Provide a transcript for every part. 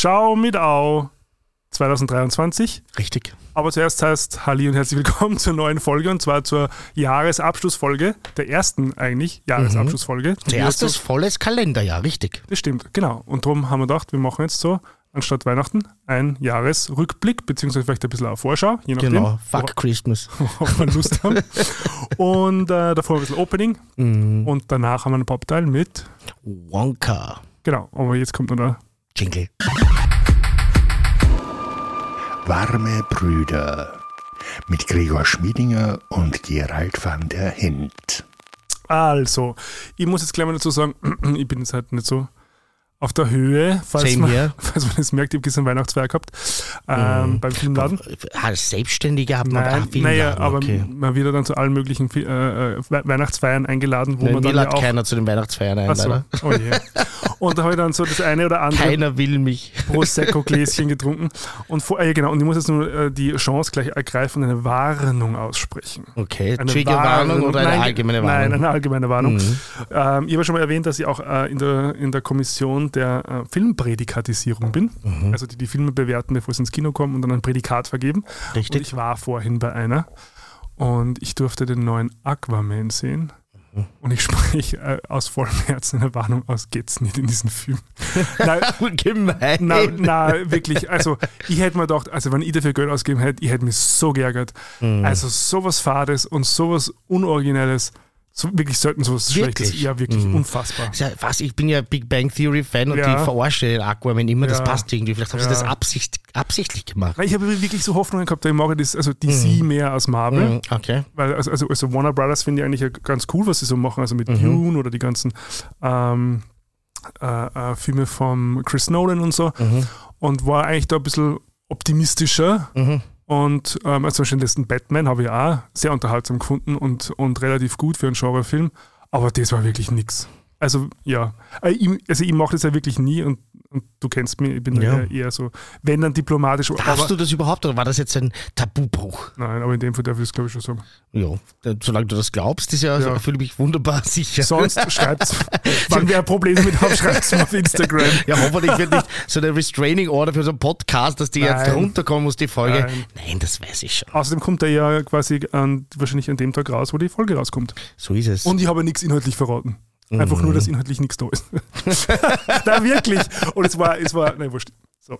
Ciao mit Au 2023. Richtig. Aber zuerst heißt Halli und herzlich willkommen zur neuen Folge und zwar zur Jahresabschlussfolge, der ersten eigentlich Jahresabschlussfolge. Mhm. Erstes volles Kalenderjahr, richtig. Das stimmt, genau. Und darum haben wir gedacht, wir machen jetzt so, anstatt Weihnachten, ein Jahresrückblick, beziehungsweise vielleicht ein bisschen eine Vorschau, je nachdem, Genau. Fuck Christmas. worauf wir Lust haben. Und äh, davor ein bisschen Opening Mhm. und danach haben wir einen Popteil mit, Wonka. genau, aber jetzt kommt noch der Jingle. Warme Brüder mit Gregor Schmiedinger und Gerald van der Hint. Also, ich muss jetzt gleich mal dazu sagen, ich bin jetzt halt nicht so auf der Höhe, falls, Same man, here. falls man das merkt, ich habe gestern Weihnachtsfeier gehabt ähm, beim Filmladen. Als Selbstständiger hat man Nein, viel naja, aber okay. man wird ja dann zu allen möglichen äh, äh, We- Weihnachtsfeiern eingeladen, wo Nein, man dann ja auch... keiner zu den Weihnachtsfeiern ein, leider. oh je. Und da habe ich dann so das eine oder andere Keiner will mich. Prosecco-Gläschen getrunken. Und vor, äh, genau, und ich muss jetzt nur äh, die Chance gleich ergreifen und eine Warnung aussprechen. Okay, Eine Triggerwarnung oder eine Nein, allgemeine Nein, Warnung? eine allgemeine Warnung. Mhm. Ähm, ich habe schon mal erwähnt, dass ich auch äh, in, der, in der Kommission der äh, Filmprädikatisierung bin. Mhm. Also die die Filme bewerten, bevor sie ins Kino kommen und dann ein Prädikat vergeben. Und Richtig. ich war vorhin bei einer und ich durfte den neuen Aquaman sehen. Mhm. Und ich spreche äh, aus vollem Herzen eine Warnung aus, geht's nicht in diesen Film. Nein, Gemein. na, na, wirklich. Also, ich hätte mir gedacht, also, wenn ich dafür Geld ausgegeben hätte, ich hätte mich so geärgert. Mhm. Also, sowas Fades und sowas Unoriginelles. So, wirklich selten sowas Wirklich? Schlechtes. Ja, wirklich Mhm. unfassbar. Ja, was, ich bin ja Big Bang Theory Fan und Ja. die verarscht den Aquaman immer, das Ja. passt irgendwie. Vielleicht haben sie das absicht, absichtlich gemacht. Ich habe wirklich so Hoffnungen gehabt, ich mag das, also DC mehr als Marvel. Mhm, Okay. Weil, also, also, also Warner Brothers finde ich eigentlich ganz cool, was sie so machen, also mit Mhm. Dune oder die ganzen ähm, äh, äh, Filme von Chris Nolan und so. Mhm. Und war eigentlich da ein bisschen optimistischer. Mhm. Und ähm, also zum Beispiel den Batman habe ich auch sehr unterhaltsam gefunden und, und relativ gut für einen Genrefilm. Aber das war wirklich nix. Also ja, Äh, ich, also ich mache das ja wirklich nie und, und du kennst mich, ich bin Ja. eher, so, wenn dann diplomatisch. Darfst du das überhaupt oder war das jetzt ein Tabubruch? Nein, aber in dem Fall darf ich es glaube ich schon sagen. Ja, solange du das glaubst, ist ja, also, Ja. fühle ich mich wunderbar sicher. Sonst schreibt's. Wenn wer Probleme damit hat, schreibt mir auf Instagram. Ja, hoffentlich wird nicht so eine Restraining Order für so einen Podcast, dass die jetzt Nein. runterkommen muss, die Folge. Nein. Nein, das weiß ich schon. Außerdem kommt er ja quasi an, wahrscheinlich an dem Tag raus, wo die Folge rauskommt. So ist es. Und ich habe nichts inhaltlich verraten. Einfach Mhm. nur, dass inhaltlich nichts da ist. Nein, wirklich. Und es war, es war, nein, wurscht. So.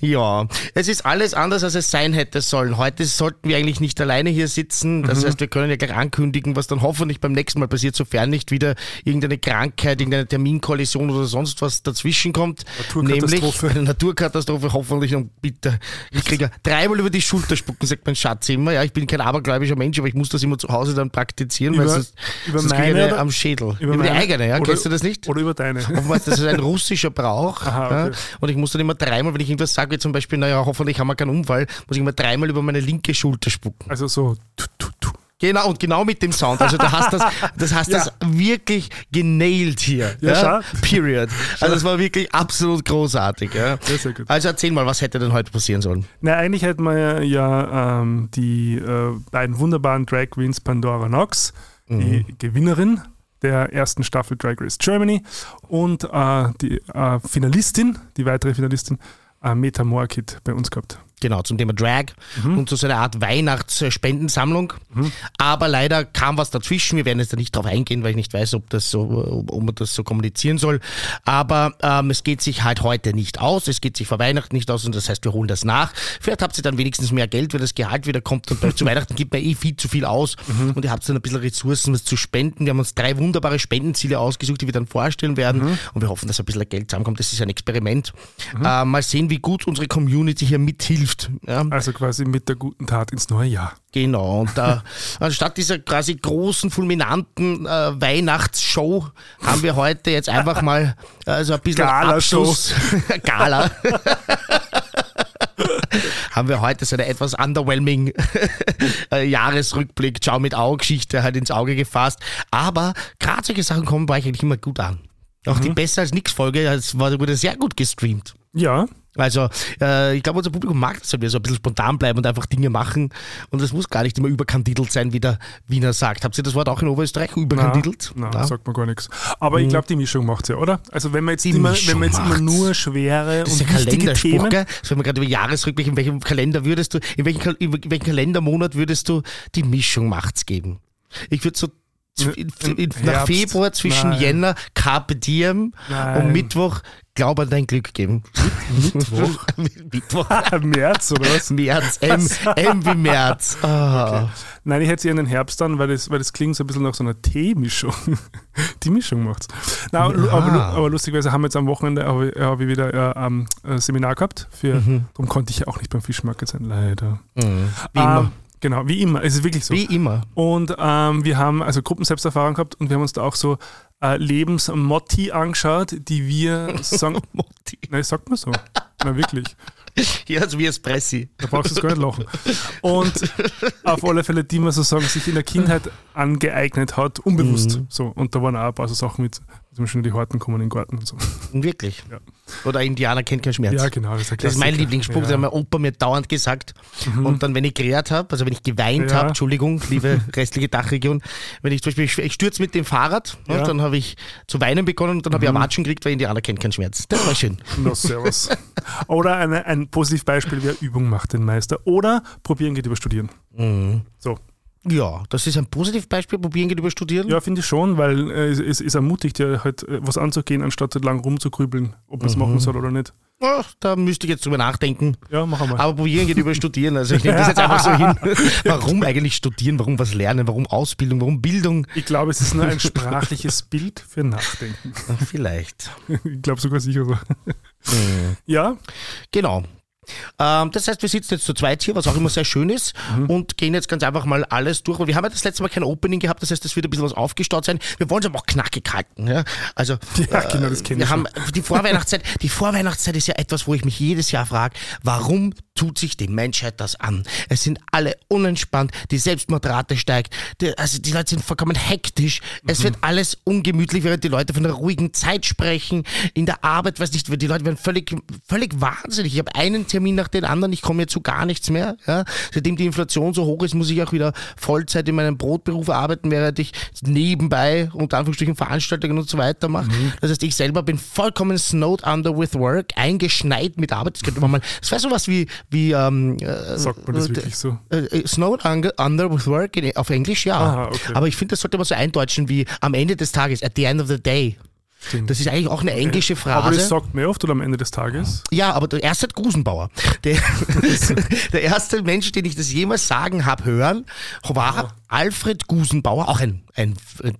Ja, es ist alles anders, als es sein hätte sollen. Heute sollten wir eigentlich nicht alleine hier sitzen. Das heißt, wir können ja gleich ankündigen, was dann hoffentlich beim nächsten Mal passiert, sofern nicht wieder irgendeine Krankheit, irgendeine Terminkollision oder sonst was dazwischen kommt. Naturkatastrophe. Nämlich eine Naturkatastrophe, hoffentlich und bitte. Ich kriege ja dreimal über die Schulter spucken, sagt mein Schatz immer. Ja, ich bin kein abergläubischer Mensch, aber ich muss das immer zu Hause dann praktizieren, weil Über- sonst, über sonst meine oder- am Schädel. Über, die meine- eigene, ja. oder- Kennst du das nicht? Oder über deine. Offenbar, das ist ein russischer Brauch. Aha, ja, okay. und ich muss dann immer dreimal, wenn ich irgendwas sage, wie zum Beispiel, naja, hoffentlich haben wir keinen Unfall, muss ich immer dreimal über meine linke Schulter spucken. Also so. Tu, tu, tu. Genau, und genau mit dem Sound. Also da hast das, das hast Ja. das wirklich genailt hier. Ja, Period. Also das war wirklich absolut großartig. Ja. Ja, sehr gut. Also erzähl mal, was hätte denn heute passieren sollen? Na, eigentlich hätten wir ja ähm, die äh, beiden wunderbaren Drag Queens Pandora Knox, die Gewinnerin der ersten Staffel Drag Race Germany und äh, die äh, Finalistin, die weitere Finalistin, äh, Meta Moorkid bei uns gehabt. Genau, zum Thema Drag Mhm. und zu so einer Art Weihnachtsspendensammlung. Aber leider kam was dazwischen. Wir werden jetzt da nicht drauf eingehen, weil ich nicht weiß, ob, das so, ob man das so kommunizieren soll. Aber ähm, es geht sich halt heute nicht aus. Es geht sich vor Weihnachten nicht aus und das heißt, wir holen das nach. Vielleicht habt ihr dann wenigstens mehr Geld, wenn das Gehalt wieder kommt. Und zu Weihnachten gibt man eh viel zu viel aus. Und ihr habt dann ein bisschen Ressourcen, was zu spenden. Wir haben uns drei wunderbare Spendenziele ausgesucht, die wir dann vorstellen werden. Und wir hoffen, dass ein bisschen Geld zusammenkommt. Das ist ein Experiment. Äh, mal sehen, wie gut unsere Community hier mithilft. Ja? Also quasi mit der guten Tat ins neue Jahr. Genau, und da, anstatt dieser quasi großen, fulminanten äh, Weihnachtsshow haben wir heute jetzt einfach mal äh, so ein bisschen Gala-Show. Abschluss. Gala. haben wir heute so eine etwas underwhelming äh, Jahresrückblick, Ciao mit Au-Geschichte halt ins Auge gefasst. Aber gerade solche Sachen kommen bei euch eigentlich immer gut an. Auch die Besser als Nix Folge, das war, wurde sehr gut gestreamt. Ja, Also äh, ich glaube, unser Publikum mag das, wenn wir so ein bisschen spontan bleiben und einfach Dinge machen. Und das muss gar nicht immer überkandidelt sein, wie der Wiener sagt. Habt ihr das Wort auch in Oberösterreich überkandidelt? Nein, nein sagt man gar nichts. Aber ich glaube, die Mischung macht es ja, oder? Also wenn man jetzt, immer, wenn man jetzt immer nur schwere das ist und ja wichtige Themen... gell? Das wenn wir gerade über Jahresrückblick, in welchem Kalender würdest du, in welchem, Kal- in welchem Kalendermonat würdest du die Mischung macht's geben? Ich würde so in, in, nach? Februar zwischen Nein. Jänner, Carpe Diem Nein. und Mittwoch Glaub an dein Glück geben. Mittwoch? Mittwoch. März oder was? März, M, M wie März. Ah. Nein, ich hätte sie in den Herbst dann, weil das, weil das klingt so ein bisschen nach so einer Teemischung. Die Mischung macht's. Na, aber, Ja. aber, aber lustigerweise haben wir jetzt am Wochenende habe habe ich wieder äh, ähm, ein Seminar gehabt. Für, Mhm. Darum konnte ich ja auch nicht beim Fischmarket sein, leider. Mhm. Wie Ähm, immer. Genau, wie immer. Es ist wirklich so. Wie immer. Und ähm, wir haben also Gruppenselbsterfahrung gehabt und wir haben uns da auch so äh, Lebensmotti angeschaut, die wir sagen. Motti. Nein, sagt man so. Na wirklich. Ja, so wie Espressi. Da brauchst du es gar nicht lachen. Und auf alle Fälle, die man sozusagen sich in der Kindheit angeeignet hat, unbewusst. Mhm. So. Und da waren auch ein paar so Sachen mit, zum Beispiel die Horten kommen in den Garten und so. Wirklich. Ja. Oder Indianer kennt keinen Schmerz. Ja, genau. Das ist, Das ist mein. Lieblingsspruch, Ja. Mhm. das hat mein Opa mir dauernd gesagt. Und dann, wenn ich gerät habe, also wenn ich geweint Ja. habe, Entschuldigung, liebe restliche Dachregion, wenn ich zum Beispiel, ich- stürze mit dem Fahrrad, ja. Ja. Mhm. dann habe ich zu weinen begonnen und dann habe ich Erwatschen gekriegt, weil Indianer kennt keinen Schmerz. Das war schön. Na, servus. Oder eine, ein Positivbeispiel wäre Übung macht den Meister. Oder probieren geht über studieren. So. Ja, das ist ein Positivbeispiel. Probieren geht über Studieren. Ja, finde ich schon, weil äh, es, es, es ermutigt ja halt äh, was anzugehen, anstatt halt lang rumzugrübeln, ob man es machen soll oder nicht. Ach, da müsste ich jetzt drüber nachdenken. Ja, machen wir. Aber probieren geht über Studieren. Also ich nehme das jetzt einfach so hin. Warum eigentlich studieren? Warum was lernen? Warum Ausbildung? Warum Bildung? Ich glaube, es ist nur ein sprachliches Bild für Nachdenken. Na, vielleicht. Ich glaube sogar sicher so. Ja, Genau. Ähm, das heißt, wir sitzen jetzt zu zweit hier, was auch immer sehr schön ist, Mhm. und gehen jetzt ganz einfach mal alles durch. Weil wir haben ja das letzte Mal kein Opening gehabt, das heißt, es wird ein bisschen was aufgestaut sein. Wir wollen es aber auch knackig halten. Ja? Also, Ja, genau, das kenn wir haben die Vorweihnachtszeit. Die Vorweihnachtszeit ist ja etwas, wo ich mich jedes Jahr frage, warum tut sich die Menschheit das an? Es sind alle unentspannt, die Selbstmordrate steigt, die, also die Leute sind vollkommen hektisch. Es Mhm. wird alles ungemütlich, während die Leute von einer ruhigen Zeit sprechen. In der Arbeit, weiß nicht, die Leute werden völlig, völlig wahnsinnig. Ich habe einen Termin nach den anderen, ich komme jetzt zu gar nichts mehr. Ja? Seitdem die Inflation so hoch ist, muss ich auch wieder Vollzeit in meinem Brotberuf arbeiten, während ich nebenbei unter Anführungsstrichen Veranstaltungen und so weiter mache. Mhm. Das heißt, ich selber bin vollkommen snowed under with work, eingeschneit mit Arbeit. Das könnte man mal, das wäre sowas wie, wie ähm, äh, sagt man das wirklich so? äh, äh, Snowed under, with work in, auf Englisch, ja. Aha, okay. Aber ich finde, das sollte man so eindeutschen wie am Ende des Tages, at the end of the day. Stimmt. Das ist eigentlich auch eine englische Aber das Phrase. sagt ja oft oder am Ende des Tages. Ja, aber der erste Gusenbauer. Der, der erste Mensch, den ich das jemals sagen habe hören, war Alfred Gusenbauer, auch ein, ein,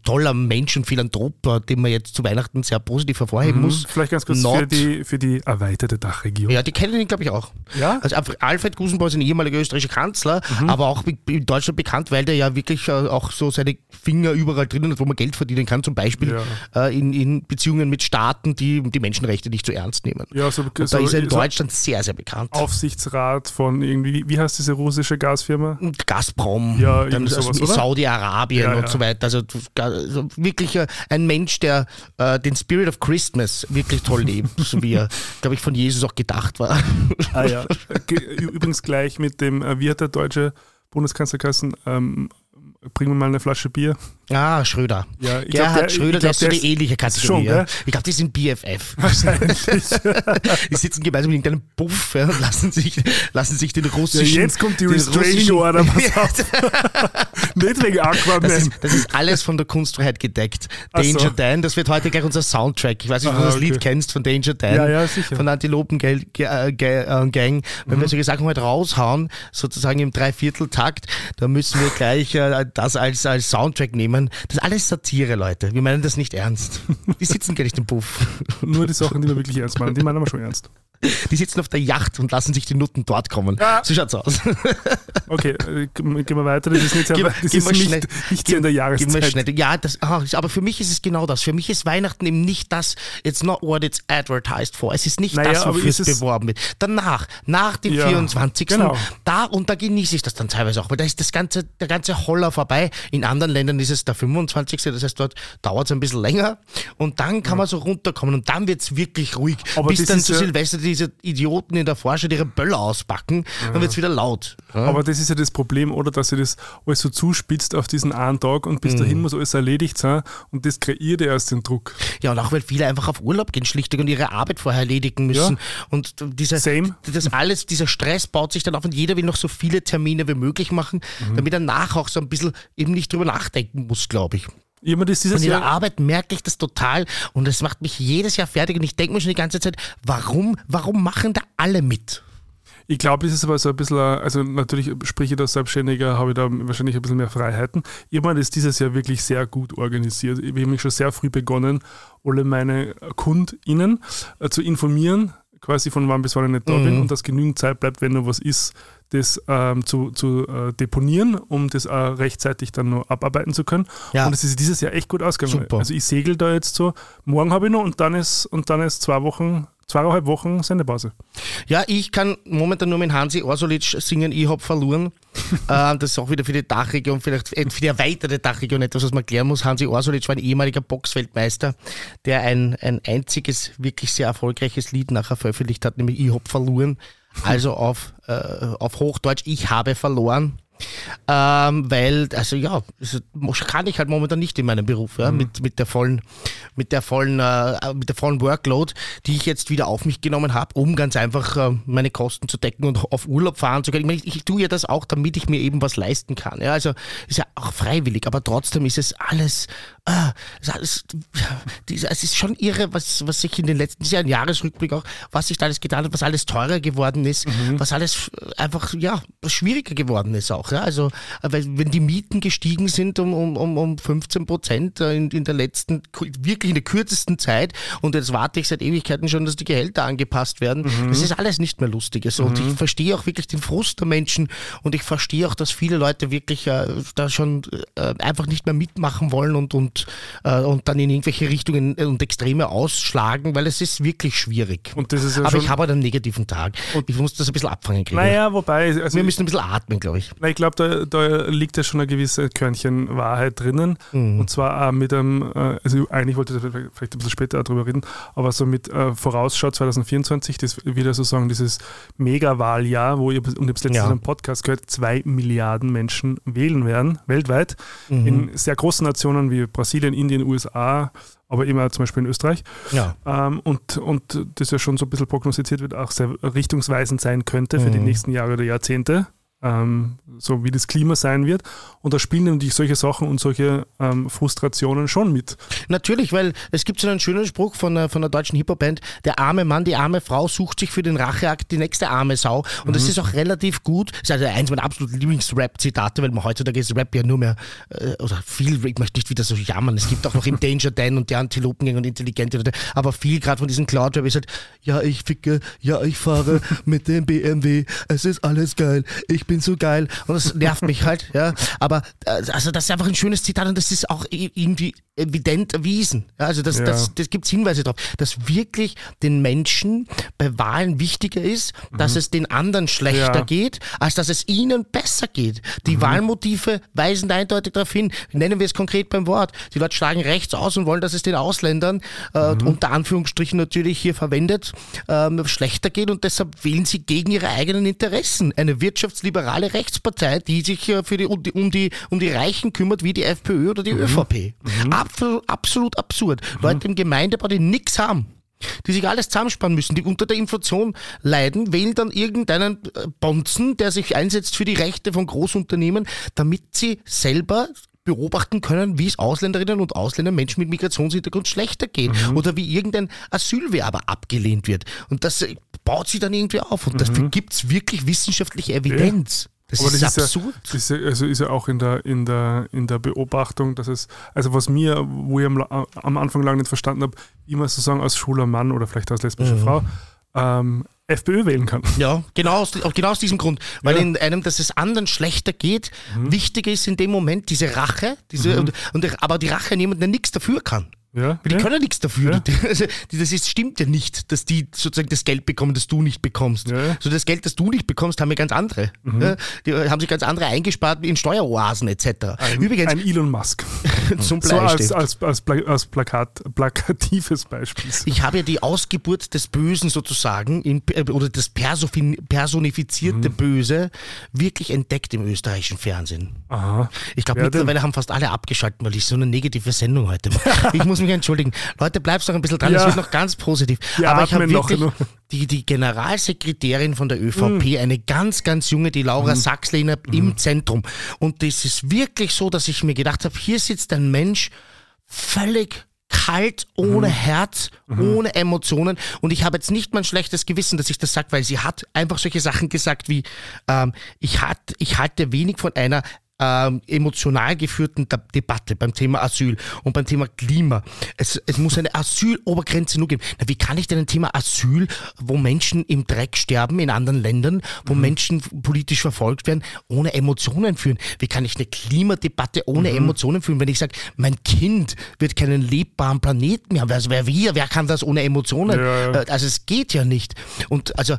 toller Mensch und Philanthrop, äh, den man jetzt zu Weihnachten sehr positiv hervorheben muss. Hm, Vielleicht ganz kurz für Not- die, für die erweiterte Dachregion. Ja, die kennen ihn, glaube ich, auch. Ja? Also Alfred- Gusenbauer ist ein ehemaliger österreichischer Kanzler, aber auch in Deutschland bekannt, weil der ja wirklich äh, auch so seine Finger überall drinnen hat, wo man Geld verdienen kann, zum Beispiel äh, in, in Beziehungen mit Staaten, die die Menschenrechte nicht so ernst nehmen. Ja, so, Und da so, ist er in so Deutschland sehr, sehr bekannt. Aufsichtsrat von irgendwie, wie heißt diese russische Gasfirma? Gazprom, Ja, dann sowas? Saudi-Arabien Ja, und ja. so weiter. Also, also wirklich äh, ein Mensch, der äh, den Spirit of Christmas wirklich toll lebt, so wie er, glaube ich, von Jesus auch gedacht war. Ah ja. Ge- Übrigens gleich mit dem, äh, wie hat der deutsche Bundeskanzler geheißen? Ähm, bringen wir mal eine Flasche Bier. Ah, Schröder. Ja, ich glaub, Gerhard der- ich Schröder, glaub, der ist so der die ist- ähnliche Kategorie. schon, ja. Ich glaube, die sind BFF. Wahrscheinlich. Die sitzen gemeinsam in irgendeinem Buff ja, und lassen sich, lassen sich den Ja, russischen... jetzt kommt die Restraining Order, pass auf. Nicht wegen Das Aquaman. ist, das ist alles von der Kunstfreiheit gedeckt. Danger so. Dan, das wird heute gleich unser Soundtrack. Ich weiß nicht, ob du Ah, das Lied okay. kennst von Danger Dan. Ja, ja, sicher. Von der Antilopen Gang. Äh, äh, Gang. Wenn Mhm. wir solche Sachen heute raushauen, sozusagen im Dreivierteltakt, dann müssen wir gleich äh, das als, als Soundtrack nehmen. Das ist alles Satire, Leute. Wir meinen das nicht ernst. Die sitzen gar nicht im Puff. Nur die Sachen, die wir wirklich ernst meinen, die meinen wir schon ernst. Die sitzen auf der Yacht und lassen sich die Nutten dort kommen. Ja. So schaut's aus. Okay, äh, gehen wir weiter. Das ist nicht, sehr, Gehen das gehen ist nicht, schnell. nicht sehr in der Jahreszeit. schnell. Ja, das, ah, aber für mich ist es genau das. Für mich ist Weihnachten eben nicht das, it's not what it's advertised for. Es ist nicht Naja, das, wofür es- beworben wird. Danach, nach dem Ja, 24. genau. Da, und da genieße ich das dann teilweise auch, weil da ist das ganze, der ganze Holler vorbei. In anderen Ländern ist es der 25. Das heißt, dort dauert es ein bisschen länger. Und dann kann man so runterkommen und dann wird es wirklich ruhig. Aber bis dann ist zu ja- Silvester die diese Idioten in der Forschung ihre Böller auspacken, dann wird es wieder laut. Aber das ist ja das Problem, oder? Dass sie das alles so zuspitzt auf diesen einen Tag und bis dahin muss alles erledigt sein und das kreiert ja erst den Druck. Ja, und auch weil viele einfach auf Urlaub gehen, schlichtweg und ihre Arbeit vorher erledigen müssen. Ja. Und dieser, Same. das alles, dieser Stress baut sich dann auf und jeder will noch so viele Termine wie möglich machen, Mhm. damit er nachher auch so ein bisschen eben nicht drüber nachdenken muss, glaube ich. Jemand ist Und in der Jahr. Arbeit merke ich das total und es macht mich jedes Jahr fertig und ich denke mir schon die ganze Zeit, warum, warum machen da alle mit? Ich glaube, es ist aber so ein bisschen, also natürlich spreche ich da Selbstständiger, habe ich da wahrscheinlich ein bisschen mehr Freiheiten. Das ist dieses Jahr wirklich sehr gut organisiert. Ich habe mich schon sehr früh begonnen, alle meine KundInnen äh, zu informieren, quasi von wann bis wann ich nicht da Mhm. bin und dass genügend Zeit bleibt, wenn noch was ist, das ähm, zu, zu äh, deponieren, um das äh, rechtzeitig dann noch abarbeiten zu können. Ja. Und es ist dieses Jahr echt gut ausgegangen. Super. Also ich segel da jetzt so, morgen habe ich noch und dann ist, und dann ist zwei Wochen, zweieinhalb Wochen Sendepause. Ja, ich kann momentan nur mit Hansi Orsulic singen, ich hab verloren. äh, das ist auch wieder für die Dachregion, vielleicht äh, für die erweiterte Dachregion etwas, was man klären muss. Hansi Orsulic war ein ehemaliger Boxweltmeister, der ein, ein einziges, wirklich sehr erfolgreiches Lied nachher veröffentlicht hat, nämlich Ich hab verloren. Also auf, äh, auf Hochdeutsch, ich habe verloren. Ähm, weil, also ja, kann ich halt momentan nicht in meinem Beruf, ja, mit, mit der vollen, mit der vollen, äh, mit der vollen Workload, die ich jetzt wieder auf mich genommen habe, um ganz einfach äh, meine Kosten zu decken und auf Urlaub fahren zu können. Ich, meine, ich, ich tue ja das auch, damit ich mir eben was leisten kann. Ja, also ist ja auch freiwillig, aber trotzdem ist es alles, äh, es es ist schon irre, was, was sich in den letzten Jahren, Jahresrückblick auch, was sich da alles getan hat, was alles teurer geworden ist, was alles einfach, ja, schwieriger geworden ist auch. Ja? Also, wenn die Mieten gestiegen sind um, um, um, um 15 Prozent äh, in, in der letzten, wirklich in der kürzesten Zeit und jetzt warte ich seit Ewigkeiten schon, dass die Gehälter angepasst werden, das ist alles nicht mehr lustig. Also, Und ich verstehe auch wirklich den Frust der Menschen und ich verstehe auch, dass viele Leute wirklich äh, da schon äh, einfach nicht mehr mitmachen wollen und, und, äh, und dann in irgendwelche Richtungen äh, und Extreme ausschlagen, weil es ist wirklich schwierig. Und das ist ja Aber ich habe halt einen negativen Tag. ich muss das ein bisschen abfangen kriegen. Naja, wobei, also Wir müssen ein bisschen atmen, glaube ich. Na, ich glaube, da, da liegt ja schon ein gewisse Körnchen Wahrheit drinnen. Mhm. Und zwar auch mit einem, äh, also eigentlich wollte ich vielleicht ein bisschen später darüber reden, aber so mit äh, Vorausschau 2024, das wieder sozusagen dieses Mega-Wahljahr, wo ihr, und ich habe es letztens Ja. in einem Podcast gehört, zwei Milliarden Menschen wählen werden, weltweit, Mhm. in sehr großen Nationen wie Brasilien, Indien, USA, aber immer zum Beispiel in Österreich. Ja. Ähm, und, und das ja schon so ein bisschen prognostiziert wird, auch sehr richtungsweisend sein könnte für die Mhm. nächsten Jahre oder Jahrzehnte, ähm, so wie das Klima sein wird. Und da spielen natürlich solche Sachen und solche ähm, Frustrationen schon mit. Natürlich, weil es gibt so einen schönen Spruch von, einer- von einer deutschen Hip-Hop-Band, der arme Mann, die arme Frau sucht sich für den Racheakt die nächste arme Sau. Und das ist auch relativ gut. Das ist also eins meiner absoluten Lieblings-Rap-Zitate, weil man heutzutage ist Rap ja nur mehr, äh, oder viel, ich möchte nicht wieder so jammern, es gibt auch noch im Danger Dan und die Antilopengang und Intelligente, Leute, aber viel gerade von diesem Cloud-Rap ist halt, ja, ich ficke, ja, ich fahre mit dem BMW, es ist alles geil, ich bin so geil und das nervt mich halt, ja. Aber äh, also das ist einfach ein schönes Zitat und das ist auch irgendwie evident erwiesen. Ja, also das, Ja. das, das gibt es Hinweise darauf, dass wirklich den Menschen bei Wahlen wichtiger ist, dass es den anderen schlechter Mhm. Ja. geht, als dass es ihnen besser geht. Die Mhm. Wahlmotive weisen eindeutig darauf hin. Nennen wir es konkret beim Wort. Die Leute schlagen rechts aus und wollen, dass es den Ausländern, äh, Mhm. unter Anführungsstrichen natürlich hier verwendet, ähm, schlechter geht und deshalb wählen sie gegen ihre eigenen Interessen. Eine wirtschaftsliberale Rechtspartei, die sich äh, für die, um, die, um, die, um die Reichen kümmert, wie die FPÖ oder die ÖVP. Absolut, absolut absurd. Leute im Gemeindebau, die nichts haben die sich alles zusammenspannen müssen, die unter der Inflation leiden, wählen dann irgendeinen äh, Bonzen, der sich einsetzt für die Rechte von Großunternehmen, damit sie selber beobachten können, wie es Ausländerinnen und Ausländern, Menschen mit Migrationshintergrund schlechter geht oder wie irgendein Asylwerber abgelehnt wird. Und das äh, baut sie dann irgendwie auf und dafür gibt es wirklich wissenschaftliche Evidenz. Das Aber ist das ist absurd. ja, ist ja, also ist ja auch in der, in, der, in der Beobachtung, dass es, also was mir, wo ich am, am Anfang lang nicht verstanden habe, man sozusagen als schwuler Mann oder vielleicht als lesbische Mhm. Frau ähm, FPÖ wählen kann. Ja, genau aus, genau aus diesem Grund. Weil Ja. in einem, dass es anderen schlechter geht, wichtiger ist in dem Moment diese Rache, diese, und, und, aber die Rache an jemanden, der nichts dafür kann. Ja, Weil die ja. können ja nichts dafür. Ja. Also, das ist, stimmt ja nicht, dass die sozusagen das Geld bekommen, das du nicht bekommst. Ja. Mhm. So das Geld, das du nicht bekommst, haben ja ganz andere. Ja, die haben sich ganz andere eingespart in Steueroasen etc. Übrigens, Ein Elon Musk. zum So als, als, als, als Plakat, plakatives Beispiel. Ich habe ja die Ausgeburt des Bösen sozusagen in, äh, oder das personifizierte Mhm. Böse wirklich entdeckt im österreichischen Fernsehen. Aha. Ich glaube, denn? mittlerweile haben fast alle abgeschaltet, weil ich so eine negative Sendung heute mache. Ich muss mich entschuldigen. Leute, bleibst noch ein bisschen dran, es Ja. wird noch ganz positiv. Wir Aber ich habe wirklich die, die Generalsekretärin von der Mhm. ÖVP, eine ganz, ganz junge, die Laura Sachslehner Mhm. im Zentrum. Und das ist wirklich so, dass ich mir gedacht habe, hier sitzt ein Mensch völlig kalt, ohne Mhm. Herz, ohne Emotionen. Und ich habe jetzt nicht mal ein schlechtes Gewissen, dass ich das sage, weil sie hat einfach solche Sachen gesagt wie, ähm, ich, hat, ich halte wenig von einer ähm, emotional geführten De Debatte beim Thema Asyl und beim Thema Klima. Es, es muss eine Asylobergrenze nur geben. Na, wie kann ich denn ein Thema Asyl, wo Menschen im Dreck sterben in anderen Ländern, wo Menschen politisch verfolgt werden, ohne Emotionen führen? Wie kann ich eine Klimadebatte ohne Emotionen führen, wenn ich sage, mein Kind wird keinen lebbaren Planeten mehr haben? Also wer wir, wer kann das ohne Emotionen? Ja, ja. Äh, Also es geht ja nicht. Und also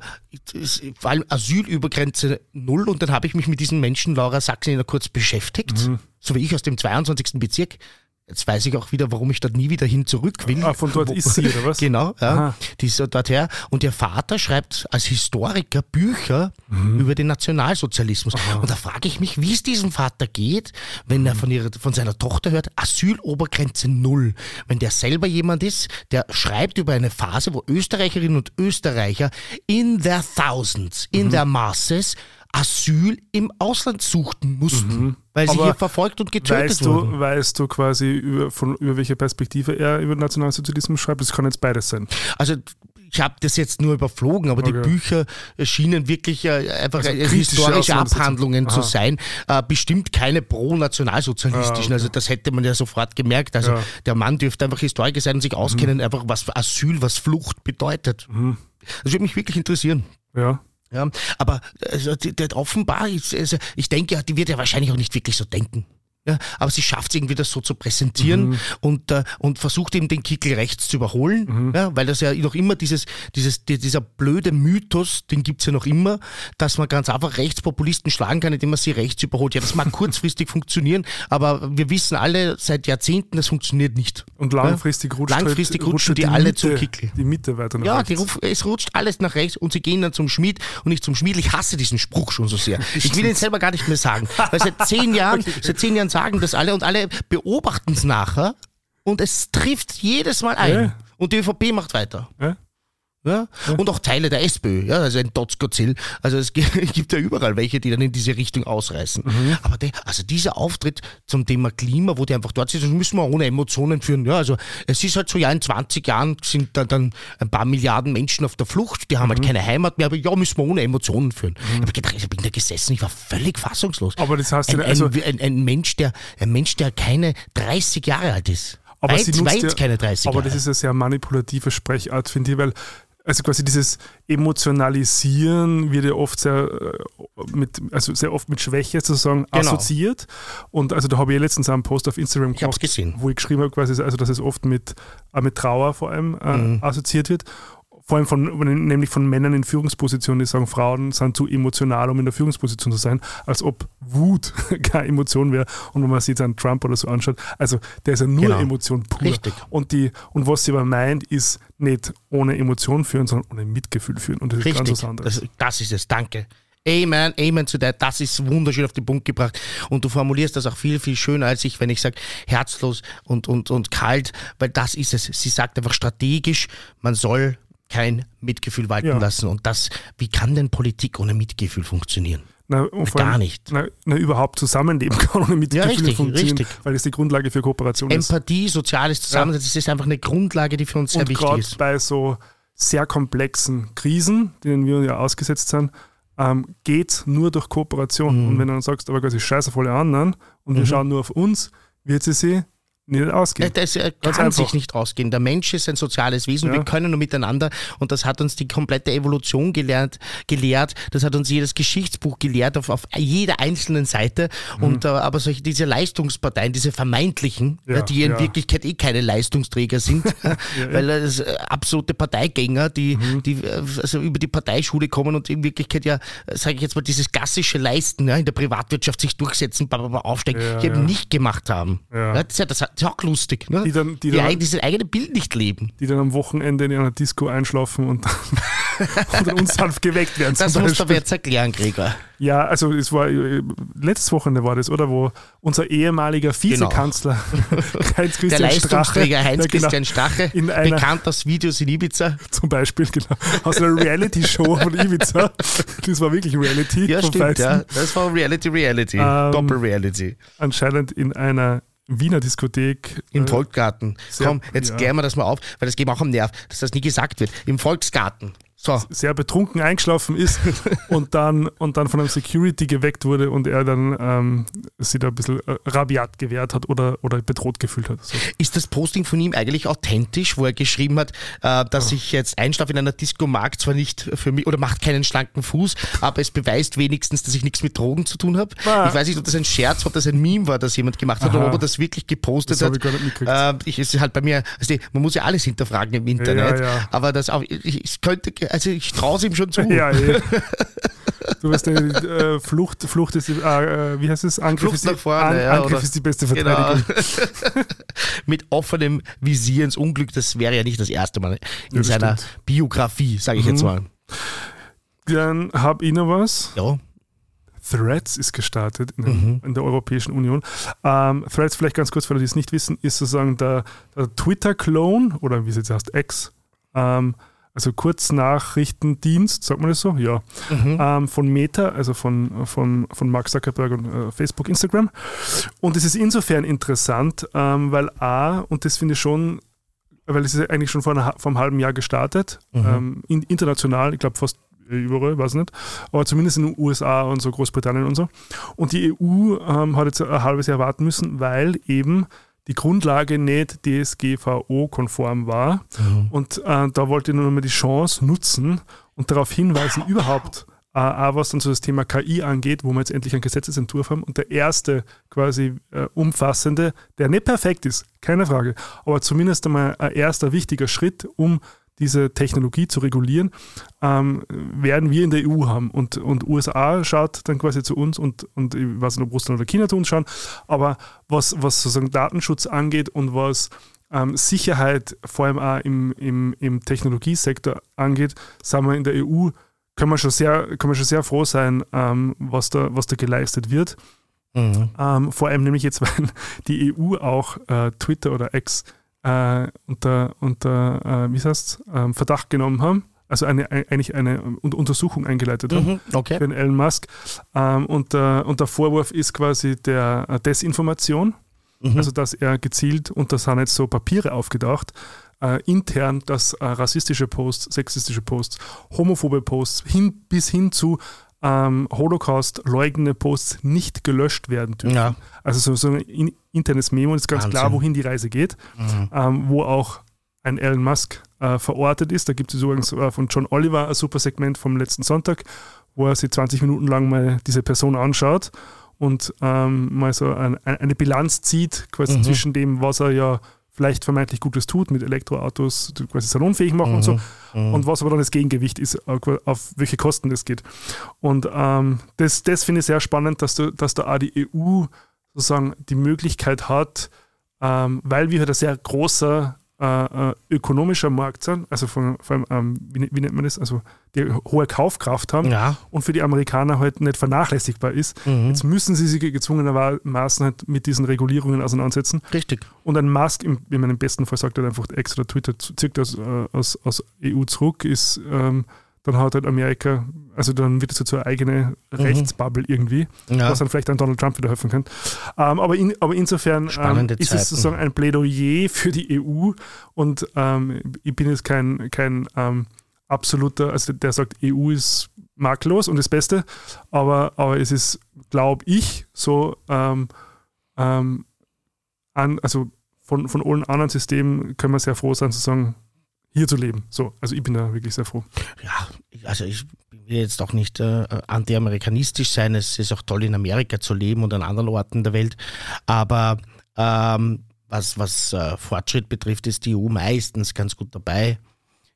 vor allem Asylübergrenze null und dann habe ich mich mit diesen Menschen, Laura Sachsen, kurz beschäftigt, Mhm. so wie ich aus dem 22. Bezirk. Jetzt weiß ich auch wieder, warum ich dort nie wieder hin zurück will. Ah, von dort Wo- ist sie, oder was? Genau, ja. Aha. Die ist dort her. Und ihr Vater schreibt als Historiker Bücher Mhm. über den Nationalsozialismus. Und da frage ich mich, wie es diesem Vater geht, wenn Mhm. er von, ihrer, von seiner Tochter hört, Asylobergrenze null. Wenn der selber jemand ist, der schreibt über eine Phase, wo Österreicherinnen und Österreicher in their thousands, Mhm. in their masses, Asyl im Ausland suchten mussten, weil sie Mhm. Aber hier verfolgt und getötet Weißt wurden. du, weißt du quasi, über, von, über welche Perspektive er über Nationalsozialismus schreibt? Das kann jetzt beides sein. Also ich habe das jetzt nur überflogen, aber die Okay. Bücher schienen wirklich äh, einfach Also äh, historische. Abhandlungen zu sein. Äh, bestimmt keine pro-nationalsozialistischen. Ah, okay. Also das hätte man ja sofort gemerkt. Also Ja. Mhm. der Mann dürfte einfach Historiker sein und sich auskennen, einfach was Asyl, was Flucht bedeutet. Das würde mich wirklich interessieren. Ja. Ja, aber also, die, die, offenbar, ist, also, ich denke, die wird ja wahrscheinlich auch nicht wirklich so denken. Ja, aber sie schafft es irgendwie, das so zu präsentieren Mhm. und, äh, und versucht eben den Kickel rechts zu überholen, Mhm. ja, weil das ja noch immer dieses, dieses, die- dieser blöde Mythos, den gibt's ja noch immer, dass man ganz einfach Rechtspopulisten schlagen kann, indem man sie rechts überholt. Ja, das mag kurzfristig funktionieren, aber wir wissen alle seit Jahrzehnten, das funktioniert nicht. Und langfristig rutscht Langfristig halt, rutschen die halt alle Mitte, zum Kickel. Die Mitte weiter nach Ja, rechts. die ruf, es rutscht alles nach rechts und sie gehen dann zum Schmied und nicht zum Schmied. Ich hasse diesen Spruch schon so sehr. Ich will ihn selber gar nicht mehr sagen. Weil seit zehn Jahren, seit zehn Jahren sagen das alle und alle beobachten es nachher und es trifft jedes Mal ein. Ja. Und die ÖVP macht weiter. Ja? Ja? Und auch Teile der SPÖ, ja, also ein Dotzgozil. Also es gi- gibt ja überall welche, die dann in diese Richtung ausreißen. Mhm. Aber der, also dieser Auftritt zum Thema Klima, wo die einfach dort sitzen, das müssen wir ohne Emotionen führen. Ja, also es ist halt so, ja, in 20 Jahren sind da dann ein paar Milliarden Menschen auf der Flucht, die haben Mhm. halt keine Heimat mehr, aber ja, müssen wir ohne Emotionen führen. Ich, hab gedacht, ich bin da gesessen, ich war völlig fassungslos. Aber das heißt ja, ein, also- ein, ein, ein Mensch, der, ein Mensch, der keine 30 Jahre alt ist. Aber weit, sie nutzt weit ja, keine 30 Aber Jahre. das ist eine sehr manipulative Sprechart, finde ich, weil also quasi dieses Emotionalisieren wird ja oft sehr äh, mit, also sehr oft mit Schwäche sozusagen Genau. assoziiert. Und also da habe ich letztens einen Post auf Instagram Ich hab's gesehen. wo ich geschrieben habe, quasi, also dass es oft mit, äh, mit Trauer vor allem äh, Mhm. assoziiert wird. Vor allem von, nämlich von Männern in Führungspositionen, die sagen, Frauen sind zu emotional, um in der Führungsposition zu sein, als ob Wut keine Emotion wäre. Und wenn man sich jetzt einen Trump oder so anschaut, also der ist ja nur Genau. Emotion pur. Richtig. Und, die, und was sie aber meint, ist nicht ohne Emotion führen, sondern ohne Mitgefühl führen. Und das ist ganz Richtig, was anderes. das, das ist es, danke. Amen, Amen zu that. Das ist wunderschön auf den Punkt gebracht. Und du formulierst das auch viel, viel schöner als ich, wenn ich sage herzlos und, und, und kalt, weil das ist es. Sie sagt einfach strategisch, man soll kein Mitgefühl walten Ja. lassen. Und das, wie kann denn Politik ohne Mitgefühl funktionieren? Na, gar allem, nicht. Na, na, überhaupt zusammenleben kann ohne Mitgefühl richtig, funktionieren, richtig. weil das die Grundlage für Kooperation ist. Empathie, soziales Zusammensein, das ist einfach eine Grundlage, die für uns sehr Und wichtig gerade ist. bei so sehr komplexen Krisen, denen wir ja ausgesetzt sind, ähm, geht nur durch Kooperation. Mhm. Und wenn du dann sagst, aber quasi scheiße auf alle anderen und wir schauen nur auf uns, wird sie sich nicht ausgehen. Das äh, Ganz kann einfach. sich nicht ausgehen. Der Mensch ist ein soziales Wesen. Ja. Wir können nur miteinander. Und das hat uns die komplette Evolution gelernt, gelehrt. Das hat uns jedes Geschichtsbuch gelehrt auf, auf jeder einzelnen Seite. Mhm. Und äh, aber solche diese Leistungsparteien, diese vermeintlichen, Ja, ja, die in. Wirklichkeit eh keine Leistungsträger sind, weil das äh, absolute Parteigänger, die, Mhm. die äh, also über die Parteischule kommen und in Wirklichkeit ja, sage ich jetzt mal, dieses klassische Leisten in der Privatwirtschaft sich durchsetzen, aufsteigen, Ja, eben nicht gemacht haben. Das, das ist ja auch lustig. Ne? Die dann- die die, dann- dieses eigene Bild nicht leben. die dann am Wochenende in einer Disco einschlafen und, und dann unsanft geweckt werden. Das musst du aber jetzt erklären, Gregor. Ja, also es war äh, letztes Wochenende war das, oder? Wo unser ehemaliger Vizekanzler Heinz Genau. Der Christian Strache, Leistungsträger Heinz-Christian genau, Strache, In einer- bekannt aus Videos in Ibiza. zum Beispiel, genau, aus einer Reality-Show von Ibiza. Das war wirklich Reality. Ja, stimmt, ja. Das war Reality, Reality. Ähm, Doppel-Reality. Anscheinend in einer Wiener Diskothek. Im äh, Volksgarten. Komm, jetzt ja. klären wir das mal auf, weil das geht mir auch am Nerv, dass das nie gesagt wird. Im Volksgarten. So. sehr betrunken eingeschlafen ist und dann, und dann von einem Security geweckt wurde und er dann ähm, sich da ein bisschen äh, rabiat gewehrt hat oder, oder bedroht gefühlt hat. So. Ist das Posting von ihm eigentlich authentisch, wo er geschrieben hat, äh, dass ich jetzt Einschlaf in einer Disco mag, zwar nicht für mich, oder macht keinen schlanken Fuß, aber es beweist wenigstens, dass ich nichts mit Drogen zu tun habe. Ah. Ich weiß nicht, ob das ein Scherz, ob das ein Meme war, das jemand gemacht hat, Aha. oder ob er das wirklich gepostet Das hat. ich gar nicht mitgekriegt. Äh, ich, es ist halt bei mir, also man muss ja alles hinterfragen im Internet, Ja, ja. aber das auch, ich, ich könnte, also ich traue es ihm schon zu. Ja, eh. Du weißt, äh, Flucht, Flucht ist, die- äh, äh, wie heißt es? Angriff, Flucht ist, die, nach vorne, An, ja, Angriff ist die beste Genau. Verteidigung. Mit offenem Visier ins Unglück, das wäre ja nicht das erste Mal in das seiner stimmt. Mhm. Biografie, sage ich jetzt mal. Dann habe ich noch was. Ja. Threads ist gestartet in, Mhm. in der Europäischen Union. Ähm, Threads, vielleicht ganz kurz, für die, die es nicht wissen, ist sozusagen der, der Twitter-Clone oder wie es jetzt heißt, X. Ähm, also Kurznachrichtendienst, sagt man das so? Ja. Mhm. Ähm, von Meta, also von, von, von Mark Zuckerberg und äh, Facebook, Instagram. Und es ist insofern interessant, ähm, weil A, und das finde ich schon, weil es ist eigentlich schon vor, einer, vor einem halben Jahr gestartet, Mhm. ähm, in, international, ich glaube fast überall, weiß nicht, aber zumindest in den USA und so Großbritannien und so. Und die EU ähm, hat jetzt ein halbes Jahr warten müssen, weil eben die Grundlage nicht DSGVO-konform war. Und äh, da wollte ich nur noch mal die Chance nutzen und darauf hinweisen, überhaupt, äh, auch was dann so das Thema KI angeht, wo wir jetzt endlich einen Gesetzesentwurf haben. Und der erste quasi äh, umfassende, der nicht perfekt ist, keine Frage, aber zumindest einmal ein erster wichtiger Schritt, um diese Technologie zu regulieren, ähm, werden wir in der EU haben. Und, und USA schaut dann quasi zu uns und, und ich weiß nicht, ob Russland oder China zu uns schauen, aber was, was sozusagen Datenschutz angeht und was ähm, Sicherheit vor allem auch im, im, im Technologiesektor angeht, sind wir in der EU, können wir schon sehr, können wir schon sehr froh sein, ähm, was, da, was da geleistet wird. Mhm. Ähm, vor allem nämlich jetzt, weil die EU auch äh, Twitter oder X äh, unter, unter äh, wie heißt ähm, Verdacht genommen haben. Also eine, ein- eigentlich eine Un- Untersuchung eingeleitet haben Mhm. Okay. für den Elon Musk. Ähm, und, der, und der Vorwurf ist quasi der äh, Desinformation. Mhm. Also dass er gezielt, und das sind jetzt so Papiere aufgedacht, äh, intern, dass äh, rassistische Posts, sexistische Posts, homophobe Posts hin, bis hin zu ähm, Holocaust-leugnende Posts nicht gelöscht werden dürfen. Ja. Also so, so ein in, internes Memo, und ist ganz Wahnsinn. klar, wohin die Reise geht, Mhm. ähm, wo auch ein Elon Musk äh, verortet ist. Da gibt es übrigens äh, von John Oliver ein super Segment vom letzten Sonntag, wo er sich 20 Minuten lang mal diese Person anschaut und ähm, mal so ein, eine Bilanz zieht, quasi Mhm. zwischen dem, was er ja vielleicht vermeintlich Gutes tut, mit Elektroautos quasi salonfähig machen und so, Mhm. und was aber dann das Gegengewicht ist, äh, auf welche Kosten das geht. Und ähm, das, das finde ich sehr spannend, dass, du, dass da auch die EU sozusagen die Möglichkeit hat, ähm, weil wir halt ein sehr großer äh, äh, ökonomischer Markt sind, also von, vor allem, ähm, wie, wie nennt man das, also die hohe Kaufkraft haben Ja. und für die Amerikaner halt nicht vernachlässigbar ist. Mhm. Jetzt müssen sie sich gezwungenermaßen halt mit diesen Regulierungen auseinandersetzen. Richtig. Und ein Musk, im, in meinem besten Fall sagt er einfach oder Twitter, zirkt aus, äh, aus, aus EU zurück, ist, ähm, dann hat halt Amerika, also dann wird es halt so eine eigene Rechtsbubble irgendwie, Mhm. Ja. was dann vielleicht an Donald Trump wieder helfen könnte. Ähm, aber, in, aber insofern ähm, ist es sozusagen ein Plädoyer für die EU und ähm, ich bin jetzt kein, kein ähm, absoluter, also der sagt, EU ist makellos und das Beste, aber, aber es ist, glaube ich, so ähm, ähm, an, also von, von allen anderen Systemen können wir sehr froh sein, zu sagen, hier zu leben. So, also ich bin da wirklich sehr froh. Ja, also ich will jetzt auch nicht äh, anti-amerikanistisch sein. Es ist auch toll, in Amerika zu leben und an anderen Orten der Welt. Aber ähm, was, was äh, Fortschritt betrifft, ist die EU meistens ganz gut dabei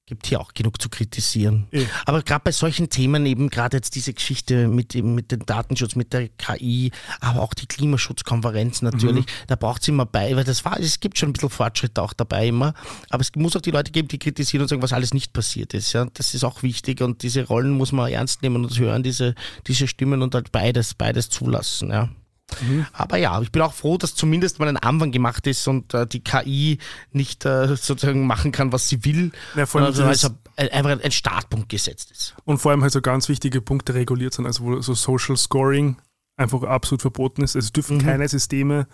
gibt hier auch genug zu kritisieren. Ja. Aber gerade bei solchen Themen, eben gerade jetzt diese Geschichte mit, dem, mit dem Datenschutz, mit der KI, aber auch die Klimaschutzkonferenz natürlich, mhm. da braucht es immer bei, weil das war, es gibt schon ein bisschen Fortschritte auch dabei immer, aber es muss auch die Leute geben, die kritisieren und sagen, was alles nicht passiert ist. Ja? Das ist auch wichtig und diese Rollen muss man ernst nehmen und hören, diese, diese Stimmen und halt beides, beides zulassen. Ja. Mhm. Aber ja, ich bin auch froh, dass zumindest mal ein Anfang gemacht ist und äh, die KI nicht äh, sozusagen machen kann, was sie will, ja, also, also einfach ein Startpunkt gesetzt ist. Und vor allem halt so ganz wichtige Punkte reguliert sind, also wo so Social Scoring einfach absolut verboten ist. Also es dürfen mhm. keine Systeme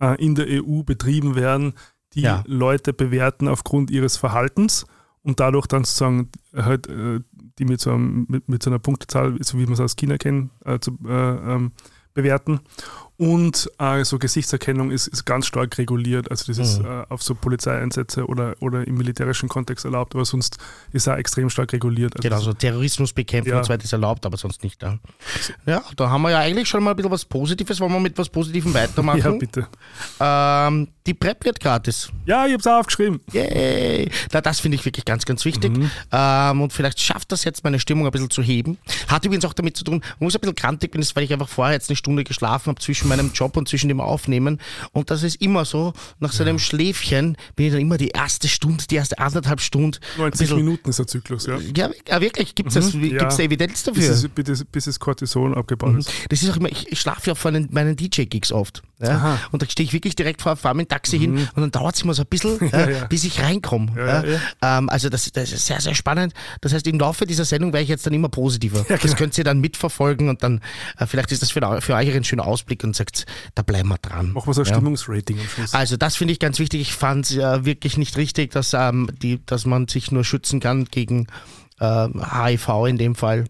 äh, in der EU betrieben werden, die ja. Leute bewerten aufgrund ihres Verhaltens und dadurch dann sozusagen halt äh, die mit so, einem, mit, mit so einer Punktezahl, so wie man es aus China kennt, äh, zu, äh, ähm, bewerten. Und äh, so Gesichtserkennung ist, ist ganz stark reguliert. Also das ist mhm. äh, auf so Polizeieinsätze oder, oder im militärischen Kontext erlaubt, aber sonst ist er extrem stark reguliert. Also genau, so Terrorismusbekämpfung ja. und so weiter ist erlaubt, aber sonst nicht. Ja. ja, da haben wir ja eigentlich schon mal ein bisschen was Positives. Wollen wir mit was Positivem weitermachen? ja, bitte. Ähm, die PrEP wird gratis. Ja, ich habe es aufgeschrieben. Yay! Na, das finde ich wirklich ganz, ganz wichtig. Mhm. Ähm, und vielleicht schafft das jetzt meine Stimmung ein bisschen zu heben. Hat übrigens auch damit zu tun, wo ich ein bisschen krantig bin, ist, weil ich einfach vorher jetzt eine Stunde geschlafen habe zwischen meinem Job und zwischen dem Aufnehmen. Und das ist immer so, nach so einem ja. Schläfchen bin ich dann immer die erste Stunde, die erste anderthalb Stunden. 90 Minuten ist der Zyklus, ja. Ja, ja wirklich, gibt es mhm, ja. Evidenz dafür? Bis, es, bis, bis das Cortison abgebaut mhm. ist. Das ist auch immer, ich, ich schlafe ja auf meinen, meinen DJ-Gigs oft. Ja? Und da stehe ich wirklich direkt vor, dem Taxi mhm. hin und dann dauert es immer so ein bisschen, ja, bis ich reinkomme. Ähm, also das, das, ist sehr, sehr spannend. Das heißt, im Laufe dieser Sendung werde ich jetzt dann immer positiver. Genau. Das könnt ihr dann mitverfolgen und dann äh, vielleicht ist das für, für euch ein schöner Ausblick und sagt, da bleiben wir dran. Machen wir so ein Stimmungsrating am Schluss. Also das finde ich ganz wichtig. Ich fand es äh, wirklich nicht richtig, dass, ähm, die, dass man sich nur schützen kann gegen äh, HIV in dem Fall.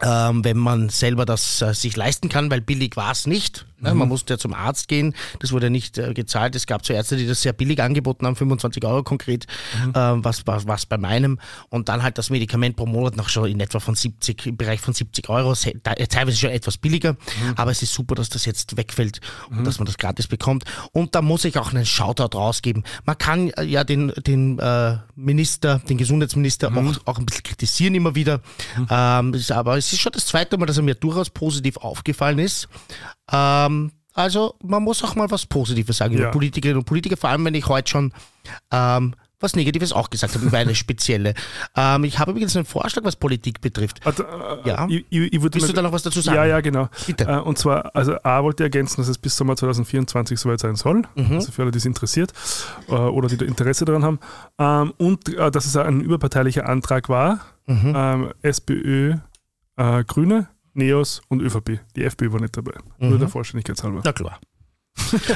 Ähm, wenn man selber das äh, sich leisten kann, weil billig war es nicht. Mhm. Man musste ja zum Arzt gehen, das wurde nicht äh, gezahlt. Es gab so Ärzte, die das sehr billig angeboten haben, 25 Euro konkret, mhm. äh, was, was, was bei meinem. Und dann halt das Medikament pro Monat noch schon in etwa von 70, im Bereich von 70 Euro, äh, teilweise schon etwas billiger. Mhm. Aber es ist super, dass das jetzt wegfällt und mhm. dass man das gratis bekommt. Und da muss ich auch einen Shoutout rausgeben. Man kann äh, ja den, den äh, Minister, den Gesundheitsminister mhm. auch, auch ein bisschen kritisieren immer wieder. Mhm. Ähm, aber es ist schon das zweite Mal, dass er mir durchaus positiv aufgefallen ist. Ähm, also man muss auch mal was Positives sagen ja. über Politikerinnen und Politiker, vor allem wenn ich heute schon ähm, was Negatives auch gesagt habe über eine spezielle. Ähm, ich habe übrigens einen Vorschlag, was Politik betrifft. Also, äh, ja. Ich, ich, ich Willst du da noch was dazu sagen? Ja, ja, genau. Äh, und zwar, also A wollte ich ergänzen, dass es bis Sommer 2024 soweit sein soll. Mhm. Also für alle, die es interessiert äh, oder die da Interesse daran haben. Ähm, und äh, dass es ein überparteilicher Antrag war. Mhm. Ähm, SPÖ, äh, Grüne, NEOS und ÖVP. Die FPÖ war nicht dabei. Mhm. Nur der Vollständigkeitshalber. Na klar.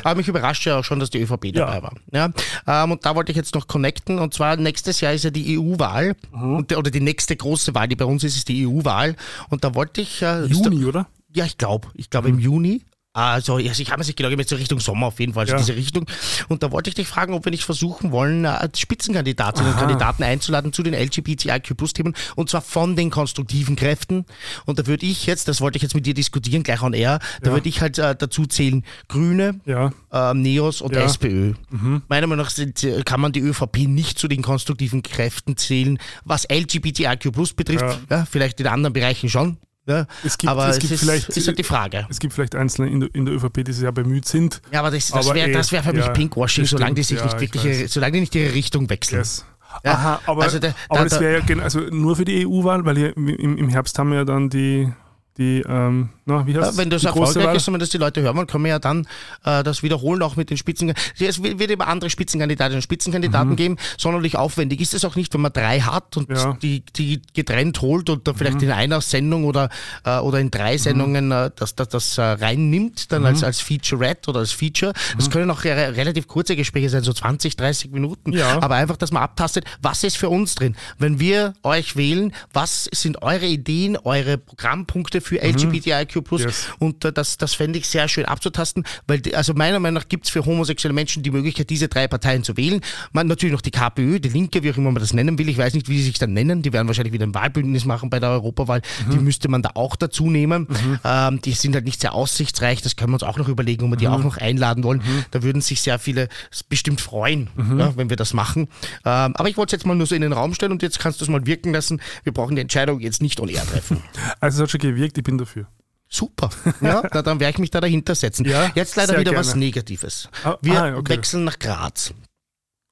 Aber mich überrascht ja auch schon, dass die ÖVP dabei ja. war. Ja, ähm, und da wollte ich jetzt noch connecten. Und zwar nächstes Jahr ist ja die EU-Wahl. Mhm. Oder die nächste große Wahl, die bei uns ist, ist die EU-Wahl. Und da wollte ich. Äh, Juni, oder? Ja, ich glaube. Ich glaube mhm. im Juni. Also, ich habe mir sich gedacht, jetzt Richtung Sommer auf jeden Fall, also ja. diese Richtung. Und da wollte ich dich fragen, ob wir nicht versuchen wollen, äh, Spitzenkandidatinnen und Kandidaten einzuladen zu den LGBTIQ-Plus-Themen und zwar von den konstruktiven Kräften. Und da würde ich jetzt, das wollte ich jetzt mit dir diskutieren, gleich on air, da ja. würde ich halt äh, dazu zählen Grüne, ja. äh, Neos und SPÖ. Mhm. Meiner Meinung nach sind, äh, kann man die ÖVP nicht zu den konstruktiven Kräften zählen, was LGBTIQ Plus betrifft. Ja. vielleicht in anderen Bereichen schon. Ja, es gibt, aber es gibt ist, vielleicht, ist halt die Frage. Es gibt vielleicht Einzelne in der, in der ÖVP, die sehr bemüht sind. Ja, aber das, das wäre wär für mich ja, Pinkwashing, solange die sich ja, nicht wirklich, solange die nicht ihre Richtung wechseln. Yes. Ja, Aha, aber, also der, aber da, das wäre ja also nur für die EU-Wahl, weil im, im Herbst haben wir ja dann die die, ähm, na, wie heißt ja, Wenn das erfolgreich ist und wenn das die Leute hören wollen, können wir ja dann äh, das wiederholen, auch mit den Spitzen. Es wird immer andere Spitzenkandidatinnen und Spitzenkandidaten mhm. geben. Sonderlich aufwendig ist es auch nicht, wenn man drei hat und ja. die, die getrennt holt und da vielleicht mhm. in einer Sendung oder, äh, oder in drei mhm. Sendungen äh, das, das, das äh, reinnimmt, dann als, mhm. als Featurette oder als Feature. Das mhm. können auch re relativ kurze Gespräche sein, so 20, 30 Minuten. Ja. Aber einfach, dass man abtastet, was ist für uns drin. Wenn wir euch wählen, was sind eure Ideen, eure Programmpunkte für LGBTIQ+. Yes. Und äh, das, das fände ich sehr schön abzutasten, weil also meiner Meinung nach gibt es für homosexuelle Menschen die Möglichkeit, diese drei Parteien zu wählen. Man natürlich noch die KPÖ, die Linke, wie auch immer man das nennen will. Ich weiß nicht, wie sie sich dann nennen. Die werden wahrscheinlich wieder ein Wahlbündnis machen bei der Europawahl. Die müsste man da auch dazu nehmen. Ähm, die sind halt nicht sehr aussichtsreich. Das können wir uns auch noch überlegen, ob wir die auch noch einladen wollen. Da würden sich sehr viele bestimmt freuen, ja, wenn wir das machen. Ähm, aber ich wollte es jetzt mal nur so in den Raum stellen und jetzt kannst du es mal wirken lassen. Wir brauchen die Entscheidung jetzt nicht on air treffen. Also es hat schon gewirkt, ich bin dafür. Super. Ja, na, dann werde ich mich da dahinter setzen. Ja, Jetzt leider wieder gerne. was Negatives. Ah, Wir ah, okay. wechseln nach Graz.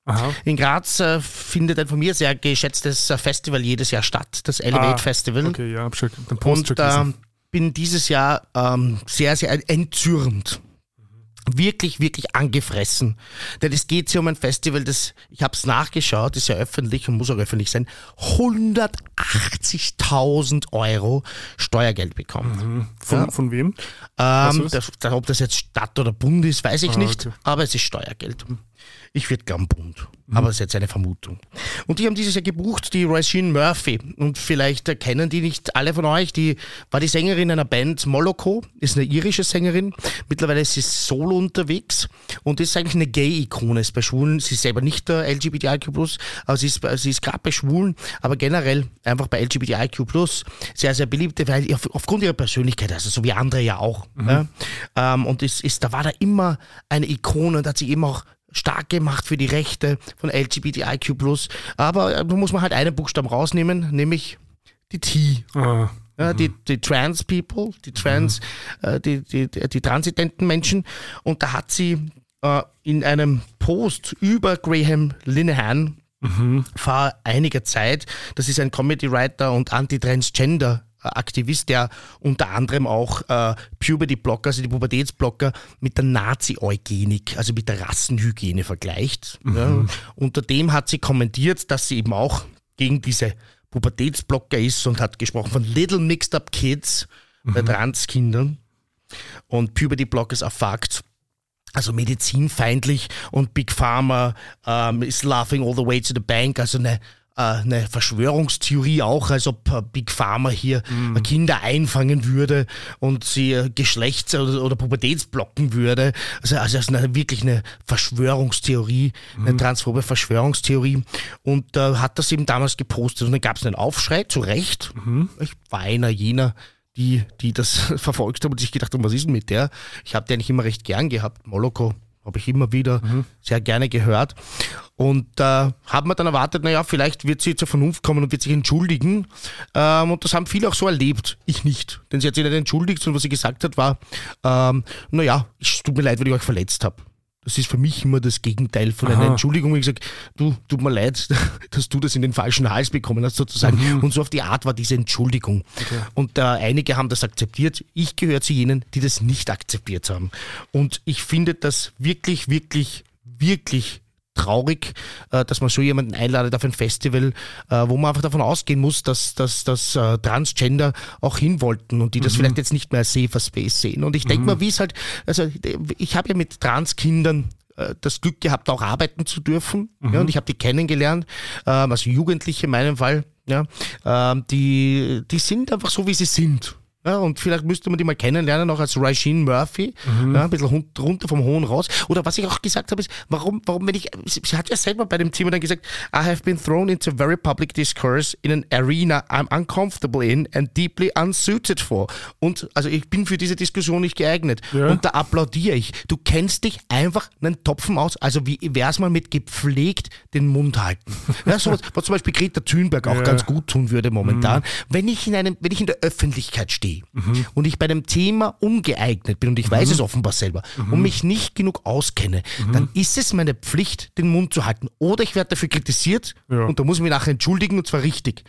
Aha. In Graz äh, findet ein von mir sehr geschätztes äh, Festival jedes Jahr statt, das Elevate Ah, Festival. Okay, ja, hab schon den Post schon Und gelesen. ähm, bin dieses Jahr ähm, sehr, sehr entzürnt. Wirklich, wirklich angefressen. Denn es geht hier um ein Festival, das, ich habe es nachgeschaut, ist ja öffentlich und muss auch öffentlich sein, 180.000 Euro Steuergeld bekommen. von, ja. von wem? Ähm, das, da- ob das jetzt Stadt oder Bund ist, weiß ich Ah, nicht, okay. aber es ist Steuergeld. Ich würde gern Bund, aber das ist jetzt eine Vermutung. Und die haben dieses Jahr gebucht, die Roisin Murphy. Und vielleicht kennen die nicht alle von euch. Die war die Sängerin einer Band Moloko, ist eine irische Sängerin. Mittlerweile ist sie solo unterwegs und ist eigentlich eine Gay-Ikone. Ist bei Schwulen, sie ist selber nicht der LGBTIQ+, aber sie ist, sie ist gerade bei Schwulen, aber generell einfach bei LGBTIQ+, sehr, sehr beliebt, weil auf, aufgrund ihrer Persönlichkeit, also so wie andere ja auch. Ja? Ähm, und ist, ist, da war da immer eine Ikone und hat sich eben auch stark gemacht für die Rechte von LGBTIQ+. Aber äh, da muss man halt einen Buchstaben rausnehmen, nämlich die T. Ah, Ja, die, die Trans People, die Trans, äh, die, die, die, transidenten Menschen. Und da hat sie äh, in einem Post über Graham Linehan vor einiger Zeit, das ist ein Comedy-Writer und Anti-Transgender Aktivist, der unter anderem auch äh, Puberty-Blocker, also die Pubertätsblocker, mit der Nazi-Eugenik, also mit der Rassenhygiene vergleicht. Ja. Unter dem hat sie kommentiert, dass sie eben auch gegen diese Pubertätsblocker ist und hat gesprochen von Little Mixed Up Kids bei Transkindern. Und Puberty Blockers are fucked. Also medizinfeindlich und Big Pharma ähm, is laughing all the way to the bank. Also eine, eine Verschwörungstheorie auch, als ob äh, Big Pharma hier äh, Kinder einfangen würde und sie äh, Geschlechts- oder, oder Pubertätsblocken würde. Also, also das ist eine, wirklich eine Verschwörungstheorie, eine transphobe Verschwörungstheorie. Und äh, hat das eben damals gepostet und dann gab es einen Aufschrei, zu Recht. Ich war einer jener, die, die das verfolgt haben und sich gedacht haben, was ist denn mit der? Ich habe die eigentlich immer recht gern gehabt. Moloko habe ich immer wieder sehr gerne gehört. Und äh, haben wir dann erwartet, naja, vielleicht wird sie zur Vernunft kommen und wird sich entschuldigen. Ähm, und das haben viele auch so erlebt. Ich nicht. Denn sie hat sich nicht entschuldigt, sondern was sie gesagt hat, war, ähm, naja, es tut mir leid, wenn ich euch verletzt habe. Das ist für mich immer das Gegenteil von einer Aha. Entschuldigung. Ich gesagt, du, tut mir leid, dass du das in den falschen Hals bekommen hast, sozusagen. Und so auf die Art war diese Entschuldigung. Und äh, einige haben das akzeptiert. Ich gehöre zu jenen, die das nicht akzeptiert haben. Und ich finde das wirklich, wirklich, wirklich traurig, äh, dass man so jemanden einladet auf ein Festival, äh, wo man einfach davon ausgehen muss, dass, dass, dass äh, Transgender auch hin wollten und die das vielleicht jetzt nicht mehr als Safer Space sehen. Und ich denke mal, wie es halt, also ich habe ja mit Transkindern das Glück gehabt, auch arbeiten zu dürfen. Ja, und ich habe die kennengelernt, ähm, also Jugendliche in meinem Fall, ja, ähm, die, die sind einfach so, wie sie sind. Ja, und vielleicht müsste man die mal kennenlernen, auch als Raishin Murphy, ja, ein bisschen runter vom Hohen raus. Oder was ich auch gesagt habe, ist, warum, warum, wenn ich, sie, hat ja selber bei dem Thema dann gesagt, I have been thrown into very public discourse in an arena I'm uncomfortable in and deeply unsuited for. Und also ich bin für diese Diskussion nicht geeignet. Ja. Und da applaudiere ich. Du kennst dich einfach einen Topfen aus. Also wie wär's mal mit gepflegt den Mund halten. Ja, so was, zum Beispiel Greta Thunberg auch Ja. ganz gut tun würde momentan. Wenn ich in einem, wenn ich in der Öffentlichkeit stehe und ich bei dem Thema ungeeignet bin und ich weiß es offenbar selber und mich nicht genug auskenne, dann ist es meine Pflicht, den Mund zu halten. Oder ich werde dafür kritisiert Ja. und da muss ich mich nachher entschuldigen und zwar richtig.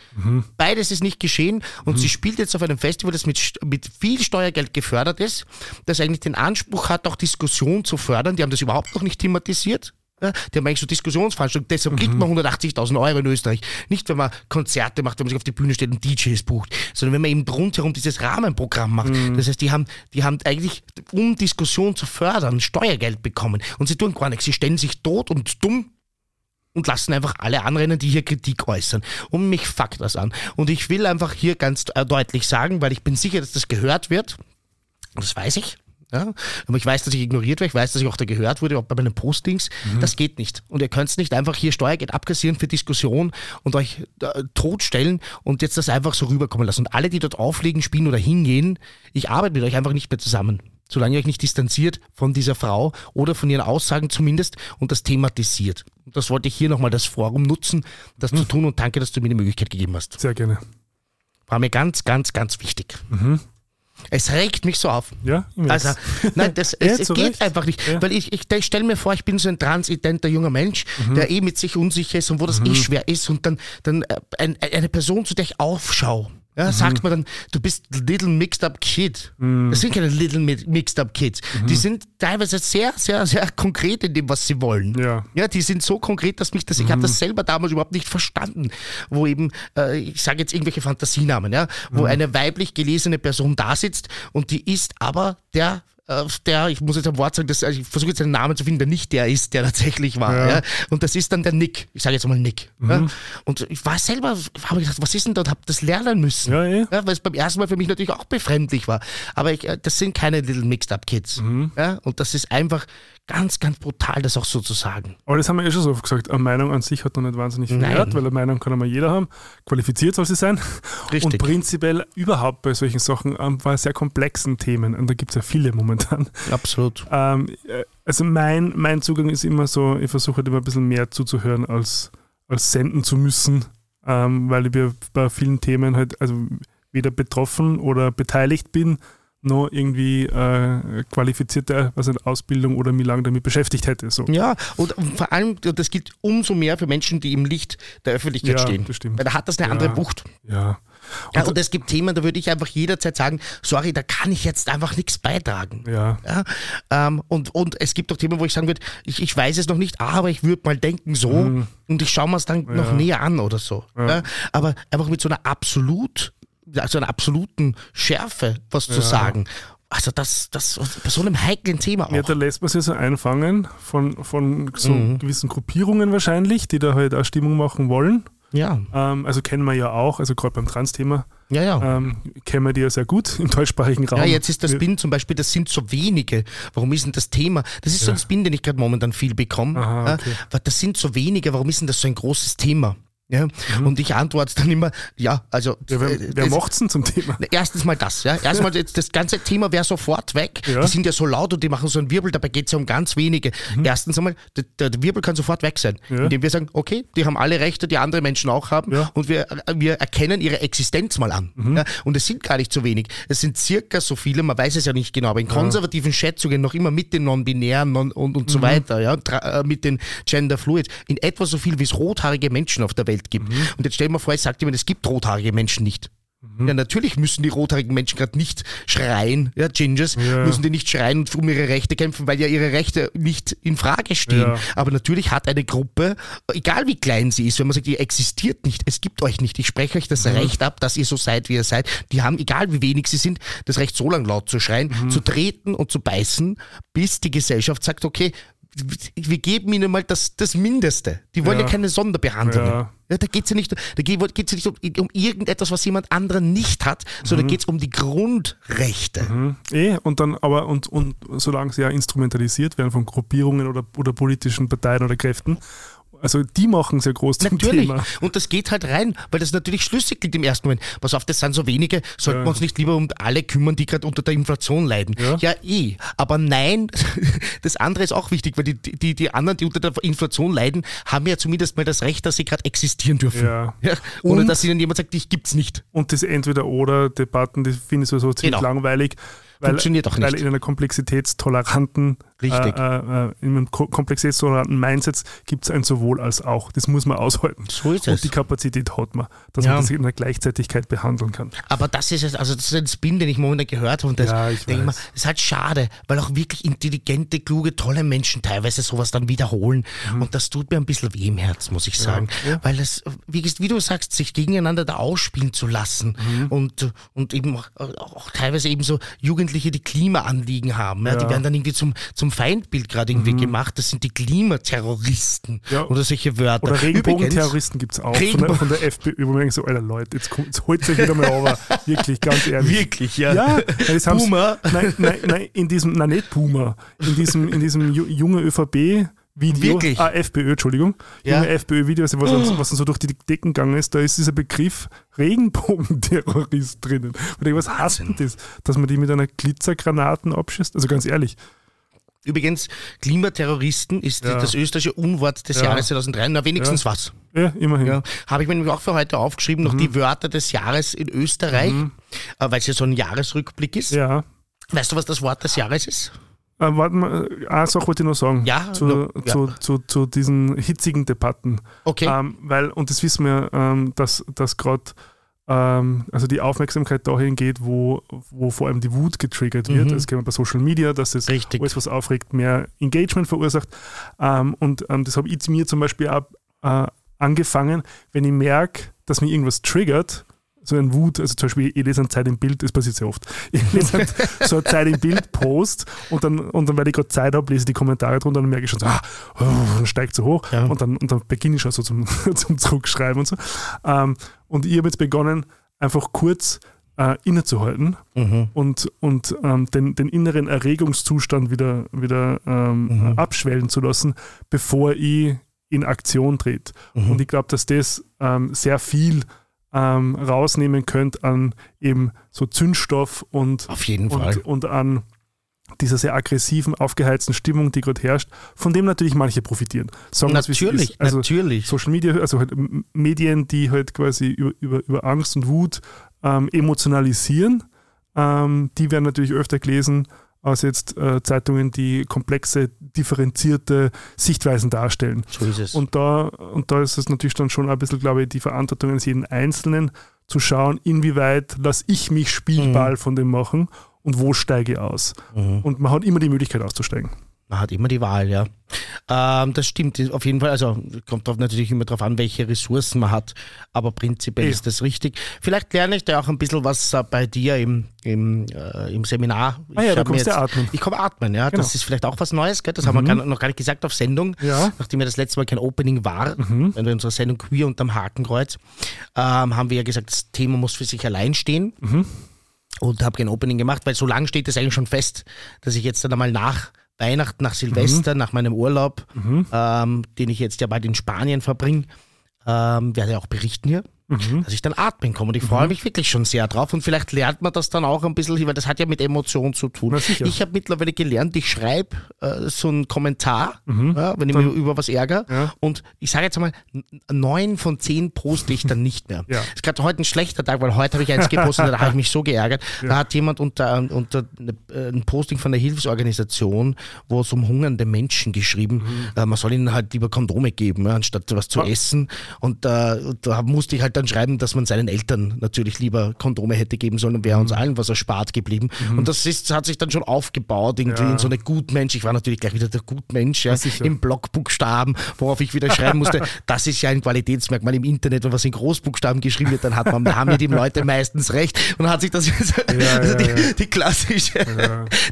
Beides ist nicht geschehen und sie spielt jetzt auf einem Festival, das mit, mit viel Steuergeld gefördert ist, das eigentlich den Anspruch hat, auch Diskussion zu fördern. Die haben das überhaupt noch nicht thematisiert. Ja, die haben eigentlich so Diskussionsveranstaltungen, deshalb kriegt man 180.000 Euro in Österreich. Nicht, wenn man Konzerte macht, wenn man sich auf die Bühne stellt und DJs bucht, sondern wenn man eben rundherum dieses Rahmenprogramm macht. Das heißt, die haben, die haben eigentlich, um Diskussion zu fördern, Steuergeld bekommen. Und sie tun gar nichts. Sie stellen sich tot und dumm und lassen einfach alle anrennen, die hier Kritik äußern. Und mich fuckt das an. Und ich will einfach hier ganz äh, deutlich sagen, weil ich bin sicher, dass das gehört wird. Das weiß ich. Ja, aber ich weiß, dass ich ignoriert werde, ich weiß, dass ich auch da gehört wurde, auch bei meinen Postings. Mhm. Das geht nicht. Und ihr könnt nicht einfach hier Steuergeld abkassieren für Diskussion und euch äh, totstellen und jetzt das einfach so rüberkommen lassen. Und alle, die dort auflegen, spielen oder hingehen, ich arbeite mit euch einfach nicht mehr zusammen. Solange ihr euch nicht distanziert von dieser Frau oder von ihren Aussagen zumindest und das thematisiert. Und das wollte ich hier nochmal das Forum nutzen, das mhm. zu tun und danke, dass du mir die Möglichkeit gegeben hast. Sehr gerne. War mir ganz, ganz, ganz wichtig. Mhm. Es regt mich so auf. Ja, also, nein, das, es, es geht einfach nicht. Ja. Weil ich, ich, ich stelle mir vor, ich bin so ein transidenter junger Mensch, mhm. der eh mit sich unsicher ist und wo das eh mhm. eh schwer ist und dann, dann äh, ein, eine Person, zu der ich aufschaue, ja, mhm. sagt man dann, du bist Little Mixed Up Kid. Mhm. Das sind keine Little Mixed Up Kids. Mhm. Die sind teilweise sehr, sehr, sehr konkret in dem, was sie wollen. Ja, ja die sind so konkret, dass mich das, ich habe das mhm. selber damals überhaupt nicht verstanden, wo eben, äh, ich sage jetzt irgendwelche Fantasienamen, ja, wo mhm. eine weiblich gelesene Person da sitzt und die ist aber der der, ich muss jetzt ein Wort sagen, das, also ich versuche jetzt einen Namen zu finden, der nicht der ist, der tatsächlich war. Ja. ja. Und das ist dann der Nick. Ich sage jetzt mal Nick. Mhm. Ja. Und ich war selber, habe gedacht, was ist denn? Und habe das lernen müssen. Ja, ja. ja, weil es beim ersten Mal für mich natürlich auch befremdlich war. Aber ich, äh, das sind keine Little Mixed Up Kids. Mhm. Ja, und das ist einfach ganz, ganz brutal, das auch so zu sagen. Aber das haben wir eh schon so oft gesagt. Eine Meinung an sich hat noch nicht wahnsinnig viel Wert, weil eine Meinung kann immer jeder haben. Qualifiziert soll sie sein. Richtig. Und prinzipiell überhaupt bei solchen Sachen, ähm, bei sehr komplexen Themen, und da gibt es ja viele momentan. Absolut. Ähm, äh, also mein, mein Zugang ist immer so, ich versuche halt immer ein bisschen mehr zuzuhören, als, als senden zu müssen, ähm, weil ich bei vielen Themen halt also weder betroffen oder beteiligt bin, noch irgendwie äh, qualifizierte also Ausbildung oder mich lange damit beschäftigt hätte. So. Ja, und vor allem, das gilt umso mehr für Menschen, die im Licht der Öffentlichkeit ja, stehen. Weil da hat das eine ja, andere Bucht. Ja. Und, ja, und es gibt Themen, da würde ich einfach jederzeit sagen, sorry, da kann ich jetzt einfach nichts beitragen. Ja. ja ähm, und, und es gibt auch Themen, wo ich sagen würde, ich, ich weiß es noch nicht, aber ich würde mal denken so mhm. und ich schaue mir es dann ja. noch näher an oder so. Ja. Aber einfach mit so einer absolut also einer absoluten Schärfe was zu sagen. Also das, das bei so einem heiklen Thema auch. Ja, da lässt man sich so einfangen von, von so mhm. gewissen Gruppierungen wahrscheinlich, die da halt auch Stimmung machen wollen. Ja. Ähm, also kennen wir ja auch, also gerade beim Trans-Thema. Ja, ja. Ähm, kennen wir die ja sehr gut im deutschsprachigen Raum. Ja, jetzt ist das Spin zum Beispiel, das sind so wenige. Warum ist denn das Thema? Das ist ja. so ein Spin, den ich gerade momentan viel bekomme. Aha, okay. das sind so wenige, warum ist denn das so ein großes Thema? Ja, mhm. Und ich antworte dann immer, ja, also. Ja, wer äh, wer macht's denn zum Thema? Erstens mal das, ja. Erstmal das ganze Thema wäre sofort weg. Ja. Die sind ja so laut und die machen so einen Wirbel, dabei geht es ja um ganz wenige. Mhm. Erstens einmal, der, der, Wirbel kann sofort weg sein. Ja. Indem wir sagen, okay, die haben alle Rechte, die andere Menschen auch haben ja. und wir, wir erkennen ihre Existenz mal an. Mhm. Und es sind gar nicht so wenig. Es sind circa so viele, man weiß es ja nicht genau, aber in konservativen Schätzungen noch immer mit den Non-Binären non und, und so mhm. weiter, ja, äh, mit den Gender Fluid, in etwa so viel wie es rothaarige Menschen auf der Welt Welt gibt. Mhm. Und jetzt stell dir mal vor, ich sage jemand, es gibt rothaarige Menschen nicht. Mhm. Ja, natürlich müssen die rothaarigen Menschen gerade nicht schreien, ja, Gingers, ja. müssen die nicht schreien und um ihre Rechte kämpfen, weil ja ihre Rechte nicht in Frage stehen. Ja. Aber natürlich hat eine Gruppe, egal wie klein sie ist, wenn man sagt, ihr existiert nicht, es gibt euch nicht, ich spreche euch das mhm. Recht ab, dass ihr so seid, wie ihr seid, die haben, egal wie wenig sie sind, das Recht so lang laut zu schreien, mhm. zu treten und zu beißen, bis die Gesellschaft sagt, okay, wir geben ihnen mal das, das Mindeste. Die wollen ja, ja keine Sonderbehandlung. Ja. Ja, da geht es ja nicht, da geht's ja nicht um, um, irgendetwas, was jemand anderen nicht hat, sondern mhm. geht es um die Grundrechte. Mhm. Eh, und dann aber, und, und solange sie ja instrumentalisiert werden von Gruppierungen oder, oder politischen Parteien oder Kräften also die machen sehr groß zum natürlich. Thema. Und das geht halt rein, weil das natürlich schlüssig klingt im ersten Moment. Pass auf, das sind so wenige, sollten ja. wir uns nicht lieber um alle kümmern, die gerade unter der Inflation leiden. Ja. ja, eh. Aber nein, das andere ist auch wichtig, weil die, die, die anderen, die unter der Inflation leiden, haben ja zumindest mal das Recht, dass sie gerade existieren dürfen. Ja. ja ohne dass ihnen jemand sagt, dich gibt's nicht. Und das Entweder-Oder-Debatten, die finde ich sowieso ziemlich genau. langweilig. Weil, Funktioniert auch nicht. Weil in einer komplexitätstoleranten, Richtig. Äh, äh, in einem komplexitätstoleranten Mindset gibt es ein sowohl als auch. Das muss man aushalten. So ist es. Und die Kapazität hat man, dass ja. man das in einer Gleichzeitigkeit behandeln kann. Aber das ist es, also das ist ein Spin, den ich momentan gehört habe. Und das ja, ich denke mal, ist halt schade, weil auch wirklich intelligente, kluge, tolle Menschen teilweise sowas dann wiederholen. Mhm. Und das tut mir ein bisschen weh im Herz, muss ich sagen. Ja. Weil es, wie, wie, du sagst, sich gegeneinander da ausspielen zu lassen mhm. und, und eben auch, auch teilweise eben so Jugend Jugendliche, die Klimaanliegen haben. Ja, Die Ja. werden dann irgendwie zum, zum Feindbild gerade irgendwie gemacht. Das sind die Klimaterroristen Ja. oder solche Wörter. Oder Regenbogenterroristen gibt es auch von der, Regenbogen- von der FPÖ, so, Alter Leute, jetzt, kommt, jetzt holt euch wieder mal over. Wirklich, ganz ehrlich. Wirklich, ja. Ja, Boomer. Nein, nein, nein, in diesem, nein, nicht Boomer, in diesem, in diesem ju- junge ÖVP-Video, Wirklich? ah, FPÖ, Entschuldigung, Ja. junge FPÖ-Video, also was, uns- was uns so durch die Decken gegangen ist, da ist dieser Begriff Regenbogenterrorist drinnen. Und ich was heißt denn das? Dass man die mit einer Glitzergranaten abschießt? Also ganz ehrlich. Übrigens, Klimaterroristen ist Ja. das österreichische Unwort des Ja. Jahres 2003. Na, wenigstens was. Ja, immerhin. Ja, habe ich mir nämlich auch für heute aufgeschrieben, Mhm. noch die Wörter des Jahres in Österreich, äh, weil es ja so ein Jahresrückblick ist. Ja. Weißt du, was das Wort des Jahres ist? Äh, warte mal, eine Sache wollte ich noch sagen. Ja, zu, no, ja. Zu, zu, zu diesen hitzigen Debatten. Okay. Ähm, weil, und das wissen wir, ähm, dass, dass gerade ähm, also die Aufmerksamkeit dahin geht, wo, wo vor allem die Wut getriggert wird. Mhm. Das kennen wir bei Social Media, dass es Richtig. alles, was aufregt, mehr Engagement verursacht. Ähm, und ähm, das habe ich mir zum Beispiel auch äh, angefangen, wenn ich merke, dass mich irgendwas triggert, so ein Wut, also zum Beispiel, ich lese eine Zeit im Bild, das passiert sehr oft. Ich lese ein, so eine Zeit im Bild-Post und dann, und dann, weil ich gerade Zeit habe, lese ich die Kommentare drunter und dann merke ich schon so, ah, oh, dann steigt so hoch Ja. und, dann, und dann beginne ich schon so zum, zum Zurückschreiben und so. Ähm, und ich habe jetzt begonnen, einfach kurz äh, innezuhalten Mhm. und, und ähm, den, den inneren Erregungszustand wieder, wieder ähm, Mhm. abschwellen zu lassen, bevor ich in Aktion trete. Mhm. Und ich glaube, dass das ähm, sehr viel ähm, rausnehmen könnte an eben so Zündstoff und, Auf jeden Fall. und, an dieser sehr aggressiven, aufgeheizten Stimmung, die gerade herrscht, von dem natürlich manche profitieren. Sagen natürlich, ist. Also natürlich. Social Media, also halt Medien, die halt quasi über, über, über Angst und Wut ähm, emotionalisieren, ähm, die werden natürlich öfter gelesen als jetzt äh, Zeitungen, die komplexe, differenzierte Sichtweisen darstellen. So ist es. Und da, und da ist es natürlich dann schon ein bisschen, glaube ich, die Verantwortung eines jeden Einzelnen, zu schauen, inwieweit lasse ich mich Spielball von dem machen und wo steige ich aus. Mhm. Und man hat immer die Möglichkeit auszusteigen. Man hat immer die Wahl, ja. Ähm, das stimmt auf jeden Fall. Also kommt drauf natürlich immer darauf an, welche Ressourcen man hat. Aber prinzipiell Eh. ist das richtig. Vielleicht lerne ich da auch ein bisschen was äh, bei dir im, im, äh, im Seminar. Ah ja, Ich du atmen. Ich komme atmen, ja. Genau. Das ist vielleicht auch was Neues, gell? Das haben wir gar, noch gar nicht gesagt auf Sendung. Ja. Nachdem ja das letzte Mal kein Opening war, wenn wir unsere Sendung Queer unterm Hakenkreuz, ähm, haben wir ja gesagt, das Thema muss für sich allein stehen. Und habe kein Opening gemacht, weil so lange steht es eigentlich schon fest, dass ich jetzt dann einmal nach Weihnachten, nach Silvester, nach meinem Urlaub, ähm, den ich jetzt ja bald in Spanien verbringe, ähm, werde auch berichten hier, dass ich dann atmen komme. Und ich freue mich wirklich schon sehr drauf. Und vielleicht lernt man das dann auch ein bisschen, weil das hat ja mit Emotionen zu tun. Ich habe mittlerweile gelernt, ich schreibe äh, so einen Kommentar, ja, wenn ich mich über was ärgere. Ja. Und ich sage jetzt einmal, n- neun von zehn poste ich dann nicht mehr. Ja. Ist gerade heute ein schlechter Tag, weil heute habe ich eins gepostet, da habe ich mich so geärgert. Da hat jemand unter, unter äh, ein Posting von der Hilfsorganisation, wo es um hungernde Menschen geschrieben, Mhm. äh, man soll ihnen halt lieber Kondome geben, ja, anstatt was zu essen. Und äh, da musste ich halt dann schreiben, dass man seinen Eltern natürlich lieber Kondome hätte geben sollen und wäre Mhm. uns allen was erspart geblieben. Und das ist, hat sich dann schon aufgebaut, irgendwie Ja. in so eine Gutmensch. Ich war natürlich gleich wieder der Gutmensch, ja, im Blockbuchstaben, worauf ich wieder schreiben musste, das ist ja ein Qualitätsmerkmal im Internet, wenn was in Großbuchstaben geschrieben wird, dann hat man, haben ja die Leute meistens recht und hat sich das also ja, die, ja. die klassische,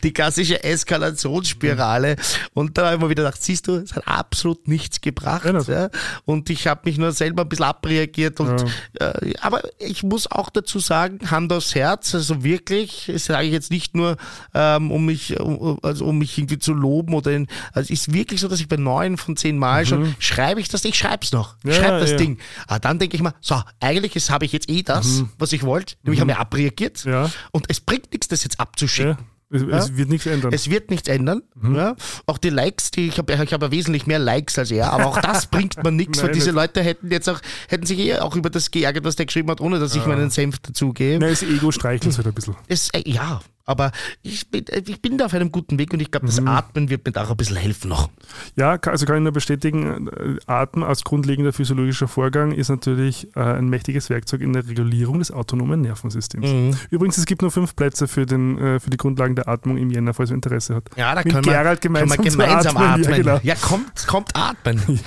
die klassische Eskalationsspirale und da habe ich mir wieder gedacht, siehst du, es hat absolut nichts gebracht Ja, ja, und ich habe mich nur selber ein bisschen abreagiert und äh, aber ich muss auch dazu sagen, Hand aufs Herz, also wirklich, das sage ich jetzt nicht nur, ähm, um mich, um, also um mich irgendwie zu loben oder in, also es ist wirklich so, dass ich bei neun von zehn Mal schon schreibe ich das, ich schreibe es noch, ich Ja, schreibe das ja. Ding. Aber dann denke ich mal, so, eigentlich ist- habe ich jetzt eh das, was ich wollte, nämlich habe ich abreagiert Ja. und es bringt nichts, das jetzt abzuschicken. Ja. Es, es wird nichts ändern. Es wird nichts ändern. Mhm. Ja. Auch die Likes, die ich habe, ich habe ja wesentlich mehr Likes als er, aber auch das bringt man nichts, weil diese nicht. Leute hätten jetzt auch, hätten sich eh auch über das geärgert, was der geschrieben hat, ohne dass ich meinen Senf dazugebe. Nein, das Ego streichelt es halt ein bisschen. Es, äh, ja, aber ich bin, äh, ich bin da auf einem guten Weg und ich glaube, das Mhm. Atmen wird mir da auch ein bisschen helfen noch. Ja, also kann ich nur bestätigen, äh, Atmen als grundlegender physiologischer Vorgang ist natürlich äh, ein mächtiges Werkzeug in der Regulierung des autonomen Nervensystems. Mhm. Übrigens, es gibt nur fünf Plätze für, den, für die Grundlagen der Atmung im Jänner, falls ihr Interesse hat. Ja, da Mit können wir, Gerald gemeinsam können wir gemeinsam atmen, atmen. ja, genau. Ja, kommt, kommt atmen.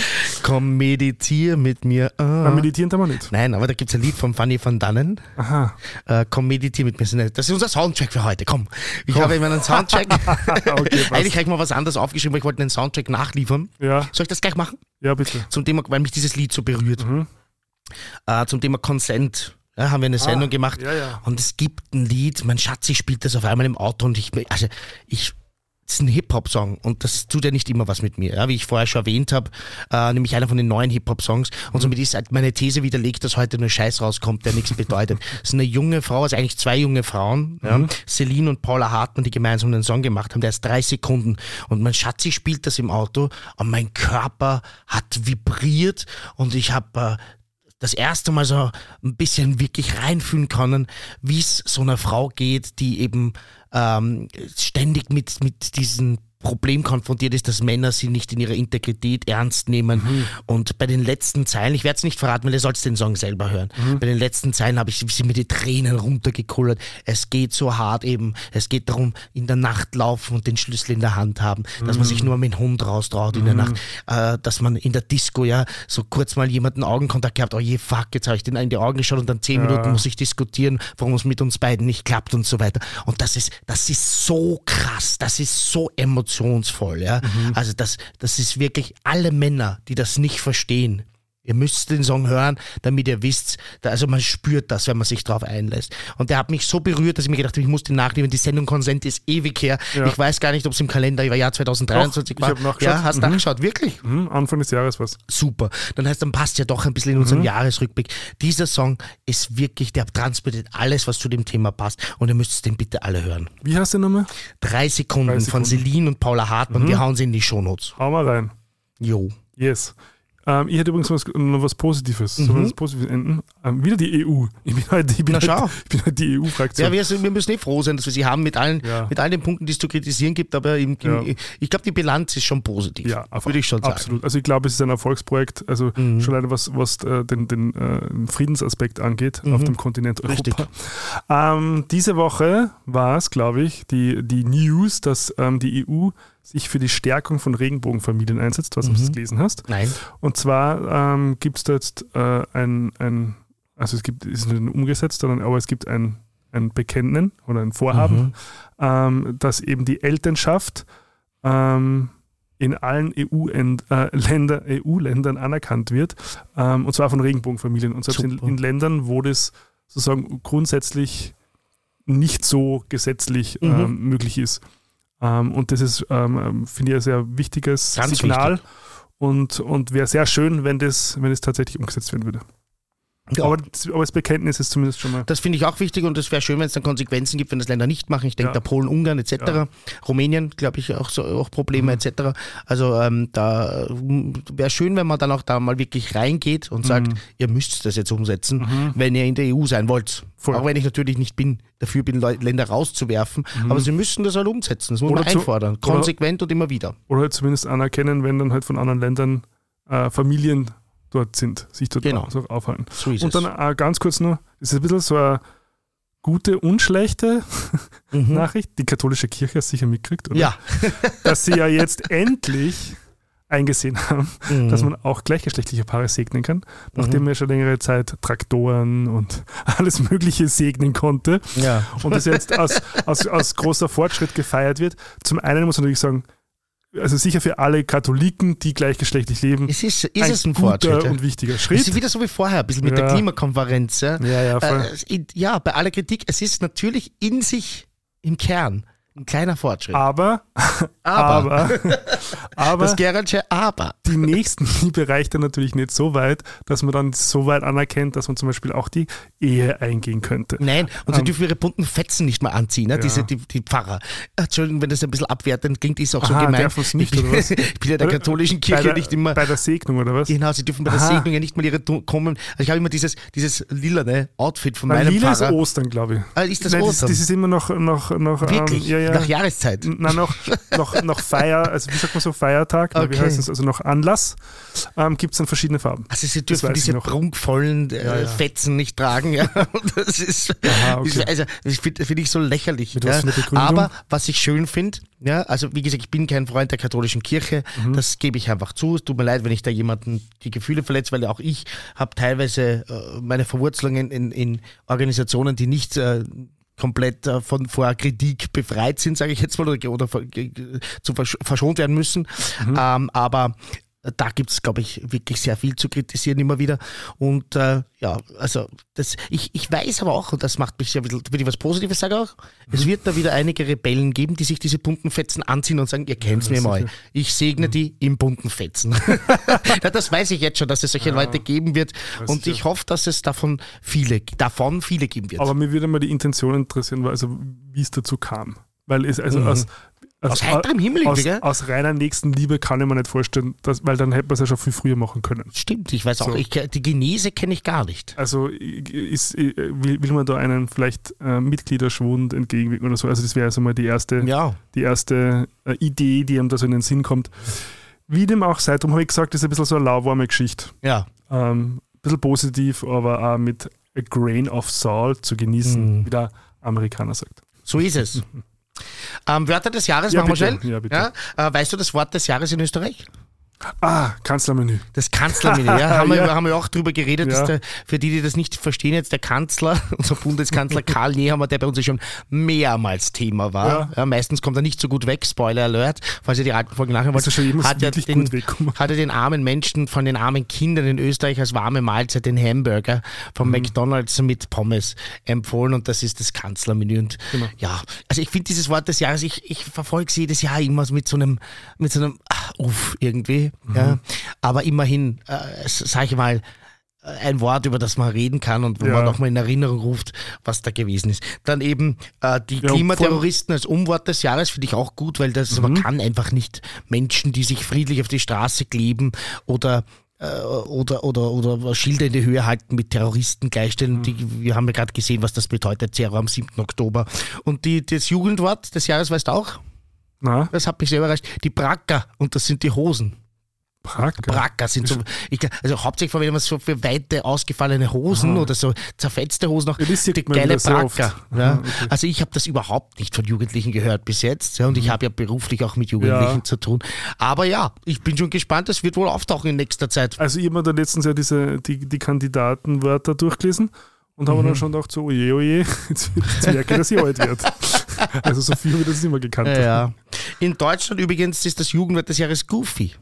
Komm, meditier mit mir. Ah. Beim Meditieren tun wir nicht. Nein, aber da gibt es ein Lied von Fanny van Dannen. Aha. Äh, komm, meditier mit mir. Das ist unser Soundtrack für heute. Komm, ich habe immer einen Soundtrack. Okay. Eigentlich habe ich mal was anderes aufgeschrieben, weil ich wollte einen Soundtrack nachliefern. Ja, Soll ich das gleich machen? ja, bitte. Zum Thema, weil mich dieses Lied so berührt. Mhm. Äh, zum Thema Consent. Ja, haben wir eine Sendung gemacht. ja, ja. Und es gibt ein Lied, mein Schatzi spielt das auf einmal im Auto und ich, also ich, ist ein Hip-Hop-Song und das tut ja nicht immer was mit mir, ja, wie ich vorher schon erwähnt habe, äh, nämlich einer von den neuen Hip-Hop-Songs. Und somit ist halt meine These widerlegt, dass heute nur Scheiß rauskommt, der nichts bedeutet. Es ist eine junge Frau, also eigentlich zwei junge Frauen, ja, Celine und Paula Hartmann, die gemeinsam den Song gemacht haben, der ist drei Sekunden. Und mein Schatzi spielt das im Auto und mein Körper hat vibriert und ich habe äh, das erste Mal so ein bisschen wirklich reinfühlen können, wie es so einer Frau geht, die eben ähm, ständig mit, mit diesen Problem konfrontiert ist, dass Männer sie nicht in ihrer Integrität ernst nehmen. Und bei den letzten Zeilen, ich werde es nicht verraten, weil ihr sollt den Song selber hören. Bei den letzten Zeilen habe ich sie mir die Tränen runtergekullert. Es geht so hart eben. Es geht darum, in der Nacht laufen und den Schlüssel in der Hand haben, dass man sich nur mit dem Hund raustraut in der Nacht, äh, dass man in der Disco ja so kurz mal jemanden Augenkontakt gehabt, oh je, fuck, jetzt habe ich den in die Augen geschaut und dann zehn Minuten muss ich diskutieren, warum es mit uns beiden nicht klappt und so weiter. Und das ist, das ist so krass, das ist so emotionsvoll, ja. Also das, das ist wirklich alle Männer, die das nicht verstehen. Ihr müsst den Song hören, damit ihr wisst, also man spürt das, wenn man sich drauf einlässt. Und der hat mich so berührt, dass ich mir gedacht habe, ich muss den nachnehmen. Die Sendung Konsent ist ewig her. Ja. Ich weiß gar nicht, ob es im Kalender über Jahr 2023 Doch, war. ich hab nachgeschaut. Ja, hast Mhm. nachgeschaut, wirklich? Mhm, Anfang des Jahres was. Super. Dann heißt, dann passt ja doch ein bisschen in unseren Jahresrückblick. Dieser Song ist wirklich, der transportiert alles, was zu dem Thema passt. Und ihr müsst den bitte alle hören. Wie heißt der nochmal? Drei Sekunden, Drei von Sekunden. Celine und Paula Hartmann. Wir hauen sie in die Shownotes. Hau mal rein. Jo. Yes. Ähm, ich hätte übrigens was, noch was Positives. Soll Mhm. was Positives enden? Ähm, wieder die EU. Ich bin halt, ich bin Na, halt, ich bin halt die EU-Fraktion. Ja, wir, sind- wir müssen eh froh sein, dass wir sie haben mit allen, Ja. mit all den Punkten, die es zu kritisieren gibt. Aber im, im, Ja. ich glaube, die Bilanz ist schon positiv. Ja, auf- würde ich schon sagen. Mhm. Absolut. Also ich glaube, es ist ein Erfolgsprojekt. Also schon alleine was, was äh, den, den äh, Friedensaspekt angeht auf dem Kontinent Europa. Mhm. Richtig. Ähm, diese Woche war es, glaube ich, die, die News, dass ähm, die EU sich für die Stärkung von Regenbogenfamilien einsetzt, was du das gelesen hast. Nein. Und zwar ähm, gibt es da jetzt äh, ein, ein, also es gibt, ist nicht umgesetzt, sondern aber es gibt ein, ein Bekenntnis oder ein Vorhaben, ähm, dass eben die Elternschaft ähm, in allen EU-Ländern EU -Ländern anerkannt wird, ähm, und zwar von Regenbogenfamilien. Und selbst in, in Ländern, wo das sozusagen grundsätzlich nicht so gesetzlich Mhm. ähm, möglich ist. Ähm, und das ist, ähm, ähm, finde ich, ein sehr wichtiges Ganz Signal. wichtig. Und, und wäre sehr schön, wenn das, wenn das tatsächlich umgesetzt werden würde. Ja. Aber, das- aber das Bekenntnis ist zumindest schon mal. Das finde ich auch wichtig und es wäre schön, wenn es dann Konsequenzen gibt, wenn das Länder nicht machen. Ich denke Ja. da Polen, Ungarn etc. Ja. Rumänien, glaube ich, auch so auch Probleme Mhm. etc. Also ähm, da wäre schön, wenn man dann auch da mal wirklich reingeht und sagt, Mhm. ihr müsst das jetzt umsetzen, wenn ihr in der EU sein wollt. Voll. Auch wenn ich natürlich nicht bin, dafür bin, Länder rauszuwerfen. Aber sie müssen das halt umsetzen. Das muss Mhm. Oder man einfordern. oder- Konsequent und immer wieder. Oder halt zumindest anerkennen, wenn dann halt von anderen Ländern äh, Familien dort sind, sich dort Genau. so aufhalten. So Und dann äh, ganz kurz das ist ein bisschen so eine gute und schlechte Mhm. Nachricht, die katholische Kirche hat sicher mitgekriegt, oder? Ja. Dass sie ja jetzt endlich eingesehen haben, Mhm. dass man auch gleichgeschlechtliche Paare segnen kann, nachdem man ja schon längere Zeit Traktoren und alles Mögliche segnen konnte ja. und das jetzt als, als, als großer Fortschritt gefeiert wird. Zum einen muss man natürlich sagen, also sicher für alle Katholiken, die gleichgeschlechtlich leben, Es ist, ist es ein guter Fortschritt. ja. und wichtiger Es Schritt. ist wieder so wie vorher, ein bisschen mit Ja. der Klimakonferenz. Ja, Ja, ja. Äh, es- ja, bei aller Kritik, es ist natürlich in sich, im Kern, ein kleiner Fortschritt. aber, aber, aber, aber das Gerardsche Aber. die Nächstenliebe reicht dann natürlich nicht so weit, dass man dann so weit anerkennt, dass man zum Beispiel auch die Ehe eingehen könnte. Nein, und sie Ähm, dürfen ihre bunten Fetzen nicht mehr anziehen, ne? Ja. Diese, die, die Pfarrer. Entschuldigung, wenn das ein bisschen abwertend klingt, ist auch so Aha, gemein. dürfen sie nicht, ich, bin, ich bin ja der katholischen Kirche der, nicht immer. Bei der Segnung, oder was? Genau, sie dürfen bei der Aha. Segnung ja nicht mal ihre kommen. Also ich habe immer dieses, dieses lilane Outfit von Nein, meinem Lila ist Pfarrer. Ostern, glaube ich. Ah, ist das Nein, Ostern? Das, das ist immer noch, noch, noch Wirklich? Ähm, ja, ja. Nach Jahreszeit. Nein, noch, noch, noch Feier, also wie sagt man so, Feiertag, Na, wie Okay. heißt es, also noch Anlass, ähm, gibt es dann verschiedene Farben. Also sie dürfen diese noch. prunkvollen äh, Ja. Fetzen nicht tragen. Ja. Das ist, Aha, okay. ist also das finde find ich so lächerlich. Aber was ich schön finde, ja, also wie gesagt, ich bin kein Freund der katholischen Kirche. Mhm. Das gebe ich einfach zu. Es tut mir leid, wenn ich da jemanden die Gefühle verletze, weil auch ich habe teilweise äh, meine Verwurzelungen in, in Organisationen, die nicht äh, komplett äh, von vor Kritik befreit sind, sage ich jetzt mal, oder, oder zu versch verschont werden müssen. Mhm. Ähm, aber da gibt es, glaube ich, wirklich sehr viel zu kritisieren immer wieder. Und äh, ja, also das, ich, ich weiß aber auch, und das macht mich bisschen, wenn ich was Positives sage auch, mhm. es wird da wieder einige Rebellen geben, die sich diese bunten Fetzen anziehen und sagen, ihr kennt ja, mir mal. Ich segne mhm. die im bunten Fetzen. ja, das weiß ich jetzt schon, dass es solche ja, Leute geben wird. Und ich hoffe, dass es davon viele, davon viele geben wird. Aber mir würde mal die Intention interessieren, also wie es dazu kam. Weil es also mhm. aus also aus heiterem Himmel, aus, aus reiner Nächstenliebe kann ich mir nicht vorstellen, dass, weil dann hätte man es ja schon viel früher machen können. Stimmt, ich weiß so. auch, ich, die Genese kenne ich gar nicht. Also ist, will, will man da einen vielleicht äh, Mitgliederschwund entgegenwirken oder so? Also das wäre also mal die erste, ja. die erste äh, Idee, die einem da so in den Sinn kommt. Wie dem auch sei, darum habe ich gesagt, das ist ein bisschen so eine lauwarme Geschichte. Ja. Ähm, ein bisschen positiv, aber auch mit a grain of salt zu genießen, mhm. wie der Amerikaner sagt. So ist es. Ähm, Wörter des Jahres ja, machen bitte. wir schnell. Ja, bitte. Ja? Äh, weißt du das Wort des Jahres in Österreich? Ah, Kanzlermenü. Das Kanzlermenü, ja. Haben, ja. Wir, haben wir auch drüber geredet, ja. dass der, für die, die das nicht verstehen, jetzt der Kanzler, unser Bundeskanzler Karl Nehammer, der bei uns schon mehrmals Thema war. Ja. ja. meistens kommt er nicht so gut weg, Spoiler Alert, falls ihr die alten Folgen nachher wollt. Hat er, den, hat er den armen Menschen von den armen Kindern in Österreich als warme Mahlzeit den Hamburger vom mhm. McDonalds mit Pommes empfohlen und das ist das Kanzlermenü. Und genau. ja, also ich finde dieses Wort des Jahres, ich, ich verfolge es jedes Jahr immer mit so einem, mit so einem, ach, uff, irgendwie. Mhm. Ja. Aber immerhin, äh, sage ich mal, äh, ein Wort, über das man reden kann und wo ja. man nochmal in Erinnerung ruft, was da gewesen ist. Dann eben äh, die ja, Klimaterroristen als Umwort des Jahres finde ich auch gut, weil das, mhm. man kann einfach nicht Menschen, die sich friedlich auf die Straße kleben oder äh, oder, oder, oder Schilder in die Höhe halten mit Terroristen gleichstellen. Mhm. Die, wir haben ja gerade gesehen, was das bedeutet, Terror am 7. Oktober. Und die, das Jugendwort des Jahres weißt du auch? Na? Das hat mich sehr überrascht. Die Bracker und das sind die Hosen. Bracker. Bracker sind so, ich, also hauptsächlich verwendet man so für weite, ausgefallene Hosen Aha. oder so zerfetzte Hosen noch. Ja, die geile Bracker. Ja. okay. Also ich habe das überhaupt nicht von Jugendlichen gehört bis jetzt ja, und mhm. ich habe ja beruflich auch mit Jugendlichen ja. zu tun. Aber ja, ich bin schon gespannt, das wird wohl auftauchen in nächster Zeit. Also ich habe mir da letztens ja diese, die, die Kandidatenwörter durchgelesen und habe mhm. dann schon gedacht, so, oje, oje, jetzt, jetzt merke ich, dass ich alt werde. also so viel wie das immer gekannt ja. In Deutschland übrigens ist das Jugendwort des Jahres Goofy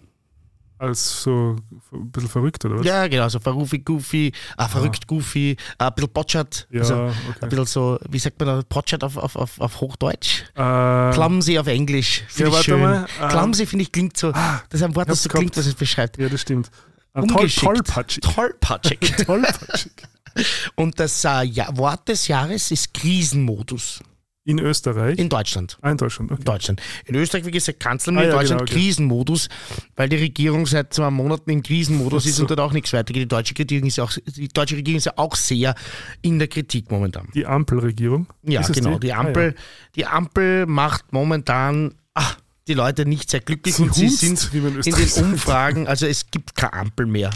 als so ein bisschen verrückt, oder was? Ja, genau, so verrufig, goofy, ah, verrückt, goofy, ein bisschen potschert. Ja, also, okay. Ein bisschen so, wie sagt man da, potschert auf, auf, auf, auf Hochdeutsch? Äh, Clumsy auf Englisch, finde ja, ich schön. Mal, äh, Clumsy, finde ich, klingt so, ah, das ist ein Wort, das so klingt, was es beschreibt. Ja, das stimmt. Uh, tollpatschig. Tollpatschig. tollpatschig. Und das äh, ja, Wort des Jahres ist Krisenmodus. In Österreich? In Deutschland. Ah, in Deutschland, okay. Deutschland. In Österreich, wie gesagt, Kanzler, ah, in ja, Deutschland genau, okay. Krisenmodus, weil die Regierung seit zwei Monaten im Krisenmodus so. ist und dort auch nichts weitergeht. Die deutsche, Regierung ist auch, die deutsche Regierung ist ja auch sehr in der Kritik momentan. Die Ampelregierung? Ja, genau. Die? die? Ampel, ah, ja. die Ampel macht momentan ach, die Leute nicht sehr glücklich sie und sie sind in den Umfragen, also es gibt keine Ampel mehr.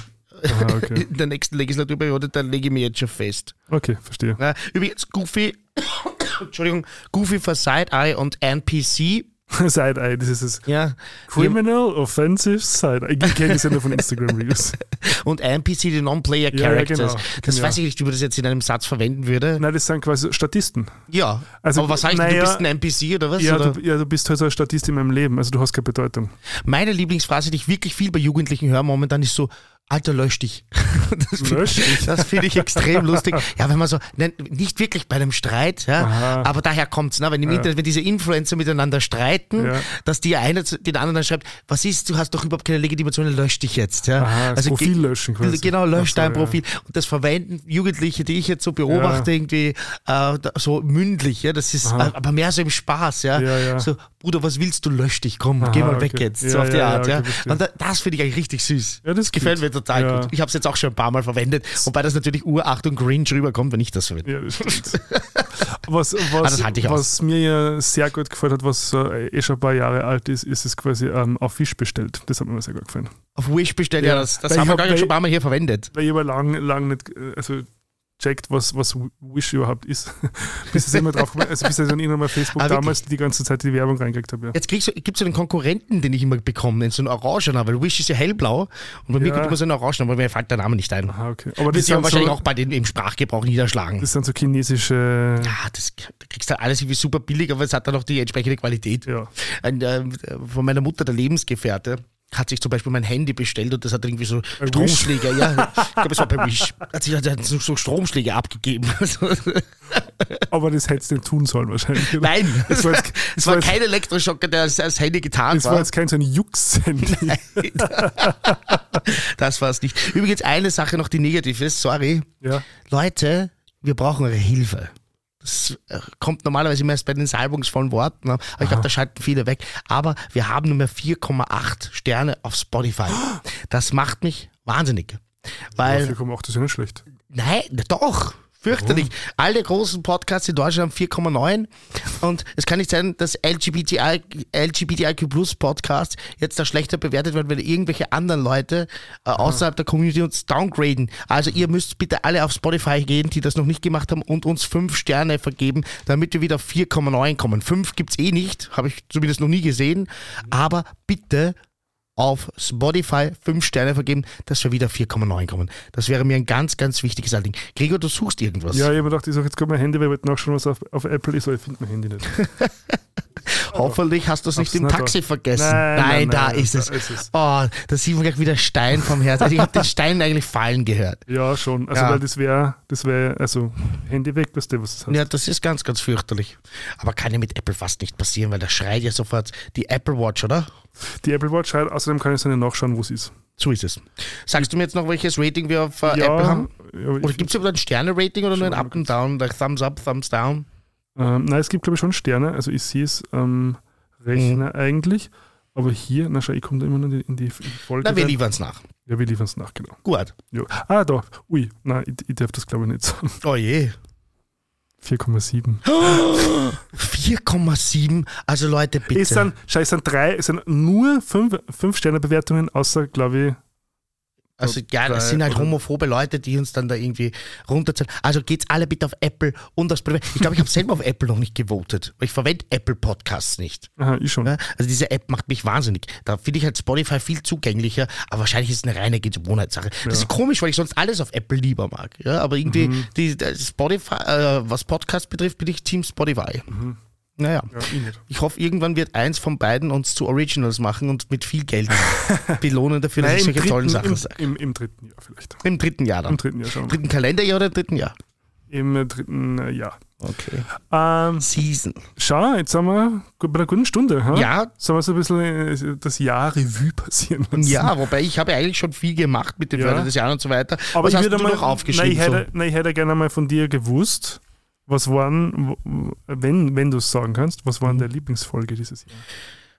Aha, okay. In der nächsten Legislaturperiode, da lege ich mir jetzt schon fest. Okay, verstehe. Ja, übrigens, Goofy Entschuldigung, Goofy for Side-Eye und NPC. Side-Eye, das ist es. Ja. Criminal, Offensive, Side-Eye. Ich kenne das ja nur von Instagram-Reels. und NPC, die Non-Player Characters. Ja, genau. Das ja. weiß ich nicht, wie man das jetzt in einem Satz verwenden würde. Nein, das sind quasi Statisten. Ja. Also, aber was heißt naja, du, bist ein NPC oder was? Ja, oder? Du, ja, du bist halt so ein Statist in meinem Leben. Also du hast keine Bedeutung. Meine Lieblingsphrase, die ich wirklich viel bei Jugendlichen höre momentan, ist so, Alter, lösch dich. Das finde ich, find ich extrem lustig. Ja, wenn man so, nicht wirklich bei einem Streit, ja, aber daher kommt es, ne, wenn, im ja. Internet, wenn diese Influencer miteinander streiten, ja. dass die eine den anderen dann schreibt, was ist, du hast doch überhaupt keine Legitimation, lösch dich jetzt. Ja. Aha, also Profil löschen quasi. Genau, lösch so, dein Profil. Und das verwenden Jugendliche, die ich jetzt so beobachte, irgendwie äh, so mündlich, ja, das ist Aha. aber mehr so im Spaß, ja. So, Bruder, was willst du, lösch dich, komm, Aha, geh mal okay. weg jetzt, so auf die Art, ja. Okay, Und das finde ich eigentlich richtig süß. Ja, das gefällt mir total ja. gut. Ich habe es jetzt auch schon ein paar Mal verwendet, wobei das natürlich Urachtung Cringe rüberkommt, wenn ich das verwende. Ja, das was, was, ah, was mir ja sehr gut gefällt hat, was äh, eh schon ein paar Jahre alt ist, ist es quasi ähm, auf Wish bestellt. Das hat mir sehr gut gefallen. Auf Wish bestellt, ja, das, das haben wir hab, schon ein paar Mal hier verwendet. Weil ich aber lang, lang nicht, äh, also checkt, was, was Wish überhaupt ist. bis ich immer drauf also bis ich dann irgendwann mal Facebook Ah, damals die ganze Zeit die Werbung reingekriegt habe. Ja. Jetzt kriegst du, gibt's so einen Konkurrenten, den ich immer bekomme, so einen Orangener, weil Wish ist ja hellblau und bei mir Ja. kommt immer so ein Orangener, aber mir fällt der Name nicht ein. Aha, okay. Aber Das sie ja wahrscheinlich so, auch bei denen im Sprachgebrauch niederschlagen. das sind so chinesische. Ja, das da kriegst du alles irgendwie super billig, aber es hat dann auch die entsprechende Qualität. Ja. Ein, äh, von meiner Mutter, der Lebensgefährte, hat sich zum Beispiel mein Handy bestellt und das hat irgendwie so Wish? Stromschläge, ja. Ich glaube, es war bei Wish. Hat sich hat so, Stromschläge abgegeben. Aber das hättest du nicht tun sollen wahrscheinlich. oder? Nein, Das es war jetzt- es das war war kein Elektroschocker, der als, als Handy getan Das war jetzt kein so ein Jux-Handy. Das war es nicht. Übrigens eine Sache noch, die negativ ist, sorry. ja. Leute, wir brauchen eure Hilfe. Das äh, kommt normalerweise immer erst bei den salbungsvollen Worten, ne? aber ich glaube, da schalten viele weg. Aber wir haben nur mehr 4,8 Sterne auf Spotify. Das macht mich wahnsinnig. Weil, 4,8 ist ja nicht schlecht. nein, doch, fürchterlich. Alle großen Podcasts in Deutschland haben 4,9 und es kann nicht sein, dass LGBTI, LGBTIQ Plus Podcasts jetzt da schlechter bewertet werden, weil irgendwelche anderen Leute äh, außerhalb der Community uns downgraden. Also ihr müsst bitte alle auf Spotify gehen, die das noch nicht gemacht haben und uns 5 Sterne vergeben, damit wir wieder auf 4,9 kommen. 5 gibt's eh nicht, habe ich zumindest noch nie gesehen, aber bitte auf Spotify 5 Sterne vergeben, dass wir wieder 4,9 kommen. Das wäre mir ein ganz, ganz wichtiges Anliegen. Gregor, du suchst irgendwas. Ja, ich habe gedacht, ich sage, jetzt kommt mein Handy, weil ich wollte nachschauen, was auf, auf Apple ist, aber ich finde mein Handy nicht. Hoffentlich hast du es nicht im Taxi da. vergessen. Nein, nein, da, nein, ist, da es. ist es. Oh, da sieht man gleich wieder Stein vom Herz. Also ich habe den Stein eigentlich fallen gehört. Ja, schon. Also, Ja. weil das wäre, das wäre, also, Handy weg, weißt du, was das heißt. Ja, das ist ganz, ganz fürchterlich. Aber kann ja mit Apple fast nicht passieren, weil da schreit ja sofort die Apple Watch, oder? Die Apple Watch halt, außerdem kann ich so nicht nachschauen, wo es ist. So ist es. Sagst du mir jetzt noch, welches Rating wir auf äh, ja, Apple haben? ja, Oder gibt es überhaupt ein Sterne-Rating oder nur ein Up and Down, like Thumbs Up, Thumbs Down? ähm, nein, es gibt, glaube ich, schon Sterne. Also, ich sehe es am Rechner Mhm. eigentlich. Aber hier, na schau, ich komme da immer noch in die, in die Folge. Na, wir liefern es nach. Ja, wir liefern es nach, genau. Gut. Ja. Ah, da. Ui, nein, ich, ich darf das, glaube ich, nicht sagen. Oh je. 4,7. 4,7. Also Leute, bitte. Es sind, schau, es sind drei, es sind nur 5 Sterne Bewertungen, außer, glaube ich, Also ja, das sind halt homophobe Leute, die uns dann da irgendwie runterziehen. Also geht's alle bitte auf Apple und das Spotify. Ich glaube, ich habe selber auf Apple noch nicht gewotet. weil Ich verwende Apple Podcasts nicht. aha, ich schon. Ja? Also diese App macht mich wahnsinnig. Da finde ich halt Spotify viel zugänglicher, aber wahrscheinlich ist es eine reine Gewohnheitssache. Das ist komisch, weil ich sonst alles auf Apple lieber mag. Ja? Aber irgendwie Mhm. die, Spotify, äh, was Podcast betrifft, bin ich Team Spotify. Mhm. Naja. Ja, ich hoffe, irgendwann wird eins von beiden uns zu Originals machen und mit viel Geld belohnen dafür, dass Nein, ich solche tollen dritten, Sachen im, sage. im, im dritten Jahr vielleicht. Im dritten Jahr dann. Im dritten Jahr schon. Im dritten Kalenderjahr oder im dritten Jahr? Im dritten Jahr. Okay. Ähm, Season. schau, jetzt sind wir bei einer guten Stunde. Ha? Ja. Sollen wir so ein bisschen äh, das Jahr Revue passieren lassen? Ja, wobei ich habe eigentlich schon viel gemacht mit dem Ja. Wörter des Jahres und so weiter. Aber Was ich hast würde du mal, noch aufgeschrieben? Nein, ich so? hätte, nein, ich hätte gerne mal von dir gewusst, was waren, wenn, wenn du es sagen kannst, was Mhm. waren deine Lieblingsfolge dieses Jahr?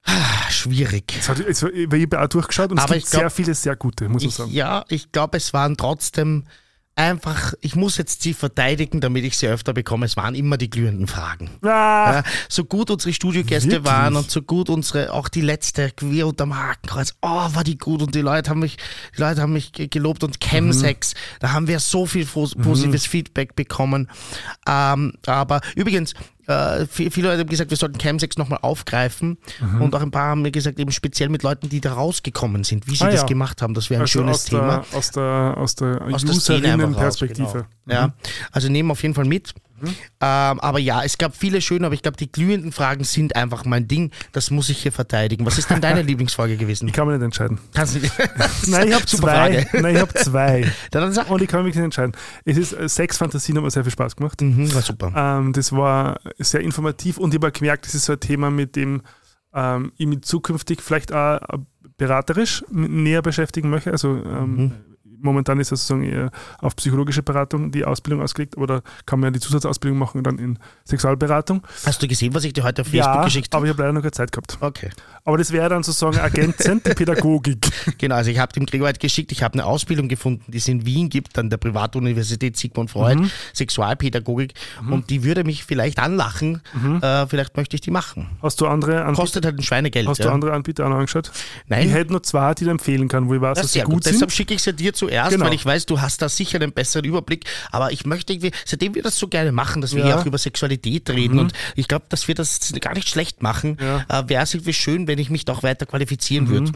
Ah, schwierig. Hat, jetzt, ich habe auch durchgeschaut und Aber es gibt glaub- sehr viele sehr gute, muss man Ich, sagen. ja, ich glaube, es waren trotzdem einfach, ich muss jetzt sie verteidigen, damit ich sie öfter bekomme. Es waren immer die glühenden Fragen. Ah, Ja, so gut unsere Studiogäste Wirklich? waren und so gut unsere, auch die letzte Queer unterm Hakenkreuz, oh, war die gut und die Leute haben mich, die Leute haben mich ge- gelobt und Chemsex, da haben wir so viel pos- positives Feedback bekommen. Ähm, aber übrigens, äh, vi- viele Leute haben gesagt, wir sollten Chemsex nochmal aufgreifen und auch ein paar haben mir gesagt, eben speziell mit Leuten, die da rausgekommen sind, wie sie Ah, das ja. gemacht haben, das wäre ein also schönes aus Thema. Der, aus der, aus der Aus der raus, Userinnenperspektive. genau. Ja, also nehmen auf jeden Fall mit. Ähm, aber ja, es gab viele schöne, aber ich glaube, die glühenden Fragen sind einfach mein Ding. Das muss ich hier verteidigen. Was ist denn deine Lieblingsfolge gewesen? Ich kann mich nicht entscheiden. Kannst du nicht. Nein, ich habe zwei. Frage. Nein, ich habe zwei. Dann sag. Und ich kann mich nicht entscheiden. Es ist äh, Sex Fantasien, hat mir sehr viel Spaß gemacht. Mhm, war super. Ähm, das war sehr informativ und ich habe gemerkt, das ist so ein Thema, mit dem ähm, ich mich zukünftig vielleicht auch äh, beraterisch näher beschäftigen möchte. Also ähm, Mhm. Momentan ist das sozusagen eher auf psychologische Beratung die Ausbildung ausgelegt oder kann man ja die Zusatzausbildung machen dann in Sexualberatung. Hast du gesehen, was ich dir heute auf Facebook ja, geschickt aber habe? ich habe leider noch keine Zeit gehabt. Okay. Aber das wäre dann sozusagen ergänzend die Pädagogik. Genau, also ich habe dem Gregor heute geschickt, ich habe eine Ausbildung gefunden, die es in Wien gibt, an der Privatuniversität Sigmund Freud, Mhm. Sexualpädagogik und die würde mich vielleicht anlachen, äh, vielleicht möchte ich die machen. Hast du andere Anbieter, Kostet halt ein Schweinegeld. hast ja. du andere Anbieter angeschaut? Nein. Ich hätte nur zwei, die du empfehlen kann, wo ich weiß, Das dass sie gut gut. sind. Deshalb schicke ich sie dir zuerst, Genau. weil ich weiß, du hast da sicher einen besseren Überblick. Aber ich möchte irgendwie, seitdem wir das so gerne machen, dass wir Ja. Mhm. hier auch über Sexualität reden und ich glaube, dass wir das gar nicht schlecht machen, Ja. Mhm. äh, wäre es irgendwie schön, wenn ich mich doch weiter qualifizieren würde.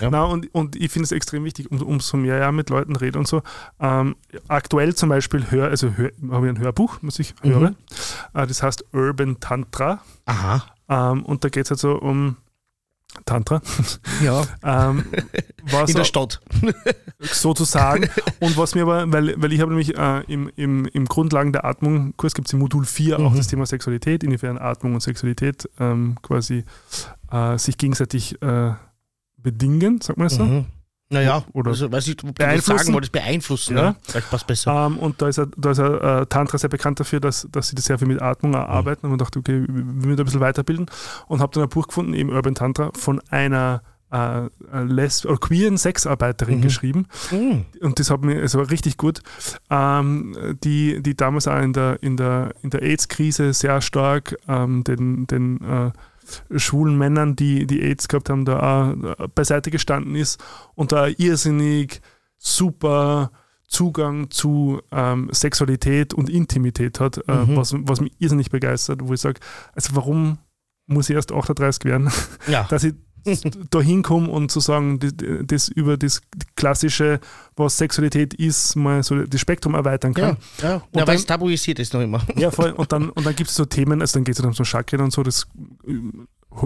Ja. Na, und, und ich finde es extrem wichtig, um, umso mehr ich mit Leuten rede und so. Ähm, aktuell zum Beispiel hör, also hör, habe ich ein Hörbuch, was ich Mhm. höre. Äh, das heißt Urban Tantra. Aha. Ähm, und da geht es halt so um Tantra. Ja. ähm, In der auch- Stadt. sozusagen. Und was mir aber, weil, weil ich habe nämlich äh, im, im, im Grundlagen der Atmung-Kurs gibt es im Modul 4 auch Mhm. das Thema Sexualität, inwiefern Atmung und Sexualität ähm, quasi äh, sich gegenseitig äh, bedingen, sagt man das so? Mhm. Naja, Oder also, weiß ich, ob du das beeinflussen? sagen wolltest, beeinflussen. Ja. Ja. Vielleicht passt besser. Ähm, und da ist, er, da ist er, äh, Tantra sehr bekannt dafür, dass, dass sie das sehr viel mit Atmung Mhm. arbeiten. Und man dachte, okay, wir müssen da ein bisschen weiterbilden. Und habe dann ein Buch gefunden, eben Urban Tantra, von einer äh, Les oder queeren Sexarbeiterin Mhm. geschrieben. Mhm. Und das hat mir, es war richtig gut, ähm, die, die damals auch in der, in der, in der AIDS-Krise sehr stark ähm, den, den äh, schwulen Männern, die, die AIDS gehabt haben, da auch äh, beiseite gestanden ist und da irrsinnig super Zugang zu ähm, Sexualität und Intimität hat, äh, Mhm. was, was mich irrsinnig begeistert, wo ich sage, also warum muss ich erst 38 werden, Ja. dass ich da hinkomme und zu sagen, das, über das klassische, was Sexualität ist, mal so das Spektrum erweitern Ja, kann. ja. Und ja weil es tabuisiert ist noch immer. Ja, voll. Und dann, und dann gibt es so Themen, also dann geht es dann um so Chakren und so, das äh,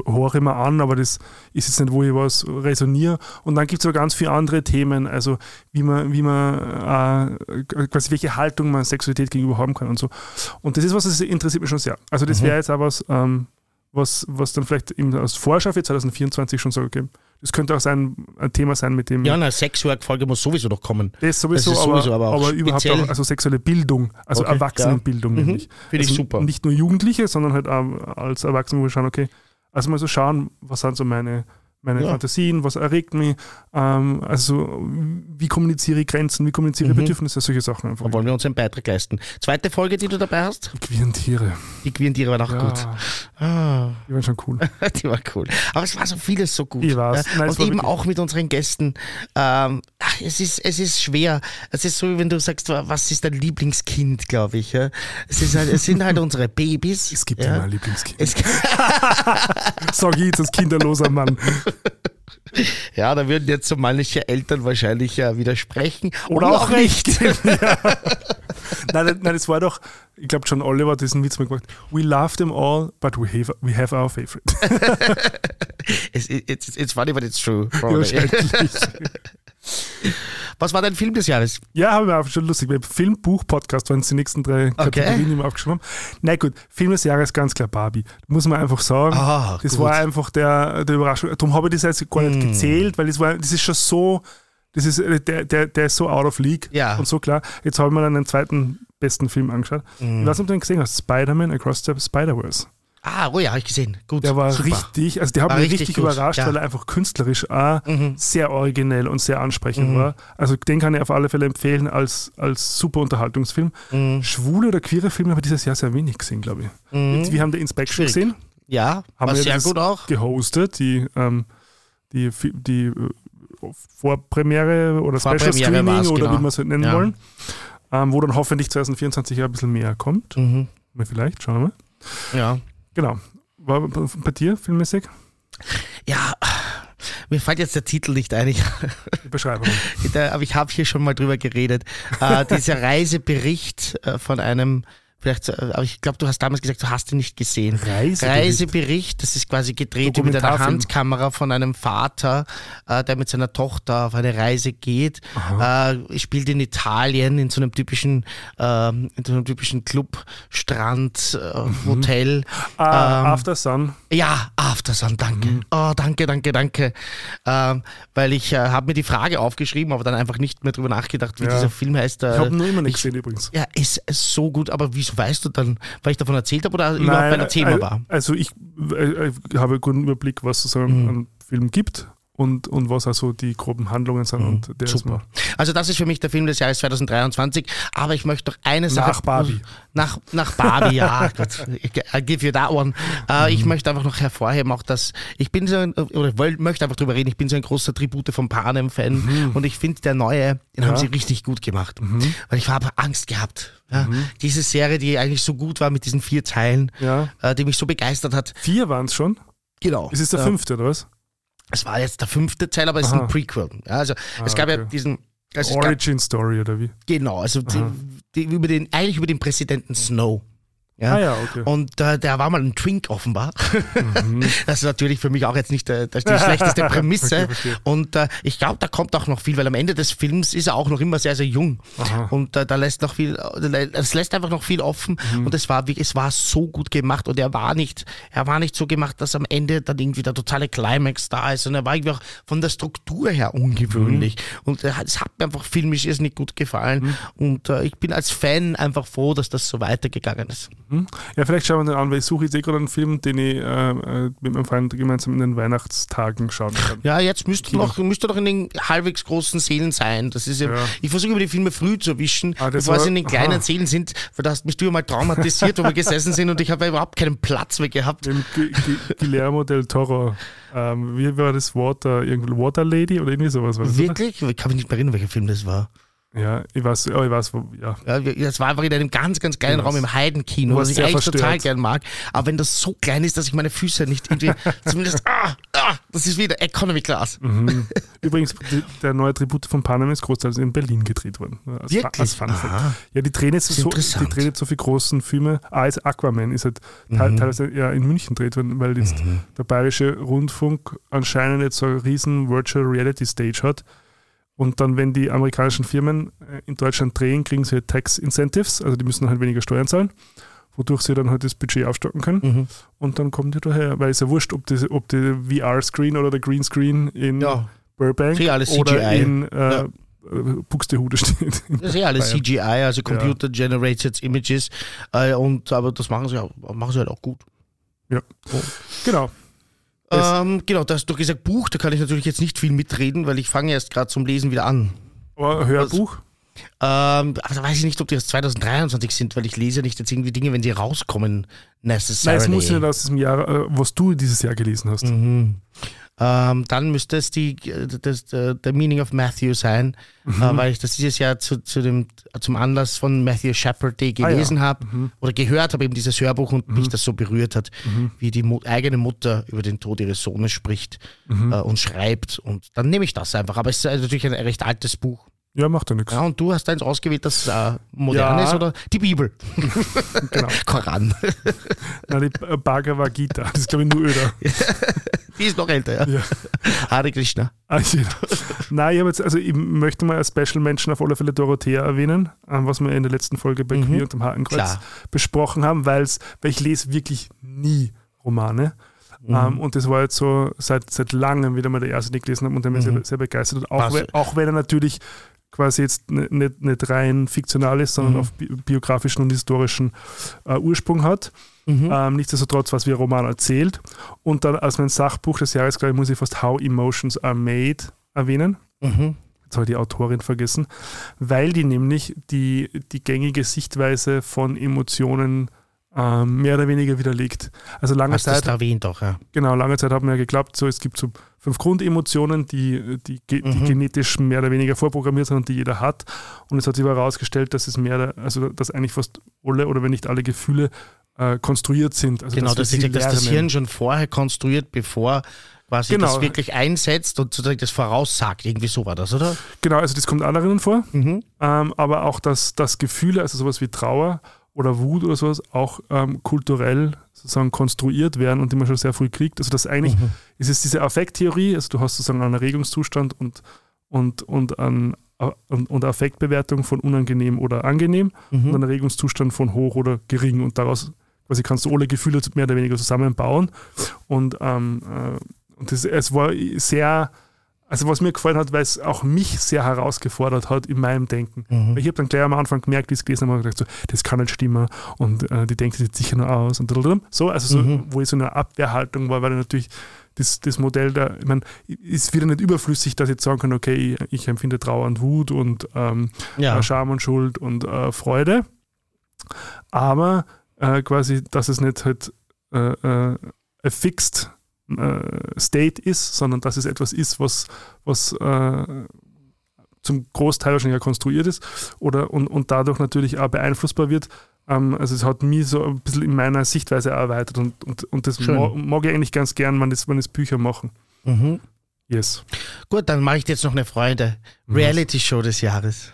höre ich mir an, aber das ist jetzt nicht, wo ich was resoniere. Und dann gibt es aber ganz viele andere Themen, also wie man, wie man äh, quasi welche Haltung man Sexualität gegenüber haben kann und so. Und das ist was, das interessiert mich schon sehr. Also das Mhm. wäre jetzt auch was, ähm, was, was dann vielleicht eben als Vorschau für 2024 schon so, okay, das könnte auch sein, ein Thema sein, mit dem Ja, eine Sexwork-Folge muss sowieso noch kommen. das sowieso, Das ist sowieso aber aber, auch aber überhaupt auch, also sexuelle Bildung, also Okay, Erwachsenenbildung ja. Mhm, finde ich also super. Nicht nur Jugendliche, sondern halt auch als Erwachsene, wo wir schauen, okay, also mal so schauen, was sind so meine, meine Ja. Fantasien, was erregt mich, ähm, also wie kommuniziere ich Grenzen, wie kommuniziere ich Mhm. Bedürfnisse, solche Sachen einfach. Da wollen wir uns einen Beitrag leisten. Zweite Folge, die du dabei hast? Die queeren Tiere, Die queeren Tiere waren auch ja, gut. Ah, die waren schon cool. die war cool. Aber es war so vieles so gut. Ich weiß. Nein, es Und eben auch mit unseren Gästen. Ähm, ach, es, ist, es ist schwer. Es ist so, wie wenn du sagst, was ist dein Lieblingskind, glaube ich. Ja? Es, ist halt, es sind halt unsere Babys. Es gibt ja. immer ein Lieblingskind. Sag ich jetzt als kinderloser Mann. Ja, da würden jetzt so manche Eltern wahrscheinlich ja widersprechen. Oder auch nicht. ja. nein, nein, es war doch, ich glaube, John Oliver hat diesen Witz mal gemacht. We love them all, but we have, we have our favorite. It's, it's, it's funny, but it's true. Ja, probably. wahrscheinlich. Was war dein Film des Jahres? Ja, habe ich mir auch schon lustig. Film, Buch, Podcast waren die nächsten drei Kategorien, die wir aufgeschrieben haben. Na gut, Film des Jahres ganz klar Barbie. Muss man einfach sagen. Ah, das gut. war einfach der, der Überraschung. Darum habe ich das jetzt gar nicht Hm. gezählt, weil das war, das ist schon so, das ist, äh, der, der, der ist so out of league Ja. und so klar. Jetzt habe ich mir dann den zweiten besten Film angeschaut. Hm. Ich weiß nicht, ob du den gesehen hast. Spider-Man Across the Spider-Verse. Ah, oh ja, habe ich gesehen. Gut. Der war super. richtig, also der hat War mich richtig richtig, überrascht, ja. weil er einfach künstlerisch auch Mhm. sehr originell und sehr ansprechend Mhm. war. Also den kann ich auf alle Fälle empfehlen als, als super Unterhaltungsfilm. Mhm. Schwule oder queere Filme habe ich dieses Jahr sehr wenig gesehen, glaube ich. Mhm. Jetzt, wir haben The Inspection Schwierig. gesehen, Ja, haben wir sehr gut auch. gehostet, die, ähm, die, die äh, Vorpremiere oder Special Vorpremiere Screening war's, oder genau. wie wir es halt nennen Ja. wollen, ähm, wo dann hoffentlich 2024 ja ein bisschen mehr kommt. Mhm. Vielleicht, schauen wir mal. Ja. Genau. War bei dir filmmäßig? Ja, mir fällt jetzt der Titel nicht ein. Ich, Die Beschreibung. aber ich habe hier schon mal drüber geredet. Äh, dieser Reisebericht äh, von einem, vielleicht, äh, aber ich glaube, du hast damals gesagt, du hast ihn nicht gesehen. Reisebericht. Reisebericht, das ist quasi gedreht mit einer. Handkamera von einem Vater, äh, der mit seiner Tochter auf eine Reise geht. Äh, spielt in Italien in so einem typischen, ähm, in so einem typischen Club, Strand, äh, Mhm. Hotel. Ah, Ähm, After Sun. Ja, Aftersun, danke. Mhm. Oh, danke, danke, danke. Ähm, weil ich äh, habe mir die Frage aufgeschrieben, aber dann einfach nicht mehr drüber nachgedacht, wie Ja. dieser Film heißt. Äh, Ich habe nur immer nicht ich- gesehen übrigens. ja, ist, ist so gut, aber wieso weißt du dann, weil ich davon erzählt habe oder überhaupt bei der Thema äh, war? Also ich äh, äh, habe einen guten Überblick, was es so Mhm. an Filmen gibt und, und was also die groben Handlungen sind. Und der Super. Also das ist für mich der Film des Jahres 2023. Aber ich möchte doch eine Sache... Nach Barbie. Nach, nach Barbie, ja. Gut. I give you that one. Äh, Ich möchte einfach noch hervorheben, auch dass ich bin so ein, oder möchte einfach drüber reden, ich bin so ein großer Tribute von Panem-Fan und ich finde, der neue, den haben sie richtig gut gemacht. Weil ich habe Angst gehabt. Ja. Diese Serie, die eigentlich so gut war mit diesen vier Teilen, Ja. äh, die mich so begeistert hat. Vier waren es schon. Genau. Es ist der fünfte, oder was? Es war jetzt der fünfte Teil, aber es ist ein Prequel. Ja, also es gab ja okay. diesen. Also es gab, Origin Story, oder wie? genau, also die, die, über den, eigentlich über den Präsidenten Snow. Ja. Ah ja, okay. Und äh, der war mal ein Twink offenbar. das ist natürlich für mich auch jetzt nicht äh, die schlechteste Prämisse. Okay, und äh, ich glaube, da kommt auch noch viel, weil am Ende des Films ist er auch noch immer sehr, sehr jung. Aha. Und äh, da lässt noch viel, äh, es lässt einfach noch viel offen. Mhm. Und es war, es war so gut gemacht und er war nicht, er war nicht so gemacht, dass am Ende dann irgendwie der totale Climax da ist. Und er war irgendwie auch von der Struktur her ungewöhnlich. Mhm. Und hat- es hat mir einfach filmisch ist nicht gut gefallen. Und äh, ich bin als Fan einfach froh, dass das so weitergegangen ist. Hm? Ja, vielleicht schauen wir den an, weil ich suche jetzt eh gerade einen Film, den ich äh, äh, mit meinem Freund gemeinsam in den Weihnachtstagen schauen kann. Ja, jetzt müsste noch, müsste doch in den halbwegs großen Sälen sein. Das ist ja, Ja. Ich versuche immer die Filme früh zu erwischen, Ah, bevor war- sie in den kleinen aha. Sälen sind, weil da hast mich du mal traumatisiert, wo wir gesessen sind und ich habe überhaupt keinen Platz mehr gehabt. Mit Gu- Gu- Guillermo del Toro. Ähm, wie war das Water? Irgendwie Water Lady oder irgendwie sowas war das? Wirklich? Ich kann mich nicht mehr erinnern, welcher Film das war. Ja, ich weiß, oh, ich weiß, wo, ja. Ja, das war einfach in einem ganz, ganz kleinen Ja, Raum im Heidenkino, was ich eigentlich total verstört. gern mag. Aber wenn das so klein ist, dass ich meine Füße nicht irgendwie, zumindest, ah, ah, das ist wieder Economy Class. Mhm. Übrigens, die, der neue Tribut von Panem ist großteils in Berlin gedreht worden. Als, Wirklich? als Fun Fact. Ja, die drehen jetzt so, die drehen jetzt so viele großen Filme. Ah, ist Aquaman ist halt teil, teilweise ja in München gedreht worden, weil jetzt der Bayerische Rundfunk anscheinend jetzt so eine riesen Virtual Reality Stage hat. Und dann, wenn die amerikanischen Firmen äh, in Deutschland drehen, kriegen sie halt Tax Incentives, also die müssen halt weniger Steuern zahlen, wodurch sie dann halt das Budget aufstocken können. Mhm. Und dann kommen die daher, weil es ja wurscht, ob, das, ob der VR-Screen oder der Greenscreen in Ja, Burbank eh alles oder in äh, Ja. äh, Buxtehude steht. das ist eh alles Bayern. CGI, also Computer Generated Images. Äh, und, aber das machen sie, auch, machen sie halt auch gut. Genau. Ähm, genau, da hast du gesagt Buch, da kann ich natürlich jetzt nicht viel mitreden, weil ich fange erst gerade zum Lesen wieder an. Oh, Hörbuch. Ähm, aber da weiß ich nicht, ob die erst 2023 sind, weil ich lese nicht jetzt irgendwie Dinge, wenn sie rauskommen, Nein, necessarily. es muss nicht aus diesem Jahr, äh, was du dieses Jahr gelesen hast. Mhm. Ähm, dann müsste es die, das, der der Meaning of Matthew sein, Mhm. äh, weil ich das dieses Jahr zu, zu dem, zum Anlass von Matthew Shepard Day Ah, ja. gelesen habe Mhm. oder gehört habe, eben dieses Hörbuch und mich das so berührt hat, wie die Mu eigene Mutter über den Tod ihres Sohnes spricht Mhm. äh, und schreibt. Und dann nehme ich das einfach. Aber es ist also natürlich ein recht altes Buch. Ja, macht ja nichts. Ja, und du hast eins ausgewählt, das äh, modern Ja. ist oder die Bibel. Genau. Koran. Nein, die Bhagavad Gita, das ist glaube ich nur öder. die ist noch älter, ja. Ja. Hare Krishna. Ja. Nein, ich, jetzt, also ich möchte mal als Special Menschen auf alle Fälle Dorothea erwähnen, ähm, was wir in der letzten Folge bei Mhm. Queer und dem Hakenkreuz Klar. besprochen haben, weil ich lese wirklich nie Romane. Mhm. Ähm, und das war jetzt so seit, seit langem wieder mal der erste, den ich gelesen habe und der mich Mhm. sehr, sehr begeistert hat. Auch, auch wenn er natürlich quasi jetzt nicht, nicht, rein fiktional ist, sondern Mhm. auf bi biografischen und historischen äh, Ursprung hat. Mhm. Ähm, nichtsdestotrotz, was wie ein Roman erzählt. Und dann als mein Sachbuch des Jahres, glaube ich, muss ich fast How Emotions Are Made erwähnen. Mhm. Jetzt habe ich die Autorin vergessen, weil die nämlich die, die gängige Sichtweise von Emotionen ähm, mehr oder weniger widerlegt. Also lange Hast Zeit, erwähnt auch, ja. genau, lange Zeit haben wir ja geglaubt, so es gibt so fünf Grundemotionen, die, die, die Mhm. genetisch mehr oder weniger vorprogrammiert sind und die jeder hat. Und es hat sich aber herausgestellt, dass es mehr, also dass eigentlich fast alle oder wenn nicht alle Gefühle äh, konstruiert sind. Also genau, dass das dass das. Hirn schon vorher konstruiert, bevor quasi Genau. das wirklich einsetzt und sozusagen das voraussagt. Irgendwie so war das, oder? Genau, also das kommt anderen vor. Mhm. ähm, aber auch, dass, dass Gefühle, also sowas wie Trauer oder Wut oder sowas, auch ähm, kulturell sozusagen konstruiert werden und die man schon sehr früh kriegt. Also das eigentlich Mhm. ist es diese Affekttheorie, also du hast sozusagen einen Erregungszustand und, und, und, an, und, und Affektbewertung von unangenehm oder angenehm und Mhm. einen Erregungszustand von hoch oder gering und daraus quasi kannst du alle Gefühle mehr oder weniger zusammenbauen und, ähm, äh, und das, es war sehr also was mir gefallen hat, weil es auch mich sehr herausgefordert hat in meinem Denken. Mhm. Weil Ich habe dann gleich am Anfang gemerkt, wie ich es gelesen habe, und gedacht, so, das kann nicht stimmen und äh, die denkt sich sicher nur aus und so, also so, Mhm. wo ich so in einer Abwehrhaltung war, weil ich natürlich das, das Modell da, ich meine, ist wieder nicht überflüssig, dass ich jetzt sagen kann, okay, ich, ich empfinde Trauer und Wut und ähm, Ja. äh, Scham und Schuld und äh, Freude. Aber äh, quasi, dass es nicht halt äh, äh, a fixed äh, state ist, sondern dass es etwas ist, was, was äh, zum Großteil wahrscheinlich ja konstruiert ist oder und, und dadurch natürlich auch beeinflussbar wird. Ähm, also es hat mich so ein bisschen in meiner Sichtweise erweitert und, und, und das mag, mag ich eigentlich ganz gern, wenn das, wenn das Bücher machen. Mhm. Yes. Gut, dann mache ich dir jetzt noch eine Freude. Reality-Show des Jahres.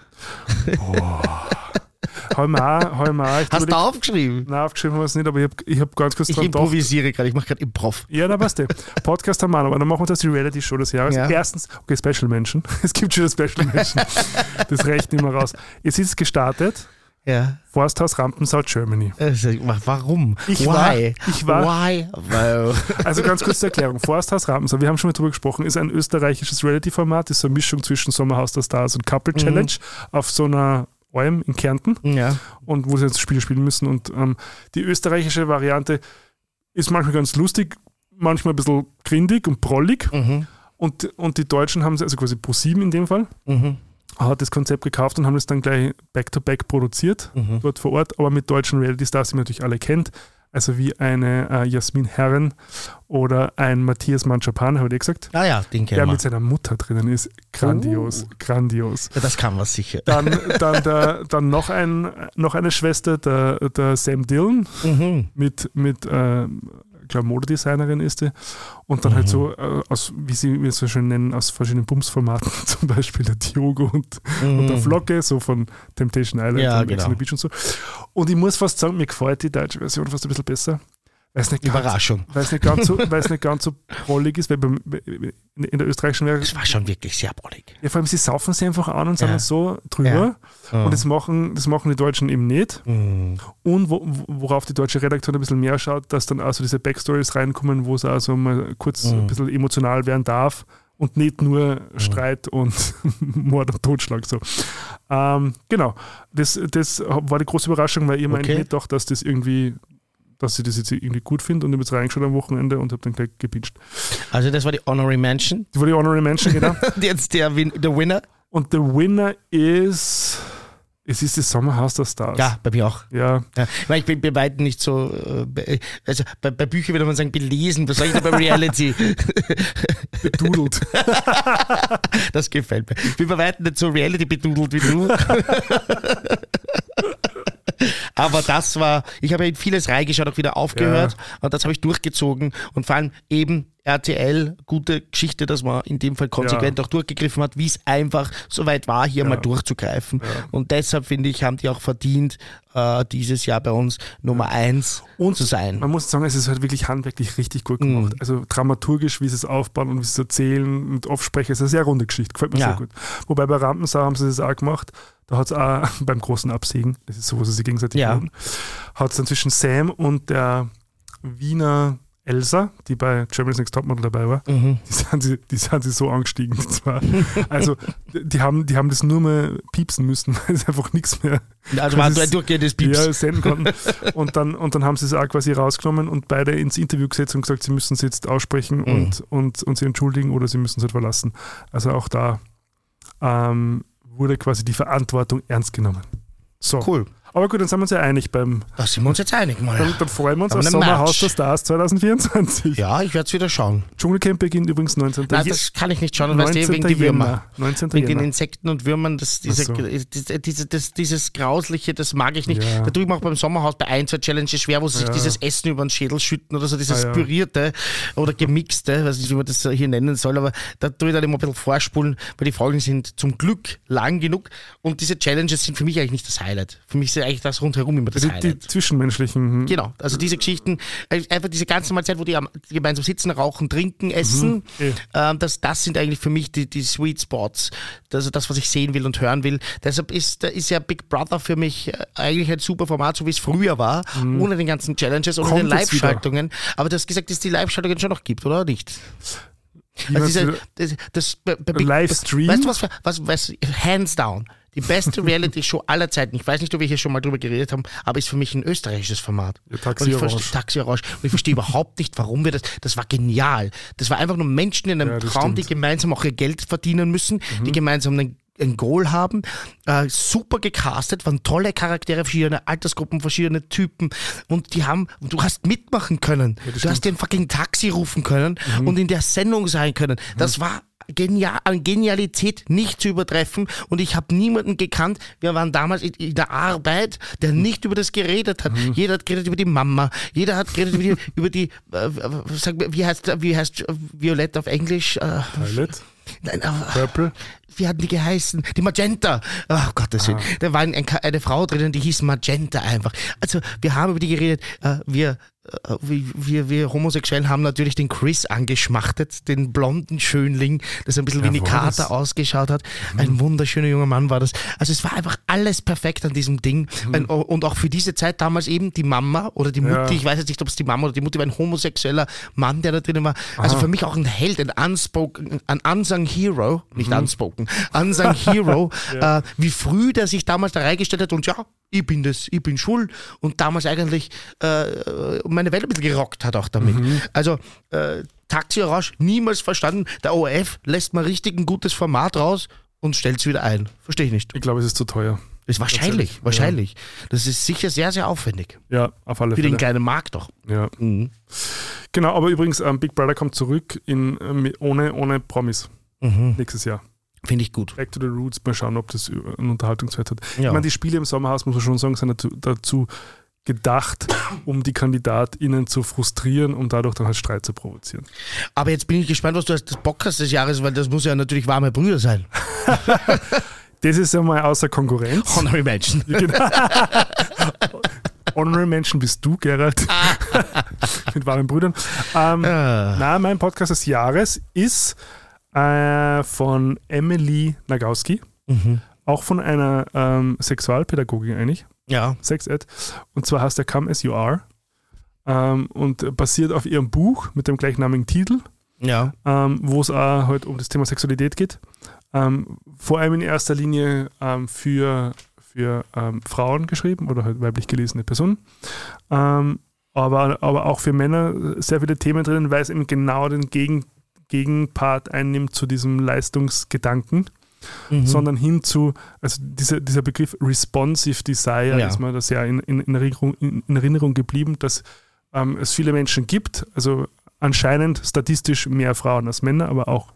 Hau hau mir auch. Ich Hast du überleg- aufgeschrieben? Nein, aufgeschrieben haben wir es nicht, aber ich habe ich hab ganz kurz Ich dran gedacht. improvisiere gerade, ich mache gerade Improv. Ja, da passt der. Podcast haben wir auch noch, aber dann machen wir das die Reality-Show des Jahres. Ja. Erstens, okay, Special Menschen. Es gibt schon Special Menschen. Das reicht nicht mehr raus. Es ist gestartet, Ja. Forsthaus Rampensau, Germany. Wa- warum? Ich Why? war- ich war- Why? Also ganz kurz zur Erklärung. Forsthaus Rampensau, wir haben schon mal drüber gesprochen, ist ein österreichisches Reality-Format, ist so eine Mischung zwischen Sommerhaus der Stars und Couple Mhm. Challenge auf so einer Alm in Kärnten Ja. und wo sie jetzt Spiele spielen müssen. Und ähm, die österreichische Variante ist manchmal ganz lustig, manchmal ein bisschen grindig und prollig. Mhm. Und, und die Deutschen haben sie, also quasi ProSieben in dem Fall, Mhm. hat das Konzept gekauft und haben es dann gleich back-to-back produziert, Mhm. dort vor Ort, aber mit deutschen Reality-Stars, die man natürlich alle kennt. Also wie eine äh, Jasmin Herren oder ein Matthias Manchapan, habe ich gesagt, Ah ja, den der kennen wir. mit seiner Mutter drinnen ist. Grandios, Oh. grandios. Ja, das kann man sicher. Dann, dann, der, dann noch, ein, noch eine Schwester, der, der Sam Dillon, Mhm. mit, mit äh, glaube, Modedesignerin ist die. Und dann Mhm. halt so, äh, aus, wie sie sie so schön nennen, aus verschiedenen Bumsformaten, zum Beispiel der Diogo und, und der Mhm. Flocke, so von Temptation Island Ja, und genau. the Beach und so. Und ich muss fast sagen, mir gefällt die deutsche Version fast ein bisschen besser. Weil es nicht Überraschung. weil es nicht ganz so, weil es nicht ganz so prollig ist, weil beim, in der österreichischen Wäre, Das war schon wirklich sehr bollig. ja, vor allem sie saufen sie einfach an und sind Ja. so drüber. Ja. Und das machen, das machen die Deutschen eben nicht. Mhm. Und wo, wo- worauf die deutsche Redaktion ein bisschen mehr schaut, dass dann also diese Backstories reinkommen, wo es also mal kurz Mhm. ein bisschen emotional werden darf und nicht nur Streit und Mord und Totschlag. So. Ähm, genau, das, das war die große Überraschung, weil ich mir Okay. eigentlich nicht gedacht, dass das irgendwie dass ich das jetzt irgendwie gut finde und ich habe jetzt reingeschaut am Wochenende und habe dann gleich gepinscht. Also das war die Honorary Mention. Die war die Honorary Mention, genau. Jetzt der, Win der Winner. Und der Winner ist, es ist das Sommerhaus der Stars. Ja, bei mir auch. Ja, Ja, weil ich bin bei weitem nicht so, äh, also bei, bei Büchern würde man sagen belesen, was sage ich da bei Reality? bedudelt. Das gefällt mir. Ich bin bei weitem nicht so Reality bedudelt wie du. Aber das war, ich habe in vieles reingeschaut, auch wieder aufgehört und das habe ich durchgezogen und vor allem eben RTL, gute Geschichte, dass man in dem Fall konsequent Ja. auch durchgegriffen hat, wie es einfach soweit war, hier mal durchzugreifen. Und deshalb finde ich, haben die auch verdient, äh, dieses Jahr bei uns Nummer eins Und zu sein. Man muss sagen, es ist halt wirklich handwerklich richtig gut gemacht. Mhm. Also dramaturgisch, wie sie es aufbauen und wie sie es erzählen und aufsprechen, ist eine sehr runde Geschichte. Gefällt mir Ja. sehr gut. Wobei bei Rampensau haben sie das auch gemacht. Da hat es auch beim großen Absägen, das ist so, wo sie sich gegenseitig Ja. hat es dann zwischen Sam und der Wiener Elsa, die bei Germany's Next Topmodel dabei war, Mhm. die sind sie, die sind sie so angestiegen. Das war, also die haben, die haben das nur mehr piepsen müssen, weil es einfach nichts mehr Also war ein durchgehendes Pieps. ja, senden konnten. Und dann, und dann haben sie es auch quasi rausgenommen und beide ins Interview gesetzt und gesagt, sie müssen es jetzt aussprechen Mhm. und, und, und sie entschuldigen oder sie müssen es halt verlassen. Also auch da ähm, wurde quasi die Verantwortung ernst genommen. So. Cool. Aber gut, dann sind wir uns ja einig beim. Da sind wir uns jetzt einig mal. Dann, dann freuen wir uns auf Sommerhaus Match. der Stars 2024. Ja, ich werde es wieder schauen. Dschungelcamp beginnt übrigens 19. Nein, das kann ich nicht schauen, du, 19. wegen die Würmer. Jänner. 19. Wegen den. Insekten und Würmern, das, diese, so. diese, diese, das, dieses Grausliche, das mag ich nicht. Ja. Da tue ich mir auch beim Sommerhaus bei ein, zwei Challenges schwer, wo sie sich Ja. dieses Essen über den Schädel schütten oder so, dieses Ah, ja. pürierte oder gemixte, weiß nicht, wie man das hier nennen soll, aber da tue ich dann immer ein bisschen vorspulen, weil die Folgen sind zum Glück lang genug und diese Challenges sind für mich eigentlich nicht das Highlight. Für mich ist eigentlich das rundherum immer das die, die zwischenmenschlichen. Genau, also diese Geschichten, äh, einfach diese ganze normale Zeit, wo die am- gemeinsam sitzen, rauchen, trinken, essen, eh. ähm, das, das sind eigentlich für mich die, die Sweet Spots, also das, was ich sehen will und hören will. Deshalb ist, ist ja Big Brother für mich äh, eigentlich ein super Format, so wie es früher war, ohne den ganzen Challenges, ohne Kommt den. Live-Schaltungen. Aber du hast gesagt, dass es die Live-Schaltungen schon noch gibt, oder nicht? Also was diese, wieder- das, das, Big- Livestream? Weißt du was, was, was, hands down, Die beste Reality-Show aller Zeiten. Ich weiß nicht, ob wir hier schon mal drüber geredet haben, aber ist für mich ein österreichisches Format. Ja, Taxi und ich Orange. verstehe, Taxi Orange. Und ich verstehe überhaupt nicht, warum wir das. Das war genial. Das war einfach nur Menschen in einem Ja, Traum, die stimmt. gemeinsam auch ihr Geld verdienen müssen, Mhm. die gemeinsam einen ein Goal haben, äh, super gecastet, waren tolle Charaktere, verschiedene Altersgruppen, verschiedene Typen und die haben, du hast mitmachen können. du hast den fucking Taxi rufen können Mhm. und in der Sendung sein können. Das war genial, an Genialität nicht zu übertreffen und ich habe niemanden gekannt, wir waren damals in, in der Arbeit, der nicht über das geredet hat. Mhm. Jeder hat geredet über die Mama, jeder hat geredet über die, über die äh, äh, sag, wie heißt, wie heißt Violett auf Englisch? Äh, Violet, nein, äh, Purple. Wie hatten die geheißen? Die Magenta. Oh Gottes Willen. Da war ein, ein, eine Frau drinnen, die hieß Magenta einfach. Also wir haben über die geredet. Äh, wir, äh, wir, wir, wir Homosexuellen haben natürlich den Chris angeschmachtet, den blonden Schönling, das ein bisschen wie Ja, eine war Kater das? ausgeschaut hat. Ein wunderschöner junger Mann war das. Also es war einfach alles perfekt an diesem Ding. Ein, und auch für diese Zeit damals eben die Mama oder die Mutti, Ja. ich weiß jetzt nicht, ob es die Mama oder die Mutti war, ein homosexueller Mann, der da drinnen war. Also für mich auch ein Held, ein unspoken, ein unsung Hero, nicht unspoken, unsung Hero, äh, wie früh der sich damals da reingestellt hat und ja, ich bin das, ich bin schwul und damals eigentlich äh, meine Welt ein bisschen gerockt hat auch damit. Also äh, Taxi Orange niemals verstanden. Der ORF lässt mal richtig ein gutes Format raus und stellt es wieder ein. Verstehe ich nicht. Ich glaube, es ist zu teuer. Ist wahrscheinlich, wahrscheinlich. Das ist sicher sehr, sehr aufwendig. Ja, auf alle Für den Fälle. kleinen Markt doch. Ja. Mhm. Genau, aber übrigens, ähm, Big Brother kommt zurück in, äh, mit- ohne, ohne Promis Mhm. nächstes Jahr. Finde ich gut. Back to the Roots, mal schauen, ob das einen Unterhaltungswert hat. Ja. Ich meine, die Spiele im Sommerhaus, muss man schon sagen, sind dazu, gedacht, um die KandidatInnen zu frustrieren und dadurch dann halt Streit zu provozieren. Aber jetzt bin ich gespannt, was du als das Bock hast des Jahres, weil das muss ja natürlich warme Brüder sein. Das ist ja mal außer Konkurrenz. Honorary Mention. Honorary Menschen bist du, Gerald. Mit warmen Brüdern. Ähm, Ah. Na, mein Podcast des Jahres ist äh, von Emily Nagowski. Mhm. Auch von einer ähm, Sexualpädagogin eigentlich. Ja. Sex Ed. Und zwar heißt der Come As You Are. Ähm, und basiert auf ihrem Buch mit dem gleichnamigen Titel, Ja. ähm, wo es auch halt um das Thema Sexualität geht. Ähm, vor allem in erster Linie ähm, für, für ähm, Frauen geschrieben oder halt weiblich gelesene Personen. Aber, aber auch für Männer sehr viele Themen drin, weil es eben genau den Gegen, Gegenpart einnimmt zu diesem Leistungsgedanken Mhm. sondern hin zu, also dieser, dieser Begriff responsive Desire Ja. ist mir da sehr in, in, in, Erinnerung, in, in Erinnerung geblieben, dass ähm, es viele Menschen gibt, also anscheinend statistisch mehr Frauen als Männer, aber auch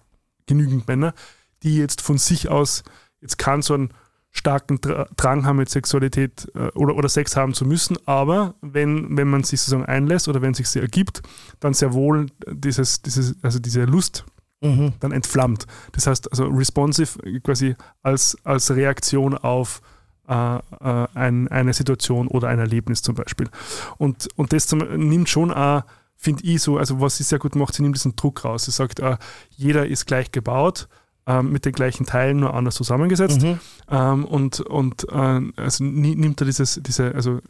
genügend Männer, die jetzt von sich aus jetzt keinen so einen starken Dra- Drang haben mit Sexualität äh, oder, oder Sex haben zu müssen, aber wenn, wenn man sich sozusagen einlässt oder wenn sich sie ergibt, dann sehr wohl dieses, dieses, also diese Lust Mhm. dann entflammt. Das heißt, also responsive quasi als, als Reaktion auf äh, äh, ein, eine Situation oder ein Erlebnis zum Beispiel. Und, und das zum, nimmt schon auch, finde ich so, also was sie sehr gut macht, sie nimmt diesen Druck raus. Sie sagt, äh, jeder ist gleich gebaut, äh, mit den gleichen Teilen, nur anders zusammengesetzt. Mhm. Ähm, und und äh, also ni- nimmt er dieses, diese, also,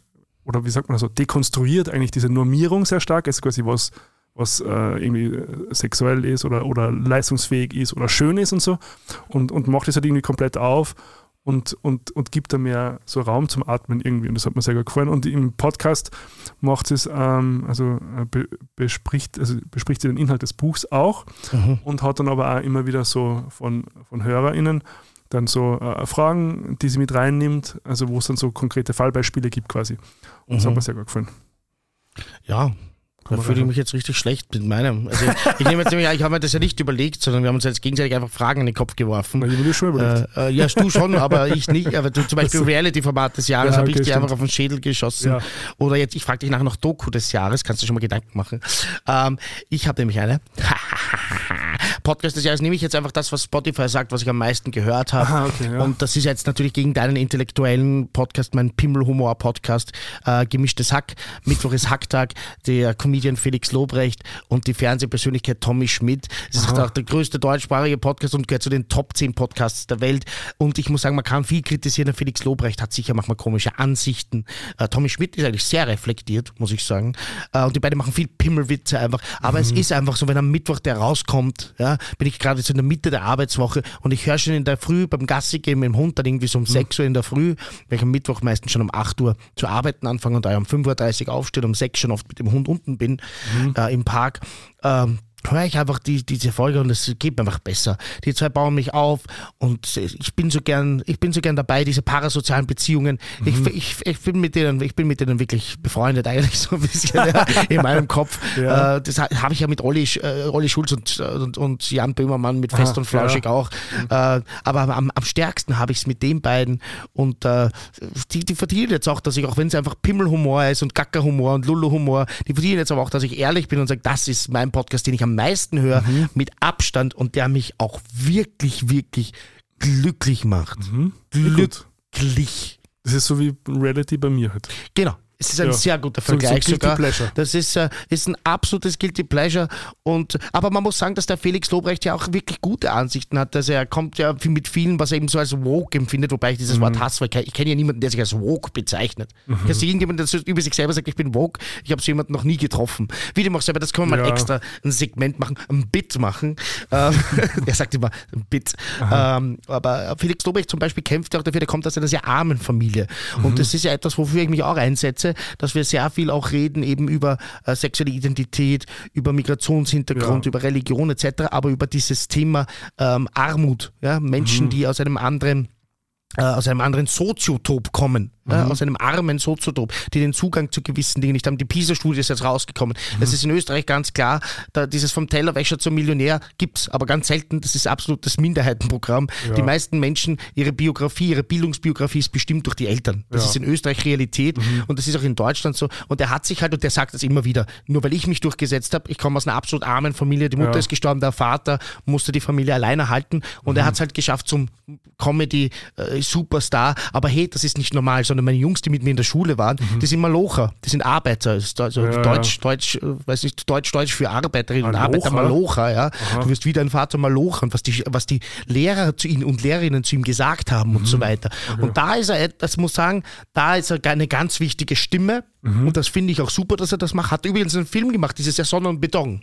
oder wie sagt man so, dekonstruiert eigentlich diese Normierung sehr stark, also quasi was, was äh, irgendwie äh, sexuell ist oder, oder leistungsfähig ist oder schön ist und so und, und macht das halt irgendwie komplett auf und, und, und gibt da mehr so Raum zum Atmen irgendwie und das hat mir sehr gut gefallen und im Podcast macht es, ähm, also äh, be, bespricht, also bespricht sie den Inhalt des Buchs auch Mhm. und hat dann aber auch immer wieder so von, von HörerInnen dann so äh, Fragen, die sie mit reinnimmt, also wo es dann so konkrete Fallbeispiele gibt quasi. Und das Mhm. hat mir sehr gut gefallen. Ja. Da fühle ich mich jetzt richtig schlecht mit meinem. Also ich nehme jetzt nämlich, ich habe mir das ja nicht überlegt, sondern wir haben uns jetzt gegenseitig einfach Fragen in den Kopf geworfen. Ich habe mir schon überlegt. Äh, äh, ja, du schon, aber ich nicht. Aber du zum Beispiel Reality-Format des Jahres Ja, habe okay, ich dir einfach auf den Schädel geschossen. Ja. Oder jetzt, ich frage dich nachher noch Doku des Jahres, kannst du schon mal Gedanken machen. Ähm, ich habe nämlich eine. Podcast des Jahres nehme ich jetzt einfach das, was Spotify sagt, was ich am meisten gehört habe. Aha, okay, ja. Und das ist jetzt natürlich gegen deinen intellektuellen Podcast, mein Pimmelhumor-Podcast, äh, Gemischtes Hack. Mittwoch ist Hacktag, der Comedian Felix Lobrecht und die Fernsehpersönlichkeit Tommy Schmidt. Das ist auch der größte deutschsprachige Podcast und gehört zu den Top 10 Podcasts der Welt. Und ich muss sagen, man kann viel kritisieren. Der Felix Lobrecht hat sicher manchmal komische Ansichten. Äh, Tommy Schmidt ist eigentlich sehr reflektiert, muss ich sagen. Äh, und die beiden machen viel Pimmelwitze einfach. Aber es ist einfach so, wenn am Mittwoch der rauskommt, ja, bin ich gerade so in der Mitte der Arbeitswoche und ich höre schon in der Früh beim Gassi gehen mit dem Hund dann irgendwie so um mhm. 6 Uhr in der Früh, weil ich am Mittwoch meistens schon um 8 Uhr zu arbeiten anfange und da um 5.30 Uhr aufstehe, um 6 schon oft mit dem Hund unten bin mhm. äh, im Park. Ähm, höre ich einfach die, diese Folge und es geht mir einfach besser. Die zwei bauen mich auf und ich bin so gern, ich bin so gern dabei, diese parasozialen Beziehungen. Mhm. Ich, ich, ich, bin mit denen, ich bin mit denen wirklich befreundet, eigentlich so ein bisschen ja, in meinem Kopf. Ja. Äh, das habe ich ja mit Olli, äh, Olli Schulz und, und, und Jan Böhmermann mit Fest Aha, und Flauschig ja. auch. Mhm. Äh, aber am, am stärksten habe ich es mit den beiden und äh, die, die verdienen jetzt auch, dass ich, auch wenn es einfach Pimmelhumor ist und Gackerhumor und Lulluhumor, die verdienen jetzt aber auch, dass ich ehrlich bin und sage, das ist mein Podcast, den ich am am meisten höre, mhm. mit Abstand und der mich auch wirklich, wirklich glücklich macht. Mhm. Glücklich. Das ist so wie Reality bei mir halt. Genau. Es ist ein ja. sehr guter Vergleich so, so sogar. Pleasure. Das ist, äh, ist ein absolutes Guilty Pleasure. Und, aber man muss sagen, dass der Felix Lobrecht ja auch wirklich gute Ansichten hat. Also er kommt ja mit vielen, was er eben so als Woke empfindet, wobei ich dieses mhm. Wort hasse, weil ich kenne ja niemanden, der sich als Woke bezeichnet. Mhm. Ich kenne irgendjemanden, der über sich selber sagt, ich bin Woke. Ich habe so jemanden noch nie getroffen. Wie dem auch selber, das können wir ja. mal extra ein Segment machen, ein Bit machen. Ähm, er sagt immer ein Bit. Ähm, aber Felix Lobrecht zum Beispiel kämpft ja auch dafür, der kommt aus einer sehr armen Familie. Mhm. Und das ist ja etwas, wofür ich mich auch einsetze dass wir sehr viel auch reden eben über äh, sexuelle Identität, über Migrationshintergrund, ja. über Religion etc., aber über dieses Thema ähm, Armut, ja? Menschen, mhm. die aus einem anderen äh, aus einem anderen Soziotop kommen, mhm. ja, aus einem armen Soziotop, die den Zugang zu gewissen Dingen nicht haben. Die PISA-Studie ist jetzt rausgekommen. Mhm. ist in Österreich ganz klar, da dieses vom Tellerwäscher zum Millionär gibt es, aber ganz selten, das ist absolut das Minderheitenprogramm. Ja. Die meisten Menschen, ihre Biografie, ihre Bildungsbiografie ist bestimmt durch die Eltern. Das ja. ist in Österreich Realität mhm. und das ist auch in Deutschland so. Und er hat sich halt, und der sagt das immer wieder, nur weil ich mich durchgesetzt habe, ich komme aus einer absolut armen Familie, die Mutter ist gestorben, der Vater musste die Familie alleine halten und er mhm. hat es halt geschafft zum Comedy- äh, Superstar, aber hey, das ist nicht normal, sondern meine Jungs, die mit mir in der Schule waren, mhm. die sind Malocher, die sind Arbeiter, also ja, Deutsch, ja. Deutsch, äh, weiß nicht, Deutsch, Deutsch für Arbeiterinnen und Arbeiter, Malocher, ja. Aha. Du wirst wie dein Vater Malocher und was die, was die Lehrer zu ihm und Lehrerinnen zu ihm gesagt haben mhm. und so mhm. weiter. Okay. Und da ist er, das muss sagen, da ist er eine ganz wichtige Stimme mhm. und das finde ich auch super, dass er das macht. Hat übrigens einen Film gemacht, dieses Jahr Sonne und Beton.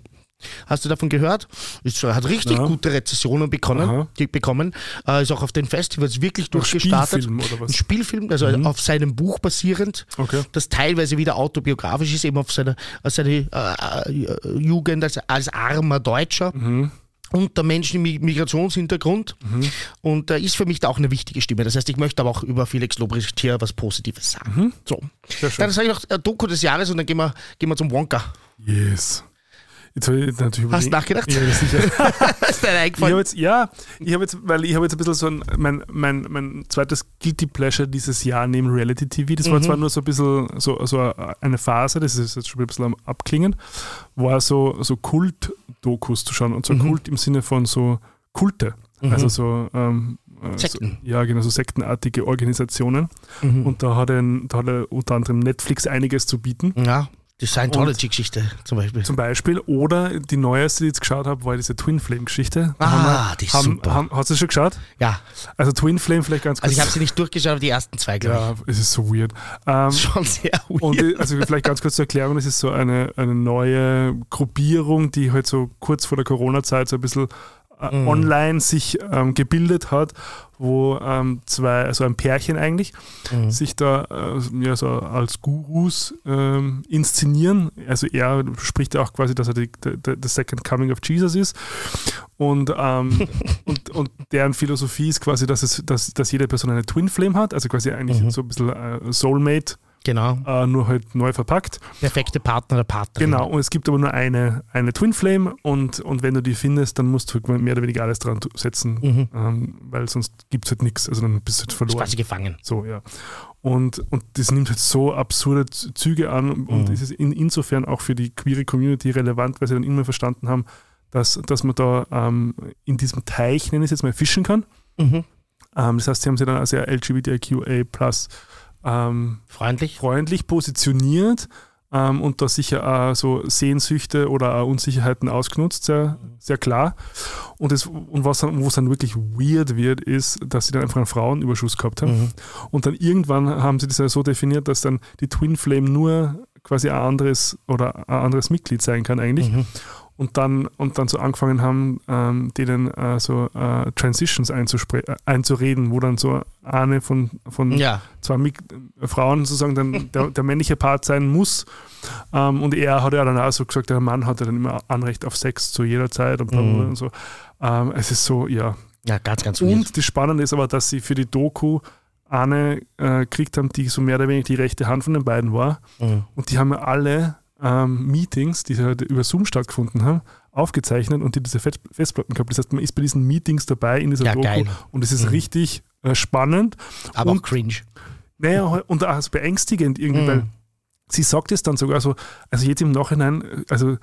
Hast du davon gehört? Ist, hat richtig ja. gute Rezessionen bekommen. bekommen. Äh, ist auch auf den Festivals wirklich durchgestartet. Spielfilm oder was? Ein Spielfilm, also mhm. auf seinem Buch basierend, okay. das teilweise wieder autobiografisch ist, eben auf seine, seine äh, äh, Jugend als, als armer Deutscher. Mhm unter Menschen mit Migrationshintergrund mhm. und äh, ist für mich da auch eine wichtige Stimme. Das heißt, ich möchte aber auch über Felix Lobrecht hier was Positives sagen. Mhm. So. Dann sage ich noch äh, Doku des Jahres und dann gehen wir, gehen wir zum Wonka. Yes. Jetzt habe ich natürlich Hast du nachgedacht? Ja, sicher. ist dir eingefallen? Ich jetzt, ja, ich habe jetzt, weil ich habe jetzt ein bisschen so ein, mein, mein, mein zweites Guilty Pleasure dieses Jahr neben Reality TV. Das mhm. war zwar nur so ein bisschen so, so eine Phase, das ist jetzt schon ein bisschen am Abklingen, war so, so Kult-Dokus zu schauen. Und so mhm. Kult im Sinne von so Kulte. Mhm. Also so ähm, äh, Sekten. So, ja, genau, so sektenartige Organisationen. Mhm. Und da hat, er, da hat er unter anderem Netflix einiges zu bieten. Ja. Die Scientology-Geschichte zum Beispiel. Zum Beispiel. Oder die neueste, die ich jetzt geschaut habe, war diese Twin Flame-Geschichte. Ah, wir, die ist haben, super. Haben, hast du schon geschaut? Ja. Also Twin Flame vielleicht ganz kurz. Also ich habe sie nicht durchgeschaut, aber die ersten zwei, glaube ich. Ja, es ist so weird. Ähm, schon sehr weird. Und also vielleicht ganz kurz zur Erklärung, es ist so eine, eine neue Gruppierung, die halt so kurz vor der Corona-Zeit so ein bisschen äh, mhm. online sich ähm, gebildet hat, wo ähm, zwei, also ein Pärchen eigentlich, mhm. sich da äh, ja, so als Gurus ähm, inszenieren. Also er spricht auch quasi, dass er die, the, Second Coming of Jesus ist. Und, ähm, und, und deren Philosophie ist quasi, dass, es, dass, dass jede Person eine Twin Flame hat, also quasi eigentlich mhm. so ein bisschen äh, Soulmate Genau. Äh, nur halt neu verpackt. Perfekte Partner der Partnerin. Genau, und es gibt aber nur eine, eine Twin Flame und, und wenn du die findest, dann musst du halt mehr oder weniger alles dran setzen, mhm. ähm, weil sonst gibt es halt nichts. Also dann bist du halt verloren. Quasi gefangen. So, ja. Und, und das nimmt halt so absurde Züge an und mhm. ist in, insofern auch für die queere Community relevant, weil sie dann immer verstanden haben, dass, dass man da ähm, in diesem Teich, nenne ich es jetzt mal, fischen kann. Mhm. Ähm, das heißt, sie haben sich dann als LGBTQA plus ähm, freundlich. freundlich positioniert ähm, und da sicher auch so Sehnsüchte oder auch Unsicherheiten ausgenutzt, sehr, sehr klar. Und, das, und was dann, wo es dann wirklich weird wird, ist, dass sie dann einfach einen Frauenüberschuss gehabt haben. Mhm. Und dann irgendwann haben sie das ja so definiert, dass dann die Twin Flame nur quasi ein anderes oder ein anderes Mitglied sein kann eigentlich. Mhm. Und dann, und dann so angefangen haben, ähm, denen äh, so äh, Transitions äh, einzureden, wo dann so eine von, von Ja. zwei Mik Frauen sozusagen dann der, der männliche Part sein muss. Ähm, und er hat ja dann auch so gesagt, der Mann hatte dann immer Anrecht auf Sex zu jeder Zeit und, Mhm. und so. Ähm, es ist so, ja. Ja, ganz, ganz weird. Und das Spannende ist aber, dass sie für die Doku eine äh, gekriegt haben, die so mehr oder weniger die rechte Hand von den beiden war. Mhm. Und die haben ja alle ähm, Meetings, die halt über Zoom stattgefunden haben, aufgezeichnet und die diese Fest Festplatten gehabt. Das heißt, man ist bei diesen Meetings dabei in dieser Ja, Doku geil. und es ist Mhm. richtig äh, spannend. Aber und, auch cringe. naja, und auch beängstigend irgendwie, Mhm. weil sie sagt es dann sogar so, also jetzt im Nachhinein, äh, also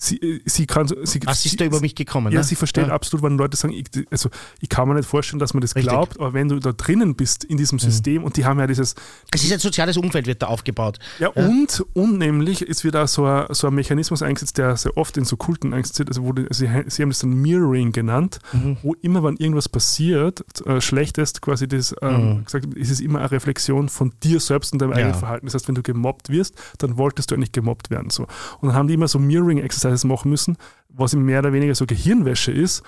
sie, äh, sie kann sie, Was sie, ist da über mich gekommen? ja, ne? sie versteht Ja. absolut, wenn Leute sagen, ich, also ich kann mir nicht vorstellen, dass man das Richtig. glaubt, aber wenn du da drinnen bist in diesem System und die haben ja dieses, Es ist ein soziales Umfeld, wird da aufgebaut. ja, und, und nämlich, wird auch so ein, so ein Mechanismus eingesetzt, der sehr oft in so Kulten eingesetzt wird, also wo die, sie, sie haben das dann Mirroring genannt, Mhm. wo immer, wenn irgendwas passiert, äh, Schlechtes quasi das, ähm, Mhm. gesagt, ist es immer eine Reflexion von dir selbst und deinem Ja. eigenen Verhalten. Das heißt, wenn du gemobbt wirst, dann wolltest du eigentlich gemobbt werden. So. Und dann haben die immer so Mirroring-Exercises machen müssen, was mehr oder weniger so Gehirnwäsche ist.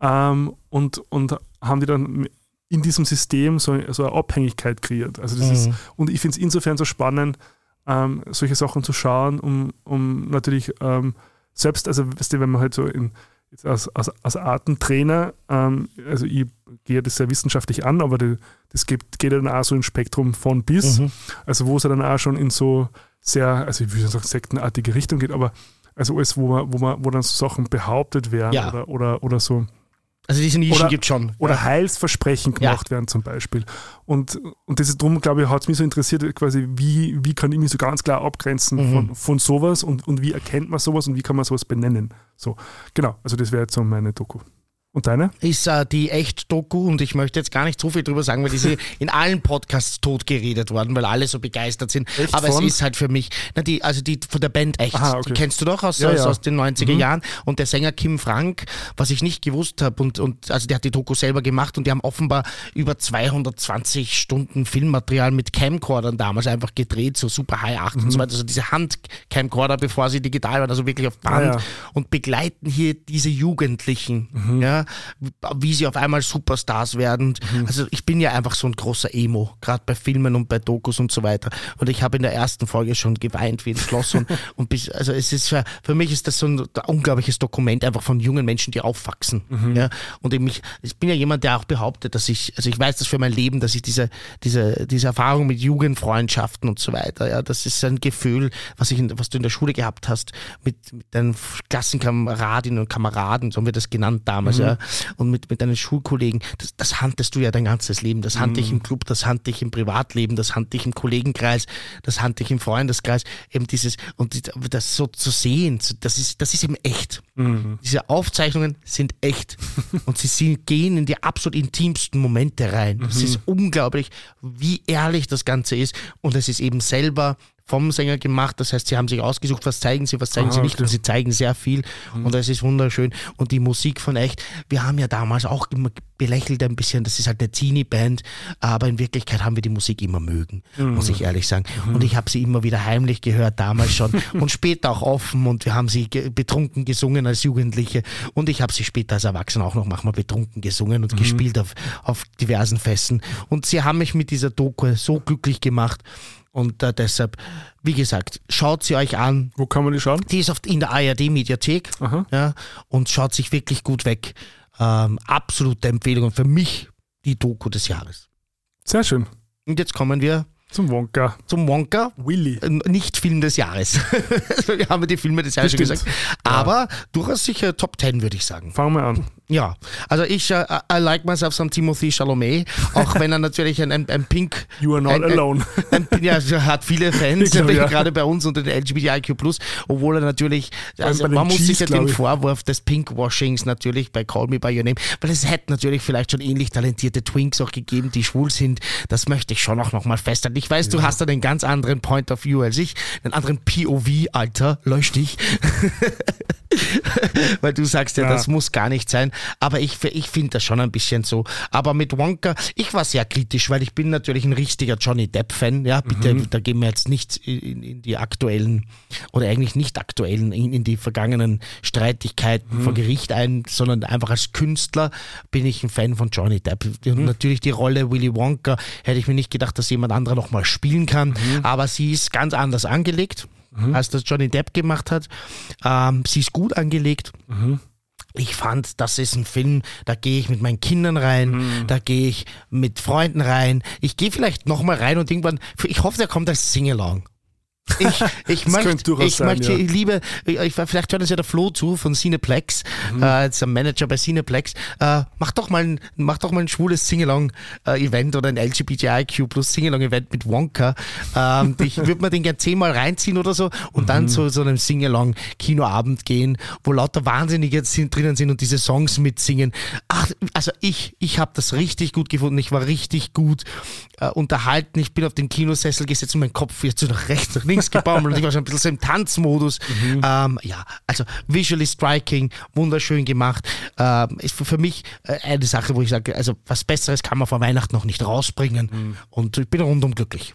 Ähm, und, und haben die dann in diesem System so, so eine Abhängigkeit kreiert. Also das ist, Mhm. und ich finde es insofern so spannend, ähm, solche Sachen zu schauen, um, um natürlich ähm, selbst, also weißt du, wenn man halt so in, jetzt als, als, als Artentrainer, ähm, also ich gehe das sehr wissenschaftlich an, aber die, das geht, geht dann auch so ins Spektrum von bis, Mhm. also wo es ja dann auch schon in so sehr, also ich würde sagen sektenartige Richtung geht, aber also alles, wo man, wo man, wo dann so Sachen behauptet werden Ja. oder, oder, oder so Also diese Nischen gibt schon. oder ja. Heilsversprechen Ja. gemacht werden zum Beispiel. Und, und das ist drum, glaube ich, hat es mich so interessiert, quasi, wie, wie kann ich mich so ganz klar abgrenzen Mhm. von, von sowas und, und wie erkennt man sowas und wie kann man sowas benennen. So, genau, also das wäre jetzt so meine Doku. Und deine? ist äh, die Echt-Doku und ich möchte jetzt gar nicht so viel drüber sagen, weil diese in allen Podcasts tot geredet worden, weil alle so begeistert sind. Echt Aber von? es ist halt für mich, na, die, also die von der Band Echt, Aha, okay. die kennst du doch aus, Ja, aus, ja. aus den 90er Mhm. Jahren und der Sänger Kim Frank, was ich nicht gewusst habe und, und also der hat die Doku selber gemacht und die haben offenbar über 220 Stunden Filmmaterial mit Camcordern damals einfach gedreht, so super High 8 Mhm. und so weiter, also diese Hand-Camcorder, bevor sie digital waren, also wirklich auf Band ja. und begleiten hier diese Jugendlichen, Mhm. ja, wie sie auf einmal Superstars werden. Mhm. Also ich bin ja einfach so ein großer Emo, gerade bei Filmen und bei Dokus und so weiter. Und ich habe in der ersten Folge schon geweint wie ein Schloss und, und bis, also es ist für, für mich ist das so ein unglaubliches Dokument einfach von jungen Menschen, die aufwachsen. Mhm. Ja, und ich, mich, ich bin ja jemand, der auch behauptet, dass ich, also ich weiß das für mein Leben, dass ich diese, diese, diese Erfahrung mit Jugendfreundschaften und so weiter, ja, das ist ein Gefühl, was ich, in, was du in der Schule gehabt hast mit, mit deinen Klassenkameradinnen und Kameraden, so haben wir das genannt damals, ja, und mit, mit deinen Schulkollegen, das, das handest du ja dein ganzes Leben. Das handte ich im Club, das handte ich im Privatleben, das handte ich im Kollegenkreis, das handte ich im Freundeskreis, eben dieses, und das so zu sehen, das ist, das ist eben echt. Diese Aufzeichnungen sind echt. Und sie sind, gehen in die absolut intimsten Momente rein. Es ist unglaublich, wie ehrlich das Ganze ist. Und es ist eben selber vom Sänger gemacht. Das heißt, sie haben sich ausgesucht, was zeigen sie, was zeigen Ah, sie nicht okay. und sie zeigen sehr viel und es ist wunderschön. Und die Musik von echt, wir haben ja damals auch immer belächelt ein bisschen, das ist halt eine Teenie-Band, aber in Wirklichkeit haben wir die Musik immer mögen, muss ich ehrlich sagen. Und ich habe sie immer wieder heimlich gehört, damals schon und später auch offen und wir haben sie ge betrunken gesungen als Jugendliche und ich habe sie später als Erwachsener auch noch manchmal betrunken gesungen und gespielt auf, auf diversen Festen. Und sie haben mich mit dieser Doku so glücklich gemacht. Und äh, deshalb, wie gesagt, schaut sie euch an. Wo kann man die schauen? Die ist oft in der ARD-Mediathek ja, und schaut sich wirklich gut weg. Ähm, absolute Empfehlung und für mich die Doku des Jahres. Sehr schön. Und jetzt kommen wir Zum Wonka. zum Wonka. Willy. Äh, Nicht Film des Jahres. wir haben ja die Filme des Jahres schon gesagt. Aber durchaus sicher Top 10, würde ich sagen. Fangen wir an. Ja, also ich, äh, I like myself some Timothy Chalamet, auch wenn er natürlich ein, ein, ein Pink You are not ein, alone. Ein, ja, er hat viele Fans, Ich glaub, ja. gerade bei uns unter den LGBTIQ+, obwohl er natürlich, also den man muss sich ja den ich. Vorwurf des Pinkwashings natürlich bei Call Me By Your Name, weil es hätte natürlich vielleicht schon ähnlich talentierte Twinks auch gegeben, die schwul sind, das möchte ich schon auch nochmal festhalten. Ich weiß, du hast da einen ganz anderen Point of View als ich, einen anderen POV, Alter, lösch dich. weil du sagst ja, Ja. das muss gar nicht sein. Aber ich, ich finde das schon ein bisschen so. Aber mit Wonka, ich war sehr kritisch, weil ich bin natürlich ein richtiger Johnny Depp-Fan. Ja, bitte, Mhm. da gehen wir jetzt nicht in, in die aktuellen oder eigentlich nicht aktuellen, in, in die vergangenen Streitigkeiten Mhm. vor Gericht ein, sondern einfach als Künstler bin ich ein Fan von Johnny Depp. Und Mhm. natürlich die Rolle Willy Wonka hätte ich mir nicht gedacht, dass jemand anderer nochmal spielen kann. Mhm. Aber sie ist ganz anders angelegt, als das Johnny Depp gemacht hat. Ähm, sie ist gut angelegt. Ich fand, das ist ein Film, da gehe ich mit meinen Kindern rein, Mhm. da gehe ich mit Freunden rein. Ich gehe vielleicht nochmal rein und irgendwann, ich hoffe, der kommt als Sing-Along. Ich, ich möchte, ich, sein, möchte ja. ich liebe, ich, vielleicht hört das ja der Flo zu von Cineplex, Mhm. äh, jetzt ein Manager bei Cineplex. Äh, mach doch mal ein, mach doch mal ein schwules Sing-Along-Event oder ein LGBTIQ plus Sing-Along-Event mit Wonka. Ähm, ich würde mir den gern zehnmal reinziehen oder so und Mhm. dann zu so einem Sing-Along-Kinoabend gehen, wo lauter Wahnsinnige sind, drinnen sind und diese Songs mitsingen. Ach, also ich, ich habe das richtig gut gefunden. Ich war richtig gut äh, unterhalten. Ich bin auf den Kinosessel gesetzt und mein Kopf wird so nach rechts, nach links gebaumelt und ich war schon ein bisschen so im Tanzmodus. Ähm, ja, also visually striking, wunderschön gemacht. Ähm, ist für, mich äh, eine Sache, wo ich sage, also was Besseres kann man vor Weihnachten noch nicht rausbringen. Und ich bin rundum glücklich.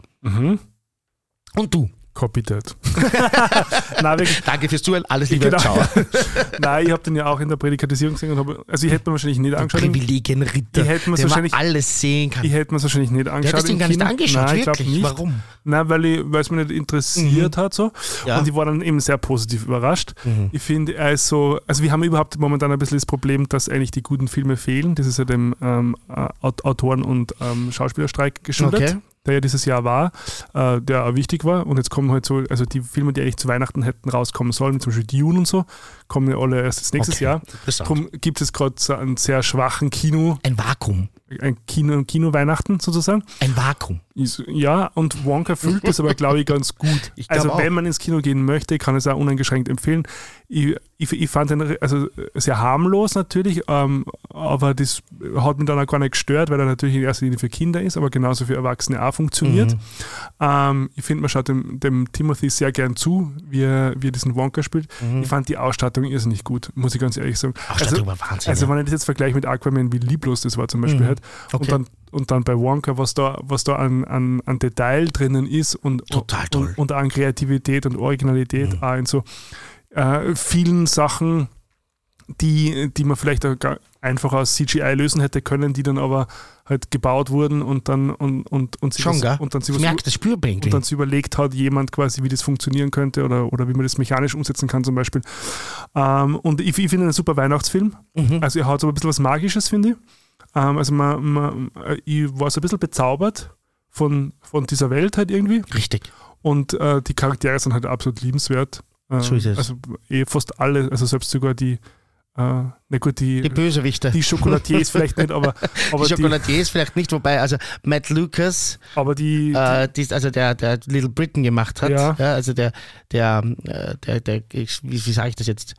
Und du? Copy that. Nein, wirklich. Danke fürs Zuhören. Alles Liebe. Genau. Ciao. Nein, ich habe den ja auch in der Prädikatisierung gesehen und habe, also ich hätte mir wahrscheinlich nicht angeschaut. Privilegienritter, Die hätten wir's der man wahrscheinlich- alles sehen kann. Ich hätte mir wahrscheinlich nicht Du angeschaut. hättest ihn gar nicht angeschaut, Nein, ich wirklich. nicht. Warum? Nein, weil ich, weil es mich nicht interessiert hat so. Mhm. Ja. Mhm. Und die waren dann eben sehr positiv überrascht. Ich finde, er ist so, also wir haben überhaupt momentan ein bisschen das Problem, dass eigentlich die guten Filme fehlen. Das ist ja dem ähm, Aut- Autoren- und ähm, Schauspielerstreik geschuldet. Okay. Der ja dieses Jahr war, äh, der auch wichtig war. Und jetzt kommen halt so, also die Filme, die eigentlich zu Weihnachten hätten rauskommen sollen, zum Beispiel Dune und so, kommen ja alle erst das nächstes Okay, Jahr. Drum gibt es gerade so einen sehr schwachen Kino, Ein Vakuum. ein Kino, Kino-Weihnachten sozusagen. Ein Vakuum. Ja, und Wonka fühlt das aber, glaube ich, ganz gut. Ich also, auch. wenn man ins Kino gehen möchte, kann es auch uneingeschränkt empfehlen. Ich, ich, ich fand den also sehr harmlos natürlich, ähm, aber das hat mich dann auch gar nicht gestört, weil er natürlich in erster Linie für Kinder ist, aber genauso für Erwachsene auch funktioniert. Mhm. Ähm, ich finde, man schaut dem, dem Timothy sehr gern zu, wie er, wie er diesen Wonka spielt. Ich fand die Ausstattung irrsinnig gut, muss ich ganz ehrlich sagen. Mhm. Ausstattung war Wahnsinn, Also, wenn ich das jetzt vergleiche mit Aquaman, wie lieblos das war zum Beispiel Mhm. halt. Okay. Und dann und dann bei Wonka, was da, was da an, an, an Detail drinnen ist und, Total toll. Mhm. und, und an Kreativität und Originalität auch in so äh, vielen Sachen, die, die man vielleicht einfach aus CGI lösen hätte können, die dann aber halt gebaut wurden und dann und, und, und, sie Schon, was, und dann sie was, merke das spürbar und dann sich überlegt hat, jemand quasi, wie das funktionieren könnte oder, oder wie man das mechanisch umsetzen kann zum Beispiel. Ähm, und ich, ich finde ihn ein super Weihnachtsfilm. Mhm. Also er hat so ein bisschen was Magisches, finde ich. Ähm, also man, man, äh, ich war so ein bisschen bezaubert von, von dieser Welt halt irgendwie. Richtig. Und äh, die Charaktere sind halt absolut liebenswert. Ähm, So ist es. Also eh fast alle, also selbst sogar die, na gut, die, Die Bösewichte. die Chocolatiers vielleicht nicht, aber, aber, die die, Schokoladiers vielleicht nicht, wobei, also Matt Lucas, aber die, äh, die, also der, der Little Britain gemacht hat, Ja. also der, der, äh, der, der, ich, wie, wie sage ich das jetzt?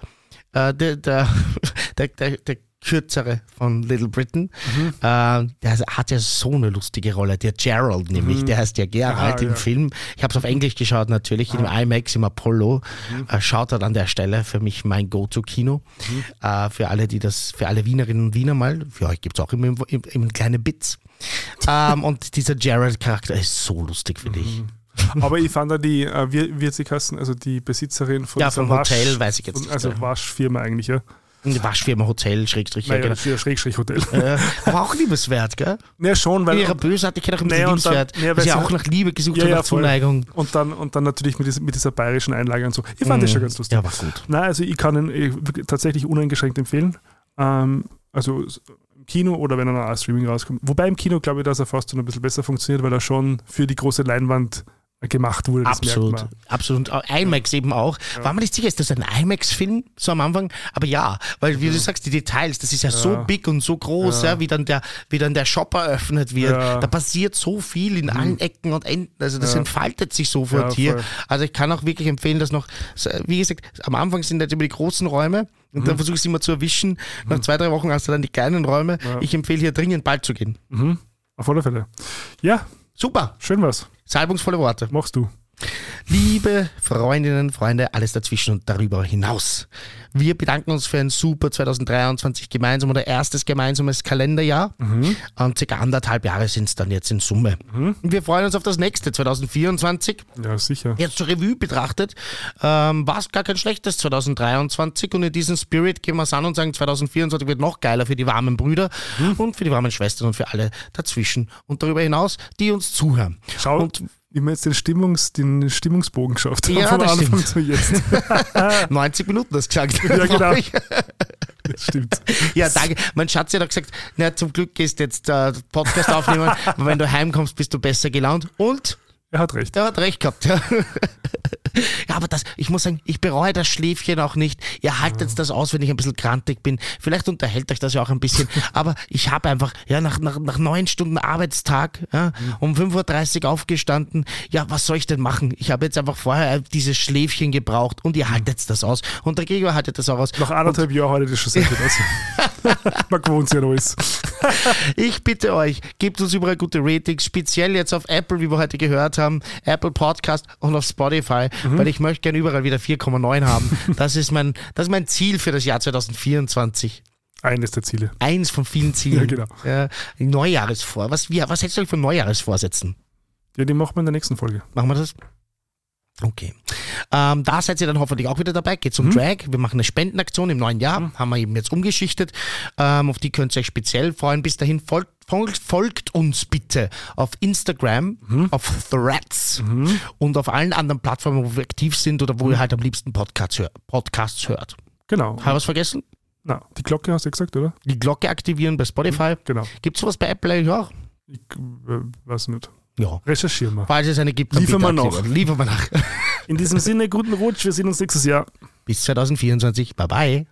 Äh, der, der, der, der, der kürzere von Little Britain, Mhm. äh, der hat ja so eine lustige Rolle, der Gerald nämlich, der heißt ja Gerald Ah, im ja. Film. Ich habe es auf Englisch geschaut natürlich, in dem IMAX im Apollo. Mhm. Äh, Shoutout an der Stelle für mich mein Go-To-Kino. Mhm. Äh, für alle, die das, für alle Wienerinnen und Wiener mal, für euch gibt es auch immer, immer, immer kleine Bits. ähm, und dieser Gerald-Charakter ist so lustig, finde ich. Mhm. aber ich fand da die, äh, wie, wie sie heißen, also die Besitzerin von Ja, vom Hotel weiß ich jetzt nicht, Also ja. Waschfirma eigentlich, ja. Eine Waschfirma, Hotel, Schrägstrich, ja, Naja, genau. das ist ja Schrägstrich-Hotel. Äh, aber auch liebenswert, gell? Ja, schon, weil. In ihrer Bösartigkeit auch ein bisschen Naja, und dann- liebenswert. ja, ist weil ja sie- auch nach Liebe gesucht Ja, und ja, nach voll. Zuneigung. Und dann, und dann natürlich mit, dieser- mit dieser bayerischen Einlage und so. Ich fand das schon ganz lustig. Ja, war gut. Nein, also ich kann ihn äh, tatsächlich uneingeschränkt empfehlen. Ähm, also im Kino oder wenn er nach Streaming rauskommt. Wobei im Kino glaube ich, dass er fast so ein bisschen besser funktioniert, weil er schon für die große Leinwand gemacht wurde. Das Absolut, absolut. IMAX eben auch. War man nicht sicher, ist das ein IMAX-Film so am Anfang? Aber ja, weil wie du sagst, die Details, das ist ja, so big und so groß, ja. wie, dann der, wie dann der Shop eröffnet wird. Ja. Mhm. Da passiert so viel in allen Ecken und Enden. Also das Ja. entfaltet sich sofort Ja, hier. voll. Also ich kann auch wirklich empfehlen, dass noch, wie gesagt, am Anfang sind jetzt immer die großen Räume und Mhm. dann versuche ich es immer zu erwischen. Nach zwei, drei Wochen hast du dann die kleinen Räume. Ich empfehle hier dringend bald zu gehen. Mhm. Auf alle Fälle. Ja, Super, schön was. salbungsvolle Worte. Machst du. Liebe Freundinnen, Freunde, alles dazwischen und darüber hinaus. Wir bedanken uns für ein super 2023 gemeinsam oder erstes gemeinsames Kalenderjahr. Mhm. Und circa anderthalb Jahre sind es dann jetzt in Summe. Mhm. Wir freuen uns auf das nächste 2024. Ja, sicher. Jetzt zur Revue betrachtet, ähm, war es gar kein schlechtes 2023 und in diesem Spirit gehen wir es an und sagen, 2024 wird noch geiler für die warmen Brüder mhm. und für die warmen Schwestern und für alle dazwischen und darüber hinaus, die uns zuhören. Schau. Und wie wir jetzt den, Stimmungs-, den Stimmungsbogen geschafft haben, Ja, vom Anfang stimmt. zu jetzt. 90 Minuten das gesagt. Ja, genau. ich. Das stimmt. Ja, danke. Mein Schatz hat auch gesagt, na, zum Glück gehst du jetzt äh, Podcast aufnehmen, weil wenn du heimkommst, bist du besser gelaunt. Und Er hat recht. er hat recht gehabt. Ja. ja, aber das, ich muss sagen, ich bereue das Schläfchen auch nicht. Ihr haltet das aus, wenn ich ein bisschen krantig bin. Vielleicht unterhält euch das ja auch ein bisschen. Aber ich habe einfach, ja, nach, nach, nach neun Stunden Arbeitstag, ja, um 5.30 Uhr aufgestanden. Ja, was soll ich denn machen? Ich habe jetzt einfach vorher dieses Schläfchen gebraucht und ihr haltet das aus. Und der Gregor haltet das auch aus. Nach anderthalb Jahren heute das schon sehr gut aus. Man gewohnt sich an alles. Ich bitte euch, gebt uns überall gute Ratings, speziell jetzt auf Apple, wie wir heute gehört haben, Apple Podcast und auf Spotify, weil ich möchte gerne überall wieder 4,9 haben. Das ist mein, das ist mein Ziel für das Jahr 2024. Eines der Ziele. Eins von vielen Zielen. Ja, genau. Ja, Neujahresvor. Was, wie, was hältst du von Neujahresvorsätzen? Ja, die machen wir in der nächsten Folge. Machen wir das? Okay. Ähm, da seid ihr dann hoffentlich auch wieder dabei. Geht Mhm. um Drag. Wir machen eine Spendenaktion im neuen Jahr. Haben wir eben jetzt umgeschichtet. Ähm, auf die könnt ihr euch speziell freuen. Bis dahin folgt, folgt, folgt uns bitte auf Instagram, Mhm. auf Threads und auf allen anderen Plattformen, wo wir aktiv sind oder wo Mhm. ihr halt am liebsten Podcasts, hör, Podcasts hört. Genau. Habe ich was vergessen? Na, die Glocke hast du gesagt, oder? Die Glocke aktivieren bei Spotify. Genau. Gibt es sowas bei Apple eigentlich auch? Ich äh, weiß nicht. Ja. Recherchieren wir. Falls es eine gibt, Liefern wir nach. Liefern wir nach. In diesem Sinne, guten Rutsch. Wir sehen uns nächstes Jahr. Bis 2024. Bye bye.